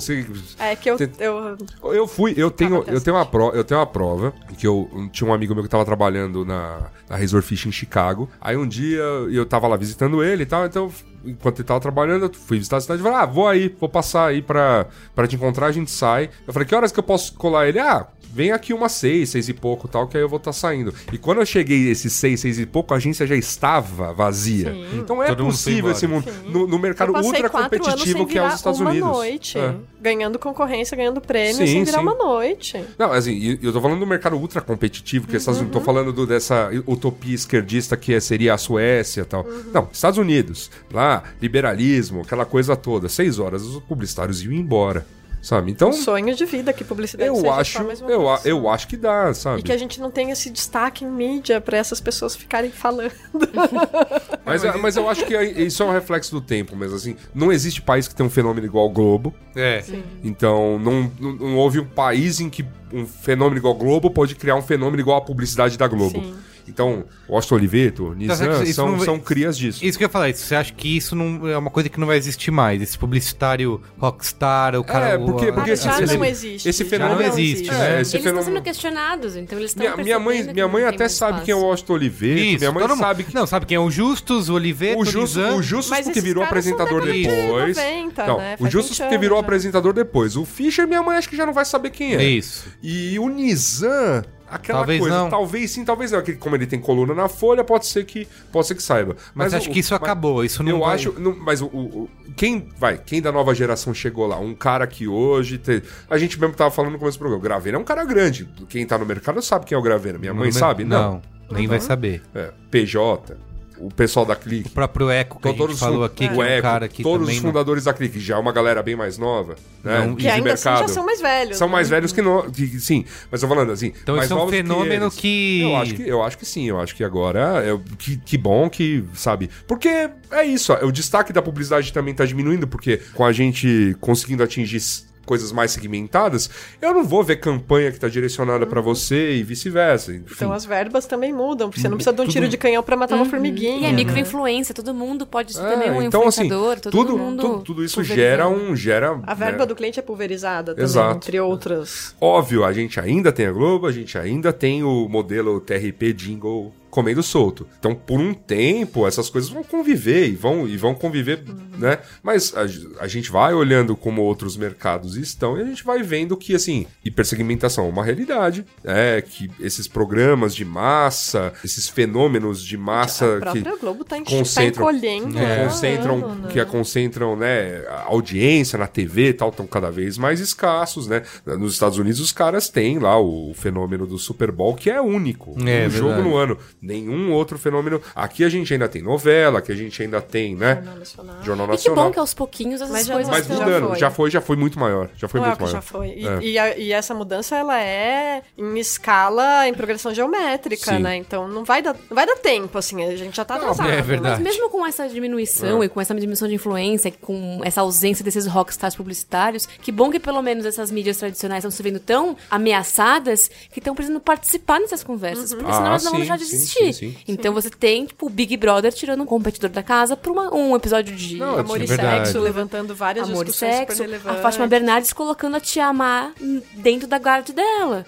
É que eu, Tem- eu eu fui, eu tenho, até eu tenho uma prova, eu tenho uma prova que eu tinha um amigo meu que tava trabalhando na, na Resort Fish em Chicago. Aí um dia eu tava lá visitando ele e tal, então enquanto ele tava trabalhando, eu fui visitar a cidade e falei: "Ah, vou aí, vou passar aí pra, pra te encontrar, a gente sai". Eu falei: "Que horas que eu posso colar ele?" Ah, Vem aqui umas seis, seis e pouco tal, que aí eu vou estar saindo. E quando eu cheguei esses seis, seis e pouco, a agência já estava vazia. Sim. Então é Todo mundo possível embora. esse mundo. No, no mercado ultra competitivo que é os Estados uma Unidos. noite, É. ganhando concorrência, ganhando prêmio, Sim, sem virar sim. uma noite. Não, assim, eu tô falando do mercado ultra competitivo, que é Estados Unidos. Tô falando do- dessa utopia esquerdista que é- seria a Suécia e tal. Não, Estados Unidos. Lá, liberalismo, aquela coisa toda. Seis horas, os publicitários iam embora, sabe? Então, Um sonho de vida que publicidade eu seja acho, só mais uma eu, a- eu acho que dá, sabe? E que a gente não tenha esse destaque em mídia pra essas pessoas ficarem falando. [LAUGHS] Mas, mas eu acho que é- isso é um reflexo do tempo mesmo, assim. Não existe país que tenha um fenômeno igual ao Globo. É. Então, não, não, não houve um país em que um fenômeno igual ao Globo pode criar um fenômeno igual à publicidade da Globo. Sim. Então, Washington Oliveto, Nizam, Tá, isso são, vai- são crias disso. Isso que eu ia falar, isso, você acha que isso não é uma coisa que não vai existir mais? Esse publicitário rockstar, o cara. É, porque- porque a- esse- já esse- não existe. esse já fenômeno não existe, né? É, esse Eles estão fenômeno... sendo questionados, então eles estão Minha, minha mãe, minha mãe não tem até sabe quem é o. Washington Oliveto. Isso, minha mãe sabe que... Não, sabe quem é o Justus, o Oliveto, O Justus, Nizam? o Justus porque virou apresentador depois. 90, não, né? o Justus 20 porque virou apresentador depois. O Fischer, minha mãe acho que já não vai saber quem é. Isso. E o Nizam, aquela Talvez coisa, não. talvez sim, talvez não. Aquele- Como ele tem coluna na folha, pode ser que, pode ser que saiba. Mas, acho o- que isso mas- acabou. Isso não eu vai- acho, não, mas o, o- quem vai, quem da nova geração chegou lá? Um cara que hoje te- a gente mesmo tava falando no começo do programa. O Graveira é um cara grande. Quem tá no mercado sabe quem é o Graveira. Minha mãe Não, sabe? Não. nem vai saber. É, PJ, o pessoal da Clique. O próprio Eco que a gente falou aqui, que o é um Eco, cara que todos também os não- fundadores da Clique, já é uma galera bem mais nova, né? Não, de Que ainda assim mercado. já são mais velhos. São né? mais velhos que nós, que- sim, mas eu falando assim. Então mais isso é um fenômeno eles. que- Eu acho que eu acho que sim, eu acho que agora é que, que bom que, sabe? Porque é isso, ó, o destaque da publicidade também tá diminuindo porque com a gente conseguindo atingir coisas mais segmentadas, eu não vou ver campanha que tá direcionada pra você e vice-versa. Então as verbas também mudam, porque você não precisa de um tiro de canhão pra matar uma formiguinha. E é microinfluência, todo mundo pode ser É, também um então, assim, influenciador, todo tudo, mundo. tudo, tudo isso gera um. Gera, A verba né? do cliente é pulverizada também, Exato. entre outras. Óbvio, a gente ainda tem a Globo, a gente ainda tem o modelo TRP Jingle comendo solto. Então, por um tempo, essas coisas vão conviver e vão, e vão conviver, né? Mas a, a gente vai olhando como outros mercados estão e a gente vai vendo que, assim, hipersegmentação é uma realidade, é que esses programas de massa, esses fenômenos de massa a que Globo tá, enche- concentram- tá encolhendo. que ano a concentram, né? que a concentram, né, a audiência na TV e tal, estão cada vez mais escassos, né? Nos Estados Unidos os caras têm lá o fenômeno do Super Bowl, que é único. É, um jogo verdade. no ano. Nenhum outro fenômeno. Aqui a gente ainda tem novela, aqui a gente ainda tem, né? Jornal Nacional. Jornal E que Nacional. bom que aos pouquinhos essas Mas já coisas Mas Já mudando, foi. já foi, já foi muito maior. Já foi muito Claro que maior. já foi. E, É. e a- e essa mudança, ela é em escala, em progressão geométrica, Sim. né? Então não vai, dar, não vai dar tempo, assim, a gente já tá Não, atrasado. é verdade. Mas mesmo com essa diminuição É. e com essa diminuição de influência, com essa ausência desses rockstars publicitários, que bom que pelo menos essas mídias tradicionais estão se vendo tão ameaçadas que estão precisando participar nessas conversas. Porque senão Ah, elas não vão sim, deixar de existir. Assistir. sim, sim. Então você tem, tipo, o Big Brother tirando um competidor da casa pra uma- um episódio de Não, Amor é e verdade. sexo, levantando várias amor e sexo. super A. Fátima Bernardes colocando a Tia Má dentro da grade dela.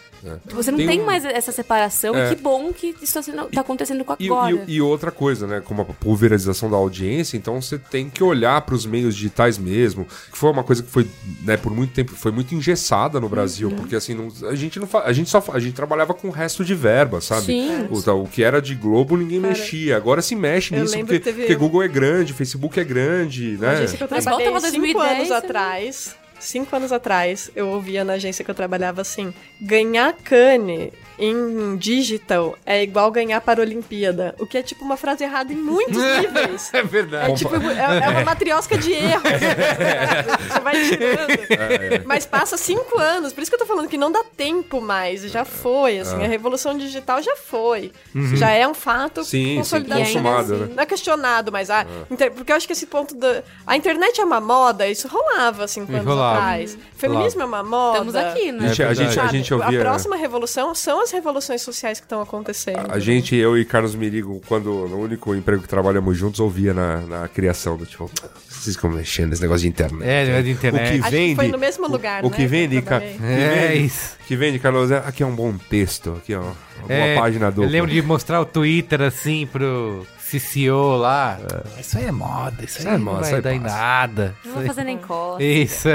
Você não Tem tem, um- mais essa separação. É. E que bom que isso tá, sendo- tá acontecendo com E, agora. e- e outra coisa, né? Como a pulverização da audiência, então você tem que olhar para os meios digitais mesmo. Que foi uma coisa que foi, né, por muito tempo, foi muito engessada no Brasil, Uhum. porque assim, não- a gente não a gente só a gente trabalhava com o resto de verba, sabe? Sim. O, o que era de Globo ninguém mexia. Agora se mexe eu nisso porque, porque um- Google é grande, Facebook é grande, né? agência que eu Mas volta pra cinco 2010 anos também. atrás. Cinco anos atrás, eu ouvia na agência que eu trabalhava assim: ganhar cane em digital é igual ganhar para a Olimpíada. O que é tipo uma frase errada em muitos [LAUGHS] níveis. É verdade. É, tipo, é, é uma matriosca de erros. [LAUGHS] Você vai tirando. [LAUGHS] Mas passa cinco anos. Por isso que eu tô falando que não dá tempo mais. Já foi, assim. A revolução digital já foi. Já é um fato Sim, sim, consolidado. consumado, Ainda né? Não é questionado, mas a inter- porque eu acho que esse ponto da... A internet é uma moda, isso rolava anos Rolava. Atrás. Feminismo é uma moda. Estamos aqui, A né? gente, a, gente, a Sabe? gente ouvia. A próxima revolução são as revoluções sociais que estão acontecendo. A gente, eu e Carlos Mirigo, quando no único emprego que trabalhamos juntos, ouvia na, na criação do tipo, vocês ficam mexendo nesse negócio de internet. É, negócio de internet. O que Acho vende. que foi no mesmo lugar, o né, que que vende, ca- que É vende- isso. Que vende, Carlos, é- aqui é um bom texto, aqui ó, uma É, página dupla. Eu lembro de mostrar o Twitter assim pro CCO lá. Isso aí é moda, isso, Isso aí é não moda, vai isso aí dar em nada. Não Isso vou fazer nem costa. Isso.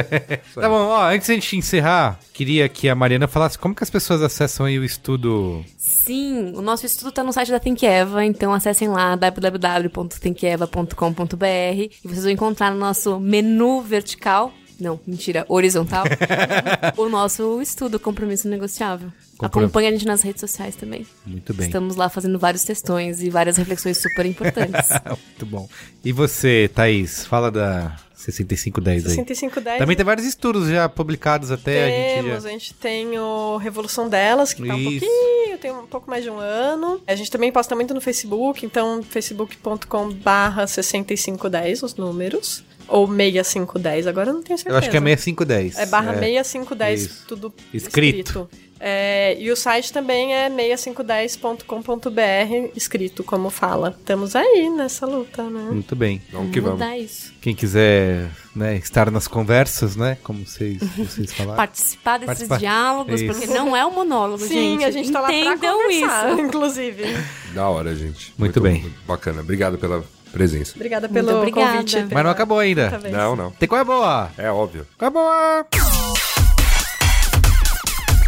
tá bom, ó, antes da gente encerrar, queria que a Mariana falasse como que as pessoas acessam aí o estudo. Sim, o nosso estudo está no site da Thinkeva, então acessem lá www.thinkeva.com.br e vocês vão encontrar no nosso menu vertical, não, mentira, horizontal, [LAUGHS] o nosso estudo Compromisso Negociável. Compro- Acompanhe a gente nas redes sociais também. Muito bem. Estamos lá fazendo vários textões e várias reflexões super importantes. [LAUGHS] Muito bom. E você, Thaís, fala da 6510 aí. 6510 Também tem vários estudos já publicados até. a gente Temos, já... a gente tem o Revolução Delas, que tá um Isso. pouquinho, tem um pouco mais de um ano. A gente também posta muito no Facebook, então facebook.com barra 6510, os números. Ou 6510, agora eu não tenho certeza. Eu acho que é 6510. É barra É. 6510, Isso. tudo Escrito. escrito. É, e o site também é 6510.com.br, escrito como fala. Estamos aí nessa luta, né? Muito bem. Vamos que vamos. Isso. Quem quiser né, estar nas conversas, né? Como vocês, vocês [LAUGHS] falaram. Participar desses Participar. diálogos, Isso. porque não é um monólogo, Sim, gente. a gente tá lá pra Entendam conversar, isso. [LAUGHS] inclusive. [LAUGHS] Da hora, gente. Muito bem. bacana. Obrigado pela presença. Obrigada pelo obrigada. convite. Mas não acabou ainda. outra vez. Não, não. Tem coisa boa. É óbvio. Coisa boa.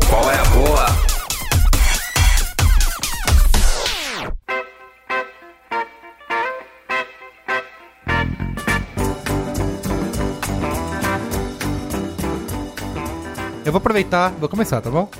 Qual é a boa? Eu vou aproveitar, vou começar, tá bom? [LAUGHS]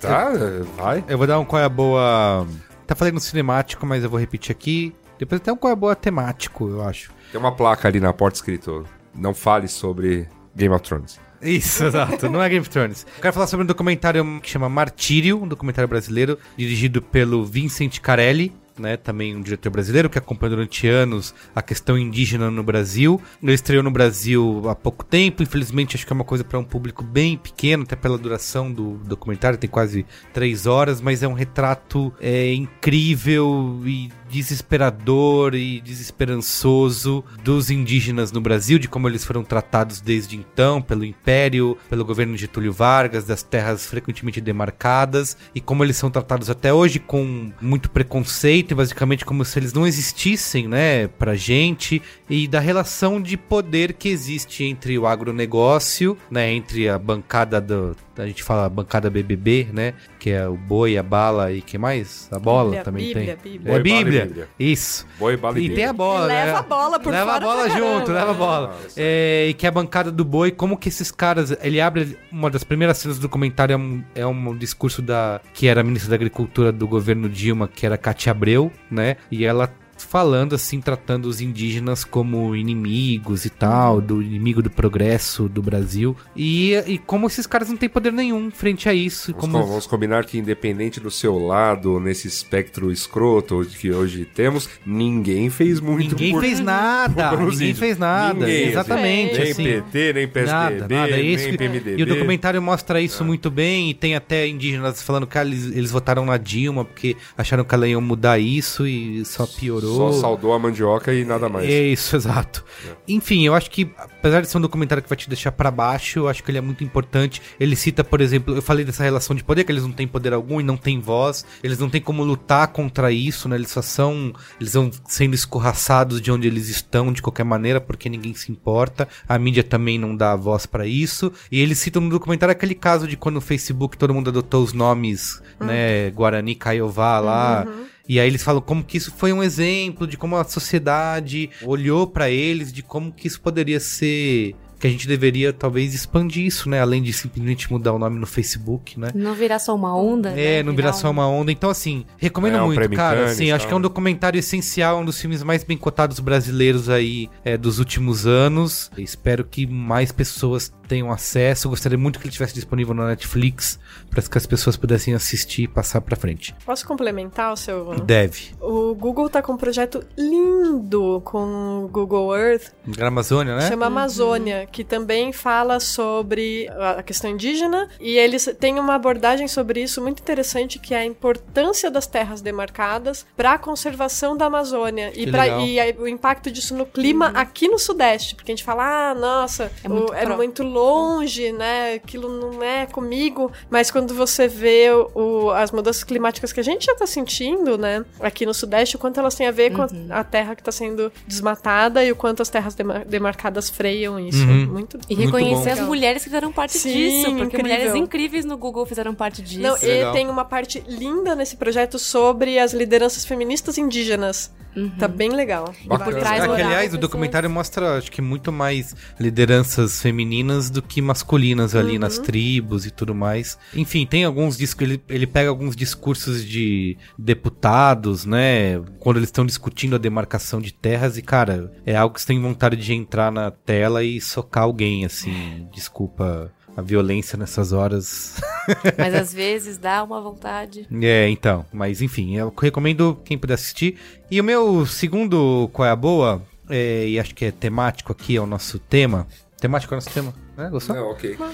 tá, vai. Eu vou dar um qual é a boa. Tá falando no cinemático, mas eu vou repetir aqui. Depois tem um qual é temático, eu acho. Tem uma placa ali na porta escrito: Não fale sobre Game of Thrones. Isso, [LAUGHS] exato. Não é Game of Thrones. Eu quero falar sobre um documentário que chama Martírio, um documentário brasileiro, dirigido pelo Vincent Carelli, né? Também um diretor brasileiro que acompanhou durante anos a questão indígena no Brasil. Ele estreou no Brasil há pouco tempo. Infelizmente, acho que é uma coisa para um público bem pequeno, até pela duração do documentário, tem quase três horas, mas é um retrato é, incrível e desesperador e desesperançoso dos indígenas no Brasil, de como eles foram tratados desde então pelo Império, pelo governo de Getúlio Vargas, das terras frequentemente demarcadas, e como eles são tratados até hoje com muito preconceito, e basicamente como se eles não existissem, né, pra gente, e da relação de poder que existe entre o agronegócio, né, entre a bancada do. A gente fala bancada BBB, né? Que é o boi, a bala e que mais? A bola Bíblia, também Bíblia, tem. Bíblia. É Boi, bala e Bíblia. Bíblia. Isso. Boi, bala e E tem a bola, E né? leva a bola por Leva a bola pra junto, caramba. leva a bola. É, e que a bancada do boi, como que esses caras. Ele abre. Uma das primeiras cenas do documentário é um, é um discurso da. que era a ministra da Agricultura do governo Dilma, que era Cátia Abreu, né? E ela falando assim, tratando os indígenas como inimigos e tal, do inimigo do progresso do Brasil. E, e como esses caras não têm poder nenhum frente a isso. Vamos, Como... com- vamos combinar que, independente do seu lado, nesse espectro escroto que hoje temos, ninguém fez muito Ninguém por- fez nada, pelos ninguém índios. fez nada, Ninguém, exatamente, Nem assim. PT, nem PSDB, Nada, nada. É isso nem que- PMDB. E o documentário mostra isso muito bem. E tem até indígenas falando que ah, eles, eles votaram na Dilma porque acharam que ela ia mudar isso e só piorou. Só saudou a mandioca e nada mais. É isso, [LAUGHS] exato. Enfim, eu acho que, apesar de ser um documentário que vai te deixar pra baixo, eu acho que ele é muito importante. Ele cita, por exemplo, eu falei dessa relação de poder, que eles não têm poder algum e não têm voz, eles não têm como lutar contra isso, né? Eles só são. Eles vão sendo escorraçados de onde eles estão, de qualquer maneira, porque ninguém se importa. A mídia também não dá voz pra isso. E eles citam no documentário aquele caso de quando no Facebook todo mundo adotou os nomes, né? Guarani Caiová lá. E aí eles falam como que isso foi um exemplo de como a sociedade olhou pra eles, de como que isso poderia ser que a gente deveria talvez expandir isso, né? Além de simplesmente mudar o nome no Facebook, né? Não virar só uma onda, É, né? não virar só uma onda. Então, assim, recomendo É, um muito, cara. Cannes Assim, acho que é um documentário essencial, um dos filmes mais bem cotados brasileiros aí é, dos últimos anos. Espero que mais pessoas tenham acesso. Gostaria muito que ele estivesse disponível na Netflix para que as pessoas pudessem assistir e passar pra frente. Posso complementar o seu? Deve. O Google tá com um projeto lindo com o Google Earth, Na Amazônia, né? chama Amazônia, que também fala sobre a questão indígena e eles têm uma abordagem sobre isso muito interessante que é a importância das terras demarcadas para a conservação da Amazônia e, Que pra, e aí o impacto disso no clima aqui no sudeste, porque a gente fala, ah, nossa, É o- muito é pró- muito longe, né? Aquilo não é comigo, mas quando você vê o, as mudanças climáticas que a gente já tá sentindo, né, aqui no sudeste, o quanto elas têm a ver com a, a terra que tá sendo desmatada e o quanto as terras demar- demarcadas freiam isso. Uhum. Muito E reconhecer as mulheres que fizeram parte Sim, disso. Porque incrível. mulheres incríveis no Google fizeram parte disso. Não, Legal. e tem uma parte linda nesse projeto sobre as lideranças feministas indígenas. Tá bem legal. E por Bacana. trás É, que, aliás, o documentário mostra, acho que muito mais lideranças femininas do que masculinas ali nas tribos e tudo mais. Enfim, tem alguns discos, ele, ele pega alguns discursos de deputados, né? Quando eles estão discutindo a demarcação de terras e, cara, é algo que você tem vontade de entrar na tela e socar alguém, assim. Desculpa a violência nessas horas. [LAUGHS] Mas às vezes dá uma vontade. É, então. Mas enfim, eu recomendo quem puder assistir. E o meu segundo Qual é a Boa, é, e acho que é temático aqui, é o nosso tema. Temático é o nosso tema, né? Gostou? Não, ok. [LAUGHS]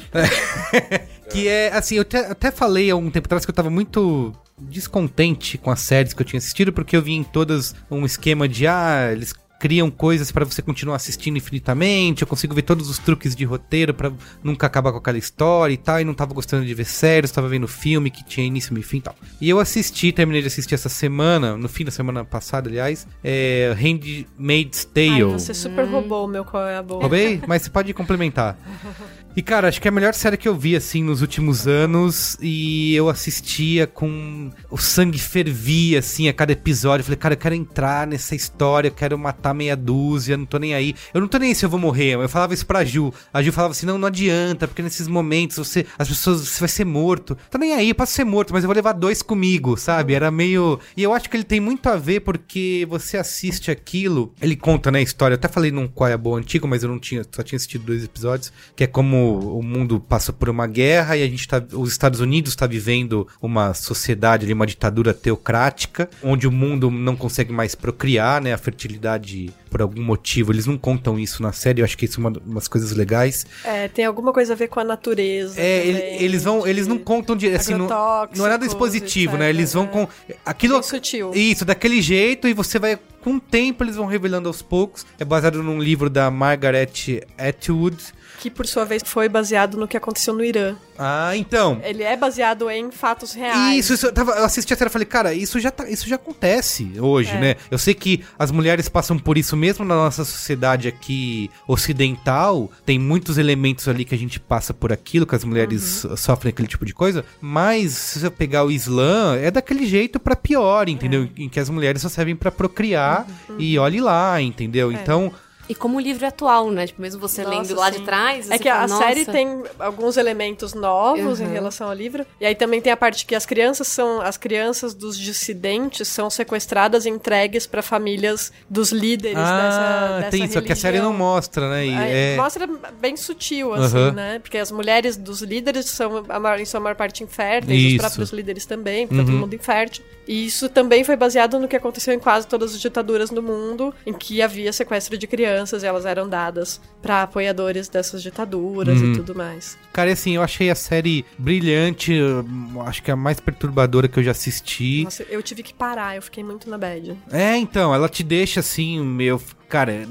Que é, assim, eu até, até falei há um tempo atrás que eu tava muito descontente com as séries que eu tinha assistido, porque eu vi em todas um esquema de, ah, eles criam coisas pra você continuar assistindo infinitamente, eu consigo ver todos os truques de roteiro pra nunca acabar com aquela história e tal, e não tava gostando de ver séries, tava vendo filme que tinha início, meio e fim e tal. E eu assisti, terminei de assistir essa semana, no fim da semana passada, aliás, é Handmaid's Tale. Ai, você super roubou o meu qual é a boa. Roubei? Mas você pode complementar. [LAUGHS] E, cara, acho que é a melhor série que eu vi, assim, nos últimos anos. E eu assistia com... O sangue fervia, assim, a cada episódio. Eu falei, cara, eu quero entrar nessa história, eu quero matar meia dúzia, não tô nem aí. Eu não tô nem aí se eu vou morrer. Eu falava isso pra Ju. A Ju falava assim, não, não adianta, porque nesses momentos você... As pessoas... Você vai ser morto. Tô nem aí, eu posso ser morto, mas eu vou levar dois comigo, sabe? Era meio... E eu acho que ele tem muito a ver porque você assiste aquilo... Ele conta, né, a história. Eu até falei num Qual é Boa antigo, mas eu não tinha... Só tinha assistido dois episódios. Que é como o mundo passa por uma guerra e a gente tá... Os Estados Unidos tá vivendo uma sociedade ali, uma ditadura teocrática, onde o mundo não consegue mais procriar, né? A fertilidade, por algum motivo, eles não contam isso na série. Eu acho que isso é uma, umas coisas legais. É, tem alguma coisa a ver com a natureza. É, também, eles vão, eles não contam de, assim, não, não é nada expositivo, né? Eles vão é. com aquilo Bem sutil. Isso, daquele jeito e você vai com o tempo eles vão revelando aos poucos. É baseado num livro da Margaret Atwood. Que por sua vez foi baseado no que aconteceu no Irã. Ah, então. Ele é baseado em fatos reais. Isso, isso, eu, tava, eu assisti a série e falei, cara, isso já, tá, isso já acontece hoje, É. né? Eu sei que as mulheres passam por isso mesmo na nossa sociedade aqui ocidental. Tem muitos elementos ali que a gente passa por aquilo, que as mulheres Uhum. sofrem aquele tipo de coisa. Mas se você pegar o Islã, é daquele jeito pra pior, entendeu? É. Em que as mulheres só servem pra procriar Uhum. e olhe lá, entendeu? Então. E como o livro é atual, né? Tipo, mesmo você Nossa, lendo lá sim. de trás. É que a fala, "Nossa". série tem alguns elementos novos em Uhum. relação ao livro. E aí também tem a parte que as crianças são. As crianças dos dissidentes são sequestradas e entregues para famílias dos líderes dessa, Ah, dessa tem isso, que a série não religião. mostra, né? E Aí é- Mostra bem sutil, assim, Aham. né? Porque as mulheres dos líderes são, a maior, em sua maior parte, inférteis, os Isso. próprios líderes também, porque tá Uhum. todo mundo infértil. E isso também foi baseado no que aconteceu em quase todas as ditaduras no mundo, em que havia sequestro de crianças e elas eram dadas para apoiadores dessas ditaduras Uhum. e tudo mais. Cara, assim, eu achei a série brilhante, acho que é a mais perturbadora que eu já assisti. Nossa, eu tive que parar, eu fiquei muito na bad. É, então, ela te deixa assim, meu. Cara, é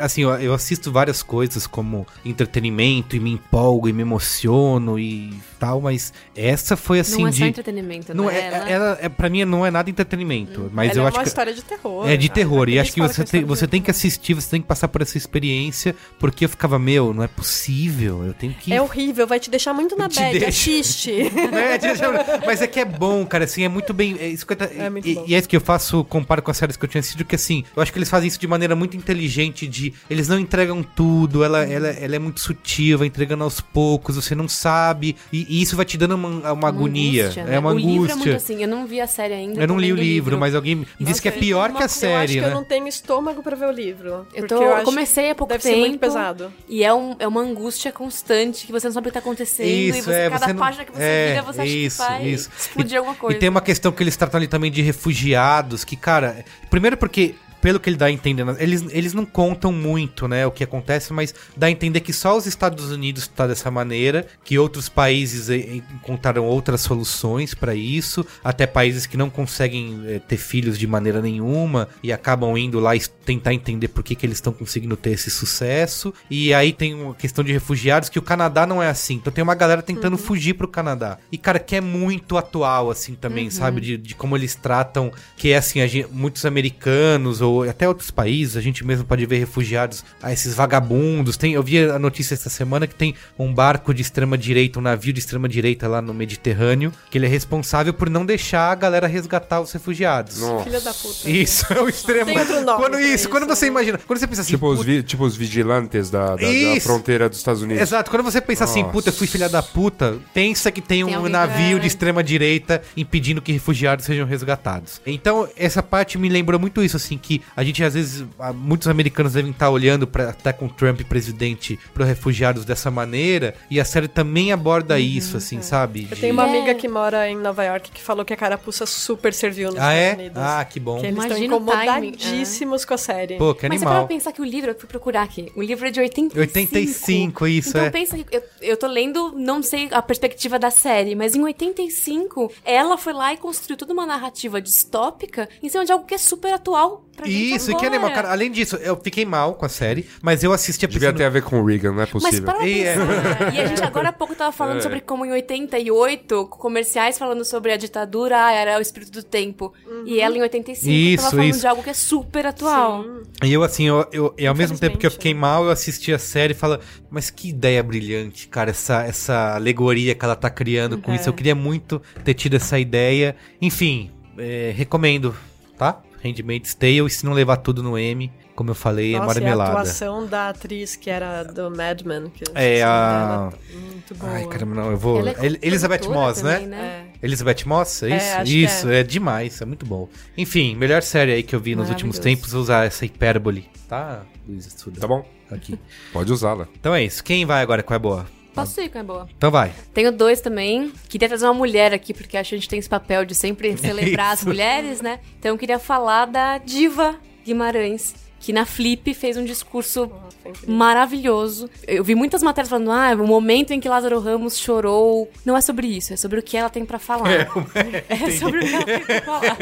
assim, eu, eu assisto várias coisas como entretenimento e me empolgo e me emociono e tal, mas essa foi assim não é só de. entretenimento, Não né? é, Ela- ela, é, pra mim não é nada entretenimento, mas Ela eu é acho uma que. história de terror. É de né? terror, e acho que você é tem, você tem que terror. assistir, você tem que passar por essa experiência, porque eu ficava, meu, não é possível, eu tenho que. É horrível, vai te deixar muito na bad. [LAUGHS] deixa. Assiste. É, deixa- mas é que é bom, cara, assim, é muito bem. É isso que eu ta- É muito e, bom. e é isso que eu faço, comparo com as séries que eu tinha assistido, que assim, eu acho que eles fazem isso de maneira muito inteligente, de. Eles não entregam tudo, ela, ela, ela é muito sutil, vai entregando aos poucos, você não sabe. E, e isso vai te dando uma, uma, uma agonia. angústia, É né? uma o angústia. livro é muito assim, eu não vi a série ainda. eu não li o lendo livro, mas alguém me disse que é Nossa, pior uma- que a Eu acho série, que né? eu não tenho estômago pra ver o livro. Eu, tô, eu comecei há pouco deve tempo. ser muito pesado. E é, um, é uma angústia constante, que você não sabe o que tá acontecendo. Isso, e você, é, cada você não- página que você é, vira, você acha isso, que vai isso. explodir alguma coisa. E tem uma questão que eles tratam ali também de refugiados, que, cara, primeiro porque. Pelo que ele dá a entender, eles, eles não contam muito, né, o que acontece, mas dá a entender que só os Estados Unidos tá dessa maneira, que outros países eh, encontraram outras soluções para isso, até países que não conseguem eh, ter filhos de maneira nenhuma e acabam indo lá e tentar entender por que, que eles estão conseguindo ter esse sucesso. E aí tem uma questão de refugiados que o Canadá não é assim. Então tem uma galera tentando fugir pro Canadá. E, cara, que é muito atual, assim, também, sabe? De, de como eles tratam, que é assim, gente- muitos americanos ou até outros países, a gente mesmo pode ver refugiados, a esses vagabundos. Tem, eu vi a notícia essa semana que tem um barco de extrema direita, um navio de extrema direita lá no Mediterrâneo, que ele é responsável por não deixar a galera resgatar os refugiados. Nossa. Filha da puta. Isso é o extremo. Tem outro nome quando isso, isso, quando você né? imagina, quando você pensa assim, Tipo os, puta- vi- tipo os vigilantes da, da- da fronteira dos Estados Unidos. Exato, quando você pensa assim, Nossa. puta, eu fui filha da puta, pensa que tem, Tem um navio de extrema direita impedindo que refugiados sejam resgatados. Então, essa parte me lembrou muito isso, assim, que a gente às vezes, muitos americanos devem estar olhando para até com Trump presidente para refugiados dessa maneira, e a série também aborda isso, assim, sabe? Eu De- tenho uma É. amiga que mora em Nova York que falou que a carapuça super serviu nos Ah, é? Estados Unidos. Ah, que bom. Que eles estão Imagina o timing, incomodadíssimos com a série. Pô, que Mas você animal. pode pensar que o livro, eu fui procurar aqui, o livro é de 85. 85, isso, então é. pensa que eu, eu tô lendo, não sei a perspectiva da série, mas em 85, ela foi lá e construiu toda uma narrativa distópica em cima de algo que é super atual pra gente Isso, e agora. que animal. Cara, além disso, eu fiquei mal com a série, mas eu assisti a Devia pensando- ter a ver com o Reagan, não é Mas possível. para pra E é- pensar. [LAUGHS] E a gente agora há pouco tava falando É. sobre como em 88, comerciais falando sobre a ditadura, ah, era o espírito do tempo. E ela em 85 Isso, tava falando isso. de algo que é super atual. E eu, assim, eu, eu- e ao mesmo tempo que eu fiquei né? mal, eu assisti a série e falo, mas que ideia brilhante, cara, essa, essa alegoria que ela tá criando com É. isso. Eu queria muito ter tido essa ideia. Enfim, é, recomendo, tá? Handmaid's Tale, e se não levar tudo no M, como eu falei, é Nossa, a marmelada. atuação da atriz que era do Mad Men. Que É, a- tá Muito boa. Ai, caramba, não, eu vou... Ela é El- Elizabeth Moss, também, né? É. Elizabeth Moss, é É, isso? que isso, é. demais, é muito bom. Enfim, melhor série aí que eu vi nos últimos tempos, usar essa hipérbole, tá, Luiz Estuda? Tá bom? Aqui. Pode usá-la. Então é isso. Quem vai agora com a boa? Posso ir, que é boa. Então vai. Tenho dois também. Queria trazer uma mulher aqui, porque acho que a gente tem esse papel de sempre [LAUGHS] celebrar as mulheres, né? Então eu queria falar da Diva Guimarães, que na Flip fez um discurso incrível. maravilhoso. Eu vi muitas matérias falando, ah, o momento em que Lázaro Ramos chorou. Não é sobre isso, é sobre o que ela tem pra falar. É, [LAUGHS] sobre o que ela tem pra falar.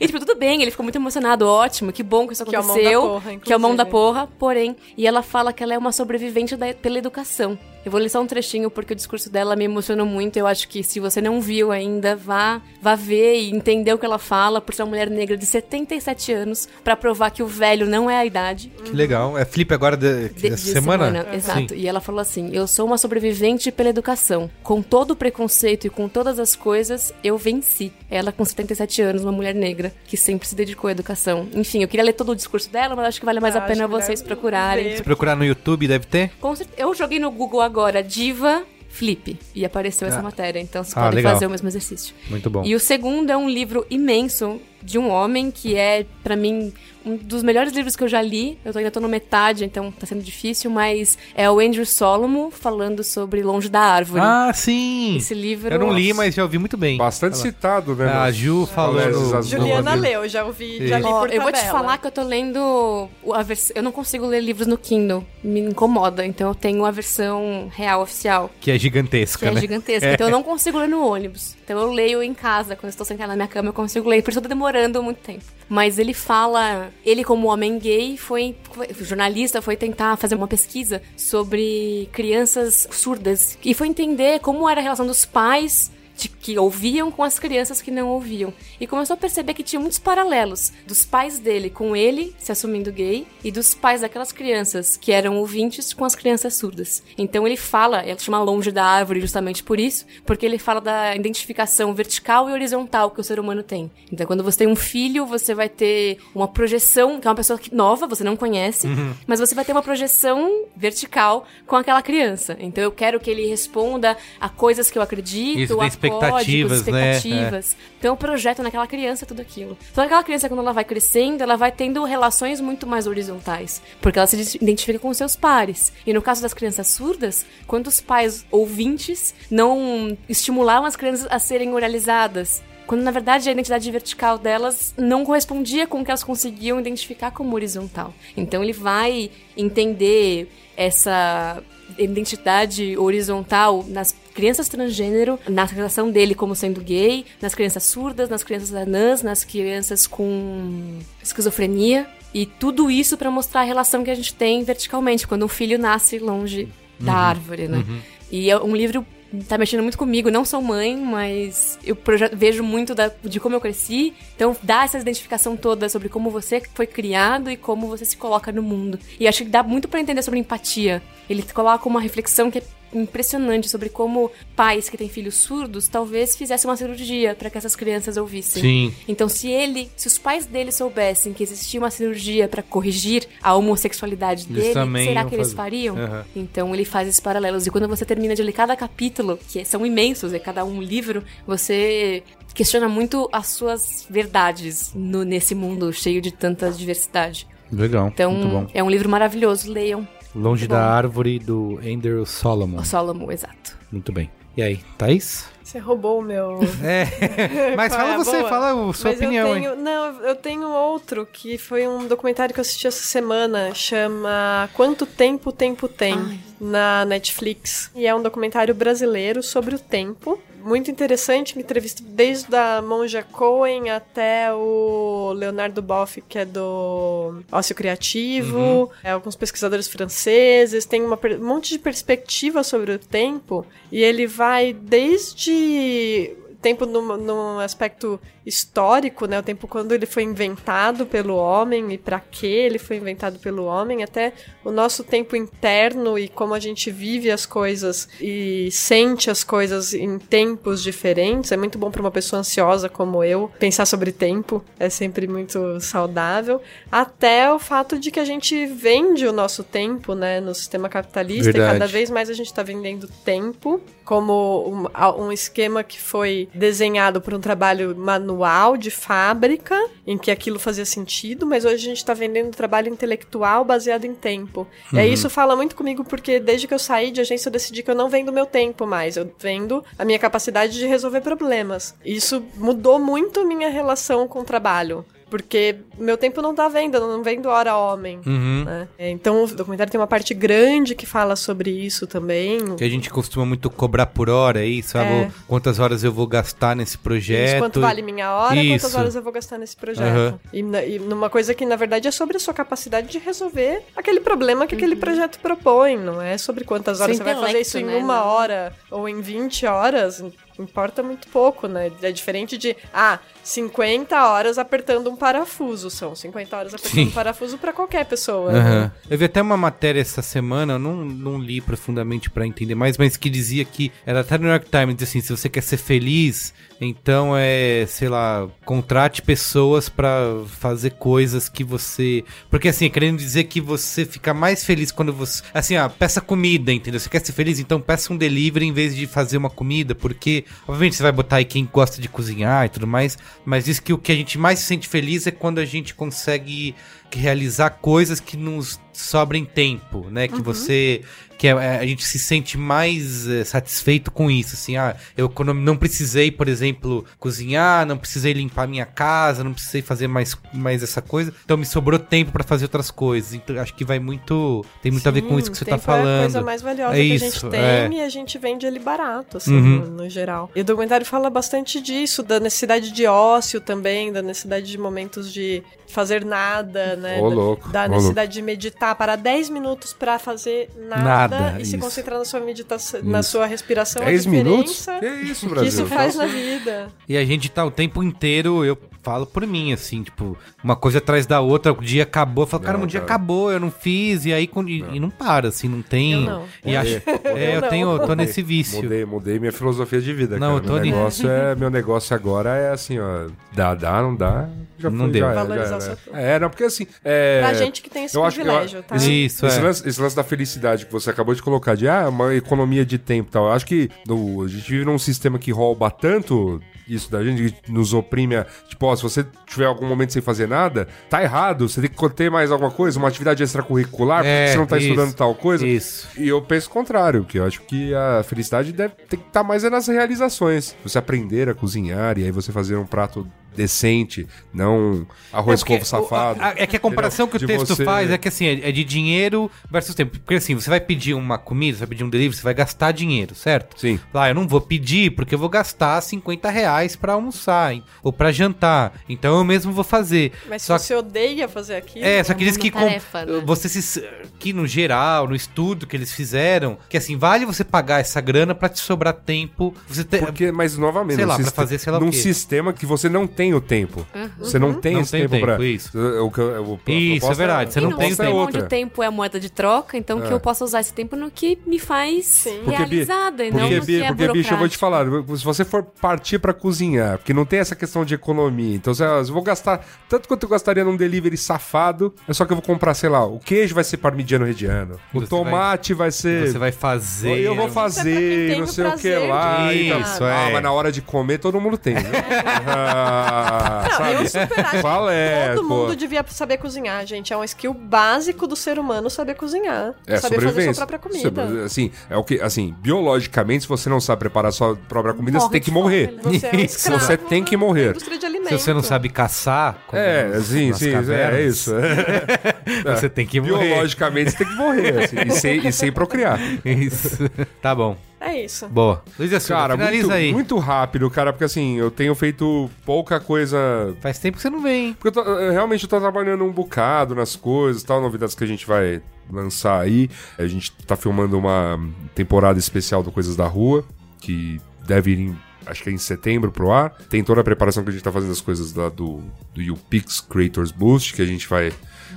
e, tipo, tudo bem, ele ficou muito emocionado, ótimo, que bom que isso Que é o mão aconteceu. da porra, que é o mão da inclusive. porra, porém. E ela fala que ela é uma sobrevivente da- pela educação. Eu vou ler só um trechinho porque o discurso dela me emocionou muito. Eu acho que se você não viu ainda, vá, vá ver e entender o que ela fala por ser uma mulher negra de 77 anos para provar que o velho não é a idade. Que legal. É flip agora de, De- dessa de semana? Exato. Sim. E ela falou assim: Eu sou uma sobrevivente pela educação. Com todo o preconceito e com todas as coisas, eu venci. Ela com 77 anos, uma mulher negra, que sempre se dedicou à educação. Enfim, eu queria ler todo o discurso dela, mas acho que vale mais a Ah, pena acho que vocês procurarem. Se procurar no YouTube, deve ter? Eu joguei no Google agora Diva Flip e apareceu essa matéria, então vocês Ah, podem legal. fazer o mesmo exercício. Muito bom. E o segundo é um livro imenso de um homem que é, pra mim, um dos melhores livros que eu já li. Eu tô- ainda tô na metade, então tá sendo difícil, mas é o Andrew Solomon falando sobre Longe da Árvore. Ah, sim! Esse livro. Eu não li, mas já ouvi muito bem. Bastante citado, né? A nos Ju azul. Juliana leu, já ouvi, já li por eu vou te falar que eu tô lendo a vers... Eu não consigo ler livros no Kindle. Me incomoda. Então eu tenho a versão real oficial. Que é Que gigantesca, é né? gigantesca. Então eu não consigo ler no ônibus. Então eu leio em casa. Quando eu estou sentada na minha cama, eu consigo ler. Por isso eu tô demorando muito tempo. Mas ele fala. Ele, como homem gay, foi. foi- jornalista, foi tentar fazer uma pesquisa sobre crianças surdas. E foi entender como era a relação dos pais. De- que ouviam com as crianças que não ouviam. E começou a perceber que tinha muitos paralelos dos pais dele com ele se assumindo gay e dos pais daquelas crianças que eram ouvintes com as crianças surdas. Então ele fala, ele chama longe da árvore justamente por isso, porque ele fala da identificação vertical e horizontal que o ser humano tem. Então quando você tem um filho, você vai ter uma projeção, que é uma pessoa nova, você não conhece, mas você vai ter uma projeção vertical com aquela criança. Então eu quero que ele responda a coisas que eu acredito, Isso, a expectativas, códigos, né? expectativas. Então eu projeto naquela criança tudo aquilo. Então aquela criança, quando ela vai crescendo, ela vai tendo relações muito mais horizontais. Porque ela se identifica com seus pares. E no caso das crianças surdas, quando os pais ouvintes não estimulavam as crianças a serem oralizadas. Quando na verdade a identidade vertical delas não correspondia com o que elas conseguiam identificar como horizontal. Então ele vai entender essa identidade horizontal nas crianças transgênero, na relação dele como sendo gay, nas crianças surdas, nas crianças anãs, nas crianças com esquizofrenia. E tudo isso para mostrar a relação que a gente tem verticalmente, quando um filho nasce longe da árvore, né? E é um livro tá mexendo muito comigo. Não sou mãe, mas eu vejo muito da- de como eu cresci. Então, dá essa identificação toda sobre como você foi criado e como você se coloca no mundo. E acho que dá muito pra entender sobre empatia. Ele coloca uma reflexão que é impressionante sobre como pais que têm filhos surdos talvez fizessem uma cirurgia para que essas crianças ouvissem. Sim. Então, se ele, se os pais dele soubessem que existia uma cirurgia para corrigir a homossexualidade Eles dele, será que eles fazer. fariam? Aham. Então ele faz esses paralelos. E quando você termina de ler cada capítulo, que são imensos, é cada um livro, você questiona muito as suas verdades no- nesse mundo cheio de tanta diversidade. Legal. Então, é um livro maravilhoso, leiam. Longe muito da bom. árvore do Andrew Solomon. O Solomon, exato. Muito bem. E aí, Thaís? Você roubou o meu. É. [LAUGHS] Mas é fala a você, boa? fala a sua Mas opinião, eu hein? tenho, Não, eu tenho outro que foi um documentário que eu assisti essa semana, chama Quanto Tempo o Tempo Tem, na Netflix. E é um documentário brasileiro sobre o tempo. Muito interessante, me entrevista desde a Monja Cohen até o Leonardo Boff, que é do Ócio Criativo, é, alguns pesquisadores franceses, tem uma um monte de perspectiva sobre o tempo, e ele vai desde tempo num, num aspecto histórico, né? O tempo quando ele foi inventado pelo homem e para que ele foi inventado pelo homem, até o nosso tempo interno e como a gente vive as coisas e sente as coisas em tempos diferentes. É muito bom para uma pessoa ansiosa como eu pensar sobre tempo, é sempre muito saudável. Até o fato de que a gente vende o nosso tempo, né, no sistema capitalista Verdade. e cada vez mais a gente está vendendo tempo como um, a- um esquema que foi desenhado por um trabalho manual de fábrica, em que aquilo fazia sentido, mas hoje a gente está vendendo trabalho intelectual baseado em tempo. E aí isso fala muito comigo porque desde que eu saí de agência eu decidi que eu não vendo meu tempo mais, eu vendo a minha capacidade de resolver problemas. Isso mudou muito minha relação com o trabalho. Porque meu tempo não tá vendo, eu não vendo hora homem. Uhum. né? É, Então o documentário tem uma parte grande que fala sobre isso também. Que a gente costuma muito cobrar por hora aí, sabe? É. Quantas horas eu vou gastar nesse projeto. Isso, quanto vale minha hora, quantas Isso. horas eu vou gastar nesse projeto. Aham. E, na- e numa coisa que, na verdade, é sobre a sua capacidade de resolver aquele problema que aquele projeto propõe. Não é sobre quantas horas Seu você vai fazer isso em né? uma Não. hora ou em 20 horas. Importa muito pouco, né? É diferente de, ah, 50 horas apertando um parafuso. São 50 horas apertando Sim. um parafuso pra qualquer pessoa. né? Aham. Eu vi até uma matéria essa semana, eu não, não li profundamente pra entender mais, mas que dizia que era até no New York Times, dizia assim, se você quer ser feliz, então é, sei lá, contrate pessoas pra fazer coisas que você, porque assim, querendo dizer que você fica mais feliz quando você, assim, ah, peça comida, entendeu? Você quer ser feliz, então peça um delivery em vez de fazer uma comida, porque obviamente você vai botar aí quem gosta de cozinhar e tudo mais, mas diz que o que a gente mais se sente feliz é quando a gente consegue realizar coisas que nos sobrem tempo, né? Que você que é- é, a gente se sente mais é, satisfeito com isso, assim, ah, eu não precisei, por exemplo, cozinhar, não precisei limpar minha casa, não precisei fazer mais, mais essa coisa, então me sobrou tempo pra fazer outras coisas. Então acho que vai muito, tem muito a ver com isso que você tá tempo É a falando. coisa mais valiosa É que a isso, gente tem é. e a gente vende ele barato, assim, Uhum. no, no geral. E o documentário fala bastante disso, da necessidade de ócio também, da necessidade de momentos de fazer nada, né? Ô, Da- louco, Da ô, necessidade de meditar, parar 10 minutos pra fazer nada, Nada, e se isso. concentrar na sua meditação, na sua respiração. 10 a minutos? Que isso, que Brasil? isso faz na vida. E a gente tá o tempo inteiro, eu falo por mim, assim, tipo, uma coisa atrás da outra, o dia acabou, eu falo, cara, Não, o dia cara. acabou, eu não fiz, e aí quando- e, e não para, assim, não tem. Eu não. E acho, [LAUGHS] é, eu não. tenho, eu tô nesse vício. Mudei, mudei minha filosofia de vida, Não, cara. eu tô meu ali. negócio [LAUGHS] é Meu negócio agora é assim, ó. Dá, dá, não dá. Já Não foi, deu. já era, Valorizar já. É, não, porque assim. É, Pra gente que tem esse eu acho que- privilégio, eu- tá? Isso, esse, é. lance, esse lance da felicidade que você acabou de colocar, de ah, uma economia de tempo e tal. Eu acho que no- a gente vive num sistema que rouba tanto isso da gente, que nos oprime. a- Tipo, ó, se você tiver algum momento sem fazer nada, tá errado. Você tem que ter mais alguma coisa, uma atividade extracurricular, porque É, você não tá isso. estudando tal coisa. Isso. E eu penso o contrário, que eu acho que a felicidade deve ter que estar mais é nas realizações. Você aprender a cozinhar e aí você fazer um prato decente, não arroz É porque safado. o- a- é que a comparação que o texto você- faz é que assim, é é de dinheiro versus tempo. Porque assim, você vai pedir uma comida, você vai pedir um delivery, você vai gastar dinheiro, certo? Sim. Lá, eu não vou pedir porque eu vou gastar 50 reais pra almoçar hein, ou pra jantar. Então eu mesmo vou fazer. Mas Só se você odeia fazer aquilo... É, só que diz uma que com, tarefa, né? você se que no geral, no estudo que eles fizeram, que assim, vale você pagar essa grana pra te sobrar tempo, você ter Porque, mas novamente, Sei lá, pra siste- fazer sei lá o num quê. sistema que você não tem o tempo. Você não tem Não esse tem tempo, tempo, pra. isso. O, que eu- o- Isso, proposta é verdade, você E não num tem o tempo. onde o tempo é a moeda de troca, então que eu possa usar esse tempo no que me faz Sim. Realizada e não porque, no que é porque bicho, eu vou te falar, se você for partir pra cozinhar, porque não tem essa questão de economia, então se eu vou gastar tanto quanto eu gastaria num delivery safado, é só que eu vou comprar, sei lá, o queijo vai ser parmigiano reggiano, o Você tomate vai, ser... Você vai fazer. Eu vou é fazer, tem não sei o que lá. Isso, Ah, é. mas na hora de comer todo mundo tem, né? [LAUGHS] Ah, Não, eu sabe? super acho Qual é, todo pô? mundo devia saber cozinhar, gente. É um skill básico do ser humano saber cozinhar. É saber fazer sua própria comida. Sobre- Assim, é o que, assim, biologicamente, se você não sabe preparar sua própria comida, você Morre tem que morrer. né? Você é um escravo Você tem que morrer. Se você não sabe caçar, É, nas- sim, sim, é, cavernas, isso. [LAUGHS] Você tem que morrer. Biologicamente, você tem que morrer, assim, e, sem, e sem procriar. [LAUGHS] Isso. Tá bom. É isso. Boa. Luiz Assuda, Cara, finaliza muito, aí. muito rápido, cara, porque assim, eu tenho feito pouca coisa Faz tempo que você não vem. Porque eu tô- eu realmente eu tô trabalhando um bocado nas coisas, tal, novidades que a gente vai lançar aí. A gente tá filmando uma temporada especial do Coisas da Rua, que deve ir em, acho que é em setembro pro ar. Tem toda a preparação que a gente tá fazendo das coisas lá do, do UPix Creators Boost, que a gente vai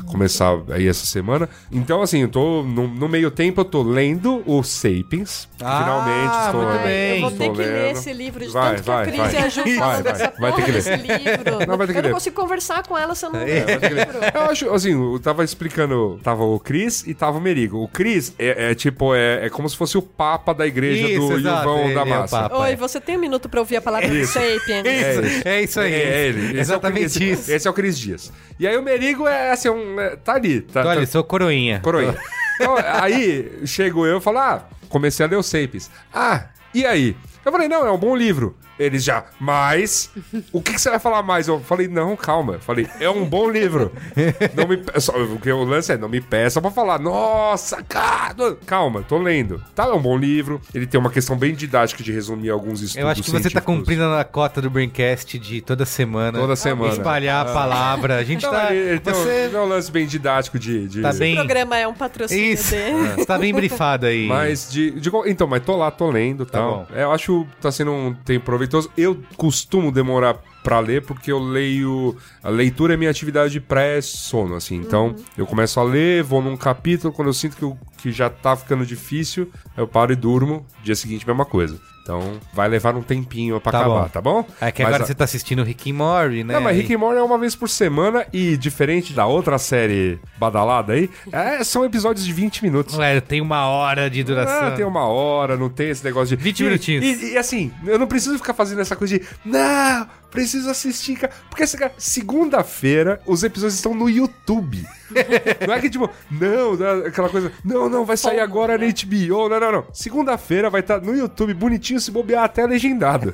começar aí essa semana. Então, assim, eu tô no, no meio tempo, eu tô lendo o Sapiens. Ah, finalmente estou muito lendo. bem. Eu vou ter que ler lendo. esse livro de Vai, tanto vai, que a Cris vai. e a Ju Vai, vai. dessa Vai ter que ler. livro. Não, vai ter que eu não ler. consigo conversar com ela se eu não É, ler ler. livro. Eu acho, assim, eu tava explicando, tava o Cris e tava o Merigo. O Cris é, é tipo, é, é como se fosse o papa da igreja Isso, do exato, Yuvão da é o Massa. papa. Oi, você tem um minuto pra ouvir a palavra Sapiens? É isso. É isso aí. É ele. Exatamente é isso. Esse é o Cris Dias. E aí o Merigo é assim, um, é, tá ali. Tá, olha, tá, eu sou coroinha. coroinha. [LAUGHS] Então, aí chego eu e falo, ah, comecei a ler o Sapiens. Ah, e aí? Eu falei, não, é um bom livro. Eles já, mas. O que, que você vai falar mais? Eu falei, não, calma. Eu falei, é um bom livro. [LAUGHS] Não me. pe- Só, o que o lance é, não me peça pra falar, nossa, cara. Calma, tô lendo. Tá, é um bom livro. Ele tem uma questão bem didática de resumir alguns estudos. Eu acho que você tá cumprindo a cota do Braincast de toda semana. Toda semana. Espalhar a palavra. A [LAUGHS] gente Não, tá. ele, ele tem, um, você tem um lance bem didático de. de- tá O bem. programa é um patrocínio Isso. dele. [LAUGHS] Você tá bem brifado aí. Mas de, de Então, mas tô lá, tô lendo e Tá tal. bom. É, eu acho que tá sendo um tempo proveitoso. Eu costumo demorar pra ler porque eu leio. A leitura é minha atividade pré-sono, assim. Então, eu começo a ler, vou num capítulo, quando eu sinto que, eu- que já tá ficando difícil, eu paro e durmo. Dia seguinte, mesma coisa. Então, vai levar um tempinho pra Tá acabar, bom. tá bom? É que Mas agora a- você tá assistindo Rick and Morty, né? Não, mas Rick and Morty é uma vez por semana e, diferente da outra série badalada aí, é, são episódios de 20 minutos. Ué, tem uma hora de duração. Ah, tem uma hora, não tem esse negócio de. 20 E- minutinhos. E, e, assim, eu não preciso ficar fazendo essa coisa de. Não, preciso assistir, cara. Porque segunda-feira os episódios estão no YouTube. [LAUGHS] não é que tipo, não, não, aquela coisa. Não, não, vai sair agora na HBO. Não, não, não. Segunda-feira vai estar no YouTube bonitinho, se bobear até legendado.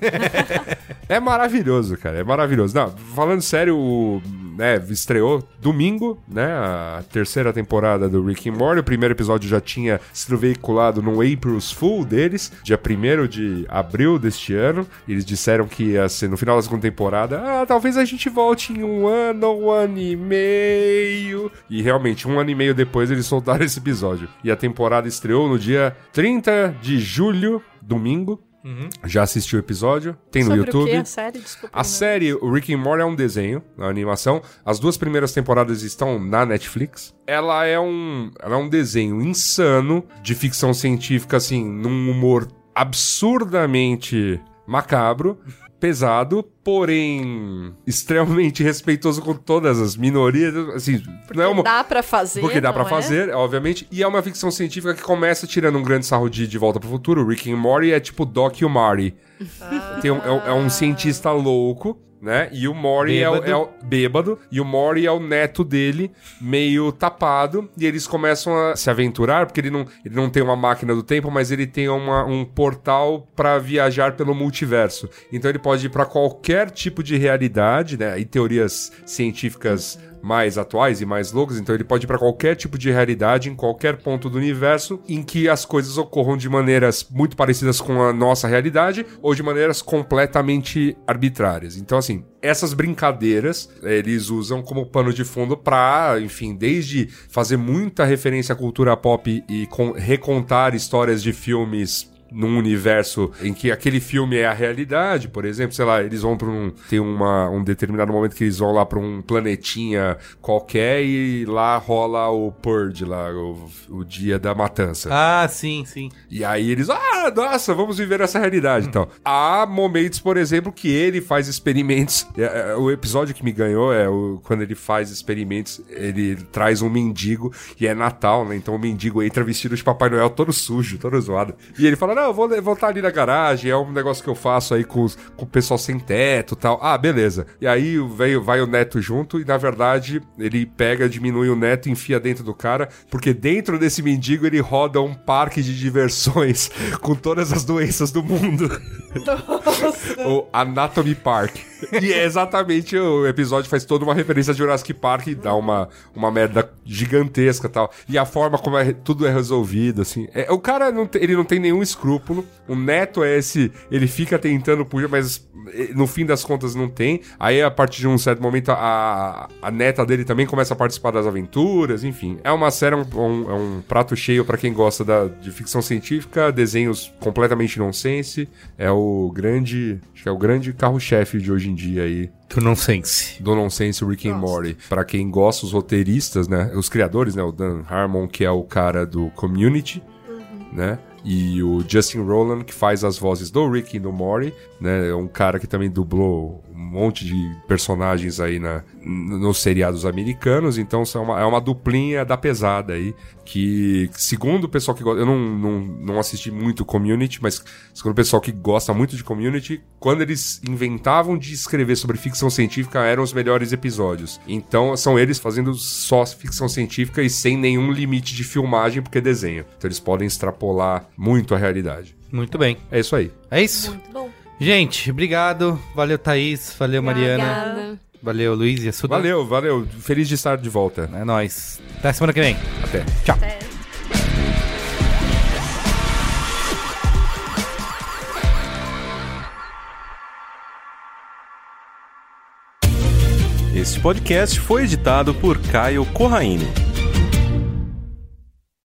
[LAUGHS] é maravilhoso, cara. É maravilhoso. Não, falando sério, o. Né, estreou domingo, né? A terceira temporada do Rick and Morty. O primeiro episódio já tinha sido veiculado no April's Fool deles, dia 1 de abril deste ano. Eles disseram que ia ser no final da segunda temporada. Ah, talvez a gente volte em um ano, um ano e meio. E realmente, um ano e meio depois eles soltaram [LAUGHS] esse episódio. E a temporada estreou no dia 30 de julho, domingo. Já assistiu o episódio? Tem no Sobre YouTube. o que a série? Desculpa. A série, o Rick and Morty é um desenho, uma animação. As duas primeiras temporadas estão na Netflix. Ela é um, ela é um desenho insano de ficção científica, assim, num humor absurdamente macabro, pesado, porém extremamente [LAUGHS] respeitoso com todas as minorias. Assim, não é uma, Dá pra fazer. porque dá pra não é? fazer, obviamente. E é uma ficção científica que começa tirando um grande sarro de De Volta pro Futuro. O Rick and Morty é tipo Doc e o Marty. [LAUGHS] Tem um- é, é um cientista louco, né? E o Morty é o, Bêbado. é o- bêbado. E o Morty é o neto dele, meio tapado. E eles começam a se aventurar, porque ele não, ele não tem uma máquina do tempo, mas ele tem uma- um portal pra viajar pelo multiverso. Então ele pode ir pra qualquer tipo de realidade, né? E teorias científicas mais atuais e mais loucas, então ele pode ir para qualquer tipo de realidade em qualquer ponto do universo em que as coisas ocorram de maneiras muito parecidas com a nossa realidade ou de maneiras completamente arbitrárias. Então assim, essas brincadeiras eles usam como pano de fundo pra, enfim, desde fazer muita referência à cultura pop e con- recontar histórias de filmes num universo em que aquele filme é a realidade, por exemplo, sei lá, eles vão pra um. Tem uma, um determinado momento que eles vão lá pra um planetinha qualquer e lá rola o Purge, lá, o, o dia da matança. Ah, sim, sim. E aí eles, ah, nossa, vamos viver essa realidade. Então, há momentos, por exemplo, que ele faz experimentos. É, é, O episódio que me ganhou é o, quando ele faz experimentos, ele traz um mendigo e é Natal, né? Então o mendigo entra vestido de Papai Noel todo sujo, todo zoado. E ele fala: Não, eu vou voltar ali na garagem, é um negócio que eu faço aí com, os- com o pessoal sem teto e tal. Ah, beleza. E aí veio, vai o neto junto e, na verdade, ele pega, diminui o neto e enfia dentro do cara, porque dentro desse mendigo ele roda um parque de diversões [LAUGHS] com todas as doenças do mundo. [LAUGHS] o Anatomy Park. E é exatamente o episódio faz toda uma referência a Jurassic Park e dá uma, uma merda gigantesca e tal. E a forma como é- tudo é resolvido, assim. É, o cara, não tem- ele não tem nenhum escrúpulo. O neto é esse, ele fica tentando puxar, mas eh, no fim das contas não tem. Aí, a partir de um certo momento, a, a neta dele também começa a participar das aventuras, enfim. É uma série, é um, um- é um prato cheio pra quem gosta da, de ficção científica, desenhos completamente nonsense. É o grande, acho que é o grande carro-chefe de hoje em dia aí. Do nonsense. Do Nonsense Rick and Morty. Pra quem gosta, os roteiristas, né? Os criadores, né? O Dan Harmon, que é o cara do Community, né? E o Justin Roland, que faz as vozes do Rick e do Morty, né? É um cara que também dublou monte de personagens aí na, nos seriados americanos. Então são uma- é uma duplinha da pesada aí. Que, segundo o pessoal que gosta. Eu não, não, não assisti muito Community, mas segundo o pessoal que gosta muito de Community, quando eles inventavam de escrever sobre ficção científica, eram os melhores episódios. Então são eles fazendo só ficção científica e sem nenhum limite de filmagem, porque é desenho. Então eles podem extrapolar muito a realidade. Muito bem. É isso aí. É isso? Muito bom. Gente, obrigado. Valeu, Thaís. Valeu, Mariana. Obrigada. Valeu, Luiz e a Suda. Valeu, valeu. Feliz de estar de volta. É nóis. Até semana que vem. Até. Tchau. Este podcast foi editado por Caio Corraine.